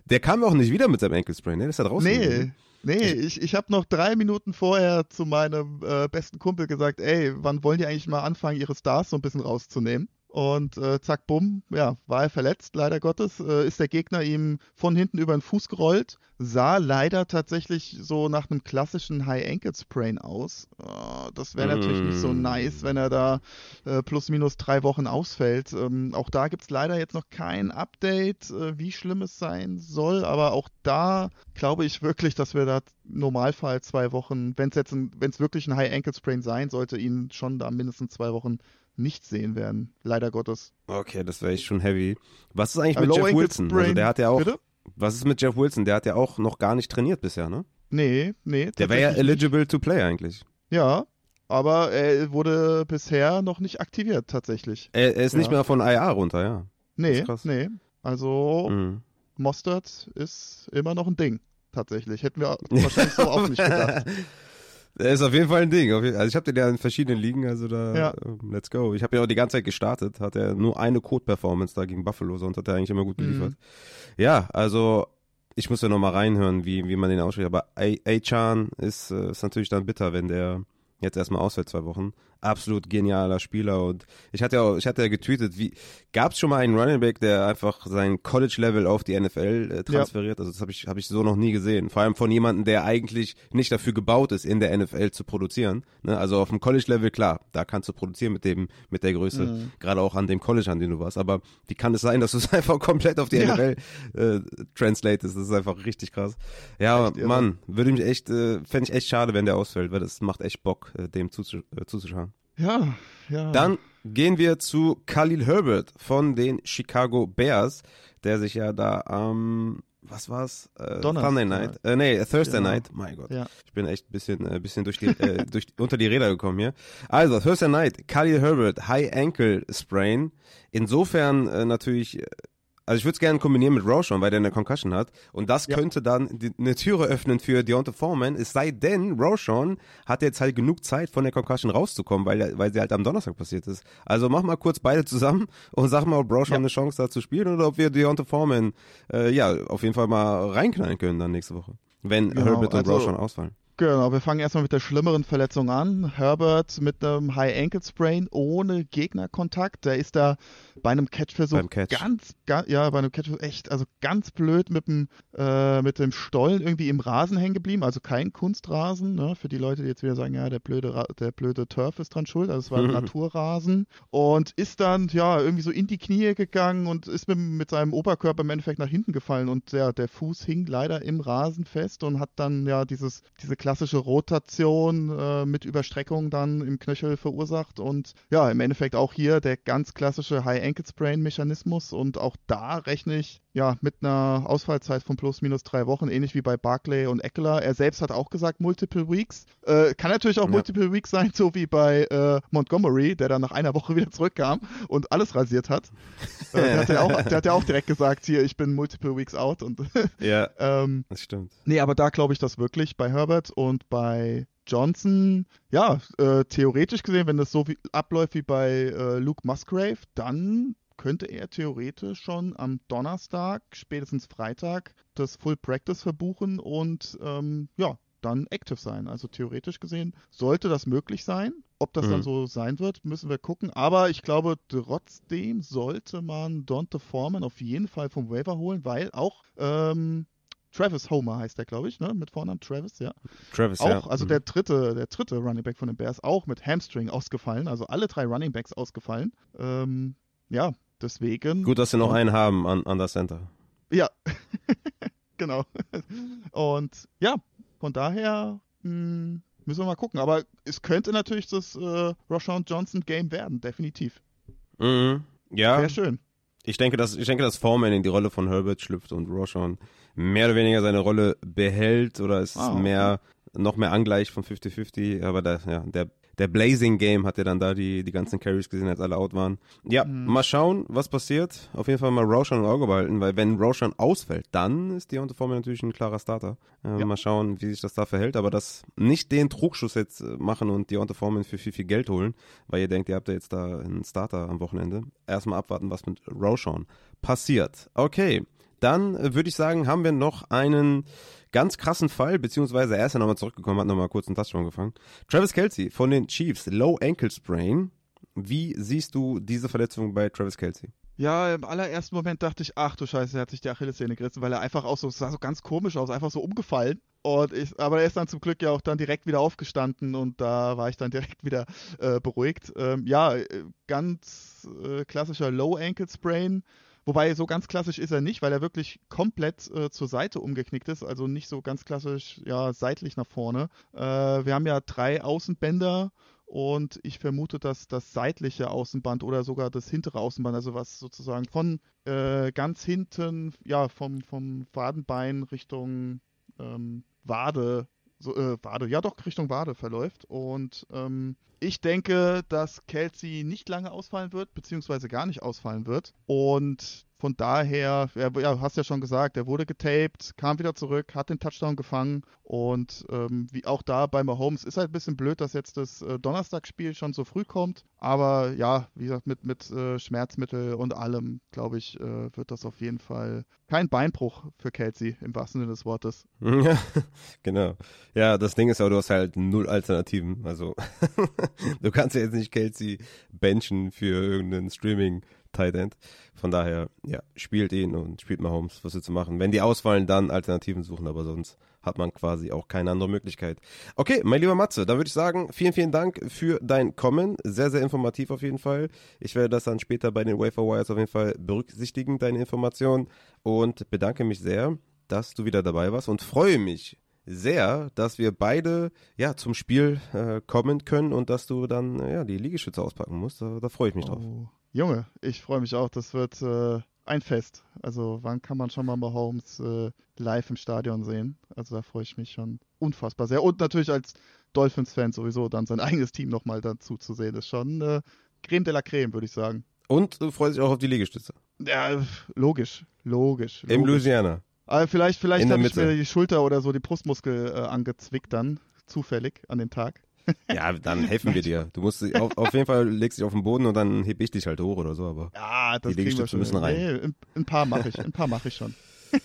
Der kam auch nicht wieder mit seinem Ankle-Sprain, ne? Das ist ja draußen. Nee. Gewesen. Nee, ich, ich habe noch drei Minuten vorher zu meinem äh, besten Kumpel gesagt, ey, wann wollen die eigentlich mal anfangen, ihre Stars so ein bisschen rauszunehmen? Und äh, zack, bumm, ja, war er verletzt, leider Gottes, äh, ist der Gegner ihm von hinten über den Fuß gerollt, sah leider tatsächlich so nach einem klassischen High-Ankle-Sprain aus. Äh, das wäre mm. natürlich nicht so mm. nice, wenn er da äh, plus minus drei Wochen ausfällt. Ähm, auch da gibt es leider jetzt noch kein Update, äh, wie schlimm es sein soll, aber auch da glaube ich wirklich, dass wir da Normalfall zwei Wochen, wenn es jetzt wenn es wirklich ein High-Ankle-Sprain sein sollte, ihn schon da mindestens zwei Wochen nicht sehen werden, leider Gottes. Okay, das wäre echt schon heavy. Was ist eigentlich mit Jeff Wilson? Also der hat ja auch. Bitte? Was ist mit Jeff Wilson? Der hat ja auch noch gar nicht trainiert bisher, ne? Nee, nee. Der wäre ja eligible to play eigentlich. Ja, aber er wurde bisher noch nicht aktiviert tatsächlich. Er, er ist ja. nicht mehr von IA runter, ja. Nee, nee. Also mhm. Mostert ist immer noch ein Ding tatsächlich. Hätten wir wahrscheinlich so auch nicht gedacht. Er ist auf jeden Fall ein Ding. Also ich habe den ja in verschiedenen Ligen, also da ja. uh, let's go. Ich habe ja auch die ganze Zeit gestartet, hat er nur eine Code-Performance da gegen Buffalo, sonst hat er eigentlich immer gut geliefert. Mhm. Ja, also ich muss ja noch mal reinhören, wie, wie man den ausspricht, aber A-Chan ist, äh, ist natürlich dann bitter, wenn der jetzt erstmal ausfällt zwei Wochen absolut genialer Spieler und ich hatte ja, ich hatte ja getweetet, wie gab es schon mal einen Running Back, der einfach sein College Level auf die NFL äh, transferiert? Ja. Also das habe ich habe ich so noch nie gesehen. Vor allem von jemandem, der eigentlich nicht dafür gebaut ist, in der NFL zu produzieren. Ne? Also auf dem College Level klar, da kannst du produzieren mit dem mit der Größe, mhm. gerade auch an dem College, an dem du warst. Aber wie kann es sein, dass du es einfach komplett auf die ja. NFL äh, translatest? Das ist einfach richtig krass. Ja, echt, Mann, würde mich echt, äh, fände ich echt schade, wenn der ausfällt, weil das macht echt Bock, äh, dem zuzu äh, zuzuschauen. Ja, ja. Dann gehen wir zu Khalil Herbert von den Chicago Bears, der sich ja da am was war's? Äh, Sunday Night. Äh, nee, Thursday genau. Night. Mein Gott. Ja. Ich bin echt ein bisschen, äh, bisschen durch die, äh, durch, unter die Räder gekommen hier. Also, Thursday Night, Khalil Herbert, High Ankle Sprain. Insofern äh, natürlich äh, also ich würde es gerne kombinieren mit Roshan, weil der eine Concussion hat. Und das ja. könnte dann die, eine Türe öffnen für Deontay Foreman. Es sei denn, Roshan hat jetzt halt genug Zeit, von der Concussion rauszukommen, weil, weil sie halt am Donnerstag passiert ist. Also mach mal kurz beide zusammen und sag mal, ob Roshan ja. eine Chance hat zu spielen oder ob wir Deontay Foreman äh, ja auf jeden Fall mal reinknallen können dann nächste Woche. Wenn genau, Herbert und also, Roshan ausfallen. Genau, wir fangen erstmal mit der schlimmeren Verletzung an. Herbert mit einem High Ankle Sprain ohne Gegnerkontakt. Der ist da bei einem Catchversuch Catch. ganz, ganz, ja, bei einem Catchversuch echt, also ganz blöd mit dem, äh, mit dem Stollen irgendwie im Rasen hängen geblieben. Also kein Kunstrasen, ne? Für die Leute, die jetzt wieder sagen, ja, der blöde, der blöde Turf ist dran schuld. Also es war ein Naturrasen. Und ist dann, ja, irgendwie so in die Knie gegangen und ist mit, mit seinem Oberkörper im Endeffekt nach hinten gefallen und ja, der Fuß hing leider im Rasen fest und hat dann ja dieses, diese kleine klassische Rotation äh, mit Überstreckung dann im Knöchel verursacht und ja, im Endeffekt auch hier der ganz klassische High Ankle Sprain Mechanismus und auch da rechne ich ja mit einer Ausfallzeit von plus minus drei Wochen, ähnlich wie bei Barclay und Eckler. Er selbst hat auch gesagt Multiple Weeks. Äh, kann natürlich auch ja. Multiple Weeks sein, so wie bei äh, Montgomery, der dann nach einer Woche wieder zurückkam und alles rasiert hat. äh, der, hat ja auch, der hat ja auch direkt gesagt, hier, ich bin Multiple Weeks out und ja, ähm, das stimmt. Nee, aber da glaube ich das wirklich bei Herbert und bei Johnson, ja, äh, theoretisch gesehen, wenn das so wie, abläuft wie bei äh, Luke Musgrave, dann könnte er theoretisch schon am Donnerstag, spätestens Freitag, das Full Practice verbuchen und ähm, ja, dann active sein. Also theoretisch gesehen sollte das möglich sein. Ob das mhm. dann so sein wird, müssen wir gucken. Aber ich glaube, trotzdem sollte man Dante Foreman auf jeden Fall vom Waiver holen, weil auch ähm, Travis Homer heißt der, glaube ich, ne? Mit Vornamen Travis, ja. Travis, auch, ja. Also mhm. der dritte, der dritte Running Back von den Bears, auch mit Hamstring ausgefallen. Also alle drei Running Backs ausgefallen. Ähm, ja, deswegen. Gut, dass sie noch einen haben an, an der Center. Ja, genau. Und ja, von daher mh, hm, müssen wir mal gucken. Aber es könnte natürlich das äh, Roshan Johnson Game werden, definitiv. Mhm. Ja. Wäre schön. Ich denke, dass, ich denke, dass Foreman in die Rolle von Herbert schlüpft und Roshan mehr oder weniger seine Rolle behält oder ist ah, okay. mehr, noch mehr angleicht von 50-50. Aber da, ja, der der Blazing Game hat er dann da die, die ganzen Carries gesehen, als alle out waren. Ja, mhm. mal schauen, was passiert. Auf jeden Fall mal Roshan im Auge behalten, weil wenn Roshan ausfällt, dann ist Deontay Foreman natürlich ein klarer Starter. Äh, ja. Mal schauen, wie sich das da verhält, aber das nicht den Trugschuss jetzt äh, machen und Deontay Foreman für viel, viel Geld holen, weil ihr denkt, ihr habt ja jetzt da einen Starter am Wochenende. Erstmal abwarten, was mit Roshan passiert. Okay, dann äh, würde ich sagen, haben wir noch einen ganz krassen Fall, beziehungsweise er ist ja nochmal zurückgekommen, hat nochmal kurz einen Touchdown gefangen. Travis Kelsey von den Chiefs, Low Ankle Sprain. Wie siehst du diese Verletzung bei Travis Kelsey? Ja, im allerersten Moment dachte ich, ach du Scheiße, er hat sich die Achillessehne gerissen, weil er einfach auch so, sah so ganz komisch aus, einfach so umgefallen. Und ich, aber er ist dann zum Glück ja auch dann direkt wieder aufgestanden und da war ich dann direkt wieder äh, beruhigt. Ähm, ja, äh, ganz äh, klassischer Low Ankle Sprain. Wobei so ganz klassisch ist er nicht, weil er wirklich komplett äh, zur Seite umgeknickt ist, also nicht so ganz klassisch ja seitlich nach vorne. Äh, wir haben ja drei Außenbänder und ich vermute, dass das seitliche Außenband oder sogar das hintere Außenband, also was sozusagen von äh, ganz hinten, ja, vom, vom Wadenbein Richtung ähm, Wade so, äh, Wade, ja doch, Richtung Wade verläuft. Und ähm, ich denke, dass Kelsey nicht lange ausfallen wird, beziehungsweise gar nicht ausfallen wird. Und von daher, ja, ja, hast ja schon gesagt, er wurde getaped, kam wieder zurück, hat den Touchdown gefangen und ähm, wie auch da bei Mahomes ist halt ein bisschen blöd, dass jetzt das äh, Donnerstagsspiel schon so früh kommt. Aber ja, wie gesagt, mit, mit äh, Schmerzmittel und allem, glaube ich, äh, wird das auf jeden Fall kein Beinbruch für Kelsey im wahrsten Sinne des Wortes. Ja, genau. Ja, das Ding ist ja, du hast halt null Alternativen. Also du kannst ja jetzt nicht Kelsey benchen für irgendeinen Streaming. Tight End. Von daher, ja, spielt ihn und spielt Mahomes. Was willst du machen? Wenn die ausfallen, dann Alternativen suchen, aber sonst hat man quasi auch keine andere Möglichkeit. Okay, mein lieber Matze, dann würde ich sagen, vielen, vielen Dank für dein Kommen. Sehr, sehr informativ auf jeden Fall. Ich werde das dann später bei den Wafer Wires auf jeden Fall berücksichtigen, deine Informationen. Und bedanke mich sehr, dass du wieder dabei warst und freue mich sehr, dass wir beide ja zum Spiel äh, kommen können und dass du dann ja die Liegestütze auspacken musst. Da, da freue ich mich drauf. Junge, ich freue mich auch. Das wird äh, ein Fest. Also wann kann man schon mal Mahomes äh, live im Stadion sehen? Also da freue ich mich schon unfassbar sehr. Und natürlich als Dolphins-Fan sowieso dann sein eigenes Team nochmal dazu zu sehen, ist schon äh, Creme de la Creme, würde ich sagen. Und du freust dich auch auf die Liegestütze. Ja, logisch, logisch. Im logisch. Louisiana. Aber vielleicht vielleicht habe ich mir die Schulter oder so die Brustmuskel äh, angezwickt dann, zufällig an dem Tag. Ja, dann helfen wir dir. Du musst auf, auf jeden Fall legst dich auf den Boden und dann heb ich dich halt hoch oder so, aber. Ja, das Die Liegestütze schon. müssen rein. Nee, ein, ein paar mache ich, ein paar mache ich schon.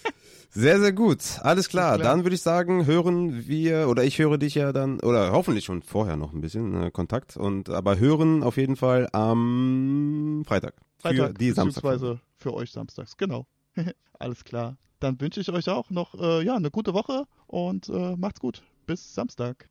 Sehr, sehr gut. Alles klar. Klar. Dann würde ich sagen, hören wir, oder ich höre dich ja dann, oder hoffentlich schon vorher noch ein bisschen äh, Kontakt, und aber hören auf jeden Fall am Freitag. Freitag, für die Samstag. beziehungsweise für euch samstags, genau. Alles klar. Dann wünsche ich euch auch noch äh, ja, eine gute Woche und äh, macht's gut. Bis Samstag.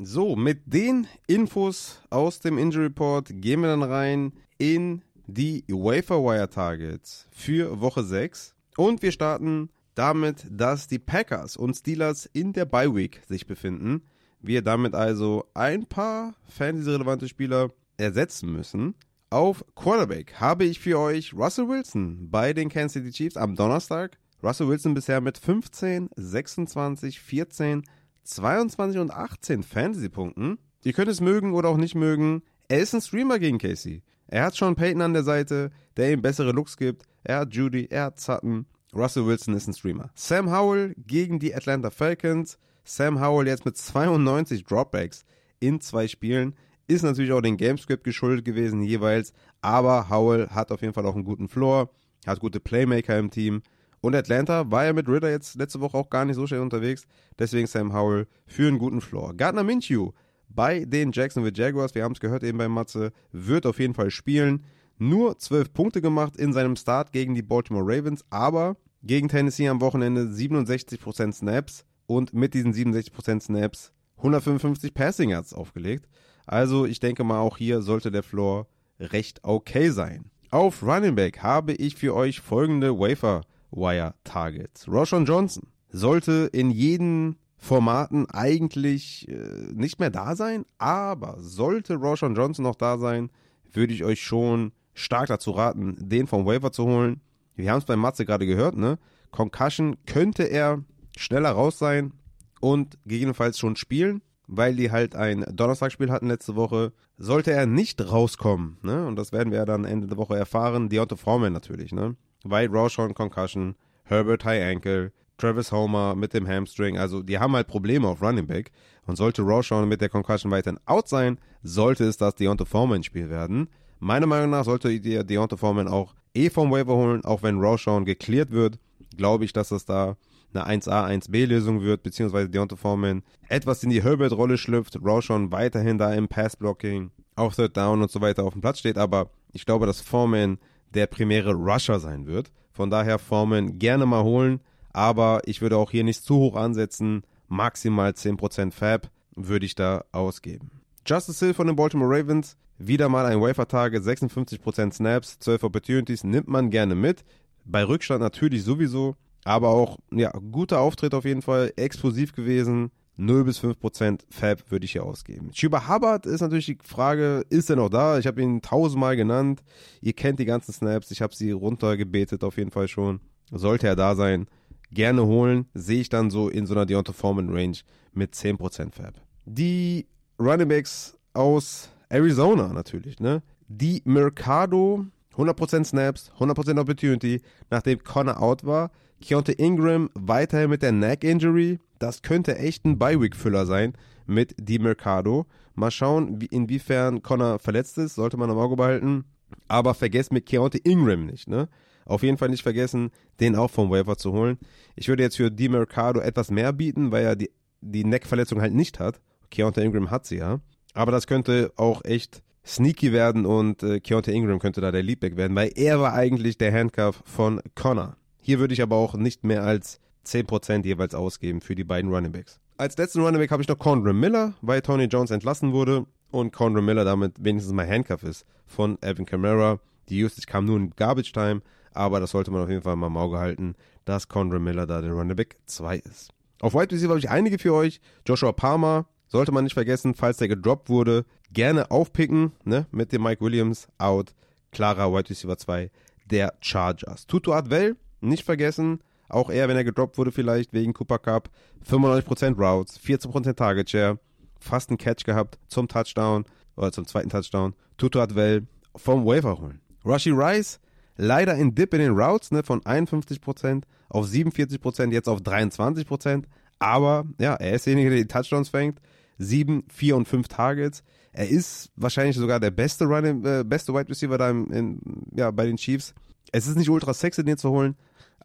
So, mit den Infos aus dem Injury Report gehen wir dann rein in die Wafer Wire Targets für Woche 6. Und wir starten damit, dass die Packers und Steelers in der Bye Week sich befinden. Wir damit also ein paar fantasy-relevante Spieler ersetzen müssen. Auf Quarterback habe ich für euch Russell Wilson bei den Kansas City Chiefs am Donnerstag. Russell Wilson bisher mit 15, 26, 14, 22 und 18 Fantasy-Punkten. Ihr könnt es mögen oder auch nicht mögen. Er ist ein Streamer gegen Casey. Er hat Sean Payton an der Seite, der ihm bessere Looks gibt. Er hat Judy, er hat Sutton. Russell Wilson ist ein Streamer. Sam Howell gegen die Atlanta Falcons. Sam Howell jetzt mit 92 Dropbacks in zwei Spielen. Ist natürlich auch den Gamescript geschuldet gewesen jeweils. Aber Howell hat auf jeden Fall auch einen guten Floor. Hat gute Playmaker im Team. Und Atlanta war ja mit Ritter jetzt letzte Woche auch gar nicht so schnell unterwegs. Deswegen Sam Howell für einen guten Floor. Gardner Minshew bei den Jacksonville Jaguars, wir haben es gehört eben bei Matze, wird auf jeden Fall spielen. Nur 12 Punkte gemacht in seinem Start gegen die Baltimore Ravens, aber gegen Tennessee am Wochenende 67% Snaps und mit diesen 67% Snaps 155 Passing Yards aufgelegt. Also ich denke mal auch hier sollte der Floor recht okay sein. Auf Running Back habe ich für euch folgende Wafer Wire Targets. Roshan Johnson sollte in jeden Formaten eigentlich äh, nicht mehr da sein, aber sollte Roshan Johnson noch da sein, würde ich euch schon stark dazu raten, den vom Waiver zu holen. Wir haben es bei Matze gerade gehört, ne? Concussion könnte er schneller raus sein und gegebenenfalls schon spielen, weil die halt ein Donnerstagspiel hatten letzte Woche. Sollte er nicht rauskommen, ne? Und das werden wir ja dann Ende der Woche erfahren, Deontay Foreman natürlich, ne? Weil Roshan Concussion, Herbert High Ankle, Travis Homer mit dem Hamstring, also die haben halt Probleme auf Running Back. Und sollte Roshan mit der Concussion weiterhin out sein, sollte es das Deontay Foreman Spiel werden. Meiner Meinung nach sollte ihr Deontay Foreman auch eh vom Waiver holen, auch wenn Roshan geklärt wird. Glaube ich, dass das da eine 1A, 1B Lösung wird, beziehungsweise Deontay Foreman etwas in die Herbert-Rolle schlüpft, Roshan weiterhin da im Pass-Blocking, auf Third Down und so weiter auf dem Platz steht, aber ich glaube, dass Foreman der primäre Rusher sein wird. Von daher Foreman gerne mal holen, aber ich würde auch hier nicht zu hoch ansetzen. Maximal 10% Fab würde ich da ausgeben. Justice Hill von den Baltimore Ravens, wieder mal ein Wafer-Target, 56% Snaps, 12 Opportunities, nimmt man gerne mit. Bei Rückstand natürlich sowieso, aber auch, ja, guter Auftritt auf jeden Fall, explosiv gewesen. 0 bis 5% Fab würde ich hier ausgeben. Chuba Hubbard ist natürlich die Frage, ist er noch da? Ich habe ihn tausendmal genannt. Ihr kennt die ganzen Snaps, ich habe sie runtergebetet auf jeden Fall schon. Sollte er da sein, gerne holen. Sehe ich dann so in so einer Deontay Foreman Range mit 10% Fab. Die Running Backs aus Arizona natürlich, ne? Die Mercado, 100% Snaps, 100% Opportunity, nachdem Connor out war. Keontae Ingram weiterhin mit der Neck Injury. Das könnte echt ein Bye-Week-Füller sein mit die Mercado. Mal schauen, wie, inwiefern Connor verletzt ist, sollte man im Auge behalten. Aber vergesst mit Keontae Ingram nicht, ne? Auf jeden Fall nicht vergessen, den auch vom Waiver zu holen. Ich würde jetzt für die Mercado etwas mehr bieten, weil er die, die Neck-Verletzung halt nicht hat. Keontae Ingram hat sie ja. Aber das könnte auch echt sneaky werden und äh, Keontae Ingram könnte da der Leadback werden, weil er war eigentlich der Handcuff von Connor. Hier würde ich aber auch nicht mehr als 10% jeweils ausgeben für die beiden Runningbacks. Als letzten Runningback habe ich noch Condra Miller, weil Tony Jones entlassen wurde und Condra Miller damit wenigstens mal Handcuff ist von Evan Kamara. Die Usage kam nur in Garbage Time, aber das sollte man auf jeden Fall mal im Auge halten, dass Condra Miller da der Runningback 2 ist. Auf Wide Receiver habe ich einige für euch. Joshua Palmer, sollte man nicht vergessen, falls der gedroppt wurde, gerne aufpicken, ne, mit dem Mike Williams out. Klarer Wide Receiver 2 der Chargers. Tutu Adwell, nicht vergessen, auch er, wenn er gedroppt wurde, vielleicht wegen Cooper Cup. 95% Routes, 14% Target Share, fast einen Catch gehabt zum Touchdown oder zum zweiten Touchdown. Tutu Adwell vom Waiver holen. Rushy Rice, leider ein Dip in den Routes, ne, von 51% auf 47%, jetzt auf 23%. Aber ja, er ist derjenige, der die Touchdowns fängt. 7, 4 und 5 Targets. Er ist wahrscheinlich sogar der beste Running, äh, beste Wide Receiver da in, in, ja, bei den Chiefs. Es ist nicht ultra sexy, den zu holen,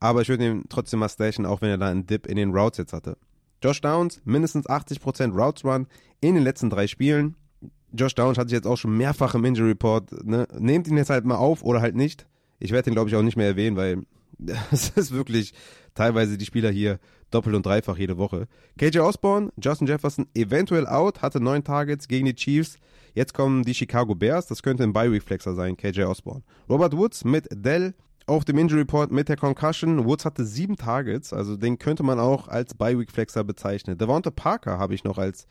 aber ich würde ihn trotzdem mal stashen, auch wenn er da einen Dip in den Routes jetzt hatte. Josh Downs, mindestens 80% Routes Run in den letzten drei Spielen. Josh Downs hatte ich jetzt auch schon mehrfach im Injury Report. Ne? Nehmt ihn jetzt halt mal auf oder halt nicht. Ich werde ihn, glaube ich, auch nicht mehr erwähnen, weil es ist wirklich teilweise die Spieler hier doppelt und dreifach jede Woche. KJ Osborne, Justin Jefferson eventuell out, hatte neun Targets gegen die Chiefs. Jetzt kommen die Chicago Bears, das könnte ein Bye-Reflexer sein, KJ Osborne. Robert Woods mit Dell auf dem Injury Report mit der Concussion. Woods hatte sieben Targets, also den könnte man auch als Bye-Week-Flexer bezeichnen. Devonta Parker habe ich noch als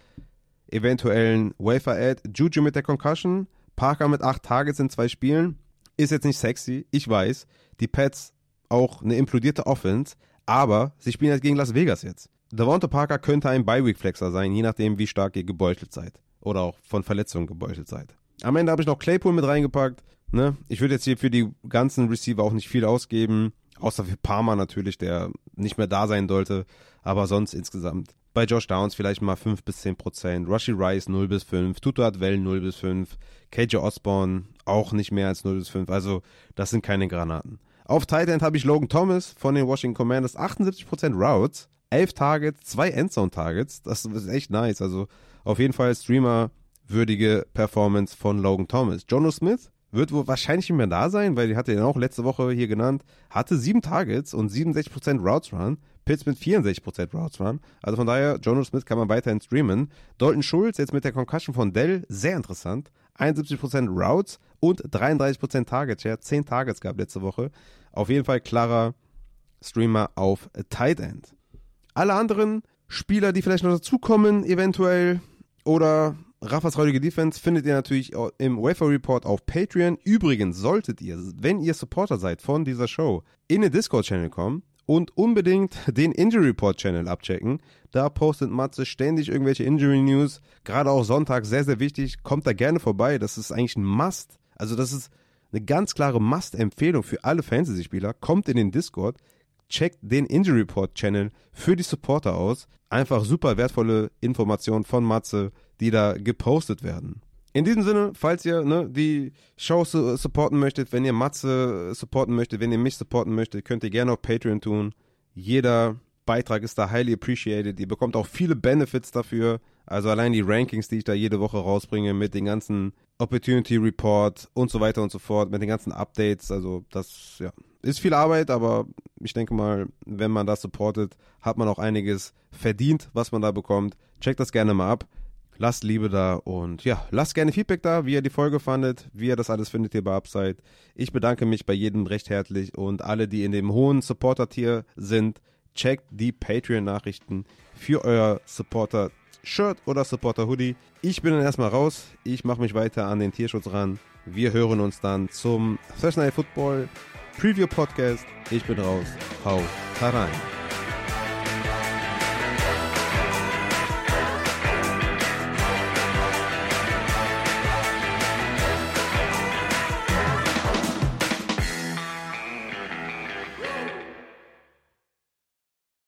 eventuellen Wafer-Ad. Juju mit der Concussion. Parker mit acht Targets in zwei Spielen. Ist jetzt nicht sexy, ich weiß. Die Pets auch eine implodierte Offense, aber sie spielen halt gegen Las Vegas jetzt. Devonta Parker könnte ein Bye-Week-Flexer sein, je nachdem, wie stark ihr gebeutelt seid. Oder auch von Verletzungen gebeutelt seid. Am Ende habe ich noch Claypool mit reingepackt. Ne? Ich würde jetzt hier für die ganzen Receiver auch nicht viel ausgeben. Außer für Palmer natürlich, der nicht mehr da sein sollte. Aber sonst insgesamt. Bei Josh Downs vielleicht mal 5 bis 10 Prozent. Rushy Rice 0 bis 5. Tutu Adwell 0 bis 5. KJ Osborne auch nicht mehr als 0 bis 5. Also das sind keine Granaten. Auf Tight End habe ich Logan Thomas von den Washington Commanders, 78% Routes, 11 Targets, 2 Endzone-Targets. Das ist echt nice. Also auf jeden Fall Streamer-würdige Performance von Logan Thomas. Jono Smith wird wohl wahrscheinlich nicht mehr da sein, weil die hatte ihn auch letzte Woche hier genannt. Hatte 7 Targets und 67% Routes Run. Pitts mit 64% Routes Run. Also von daher, Jono Smith kann man weiterhin streamen. Dalton Schulz jetzt mit der Concussion von Dell, sehr interessant. 71% Routes und 33% Target Share. 10 Targets gab letzte Woche. Auf jeden Fall klarer Streamer auf Tight End. Alle anderen Spieler, die vielleicht noch dazukommen, eventuell, oder Rafas heutige Defense findet ihr natürlich im Wafer Report auf Patreon. Übrigens solltet ihr, wenn ihr Supporter seid von dieser Show, in den Discord-Channel kommen und unbedingt den Injury Report Channel abchecken. Da postet Matze ständig irgendwelche Injury News. Gerade auch Sonntag, sehr, sehr wichtig. Kommt da gerne vorbei. Das ist eigentlich ein Must. Also, das ist eine ganz klare Must-Empfehlung für alle Fantasy-Spieler. Kommt in den Discord, checkt den Injury Report Channel für die Supporter aus. Einfach super wertvolle Informationen von Matze, die da gepostet werden. In diesem Sinne, falls ihr ne, die Show su supporten möchtet, wenn ihr Matze supporten möchtet, wenn ihr mich supporten möchtet, könnt ihr gerne auf Patreon tun. Jeder Beitrag ist da highly appreciated. Ihr bekommt auch viele Benefits dafür. Also allein die Rankings, die ich da jede Woche rausbringe mit den ganzen Opportunity Report und so weiter und so fort, mit den ganzen Updates. Also das ja, ist viel Arbeit, aber ich denke mal, wenn man das supportet, hat man auch einiges verdient, was man da bekommt. Checkt das gerne mal ab. Lasst Liebe da und ja, lasst gerne Feedback da, wie ihr die Folge fandet, wie ihr das alles findet hier bei Upside. Ich bedanke mich bei jedem recht herzlich und alle, die in dem hohen Supporter-Tier sind, checkt die Patreon-Nachrichten für euer Supporter-Shirt oder Supporter-Hoodie. Ich bin dann erstmal raus. Ich mache mich weiter an den Tierschutz ran. Wir hören uns dann zum Thursday Night Football Preview Podcast. Ich bin raus. Hau rein.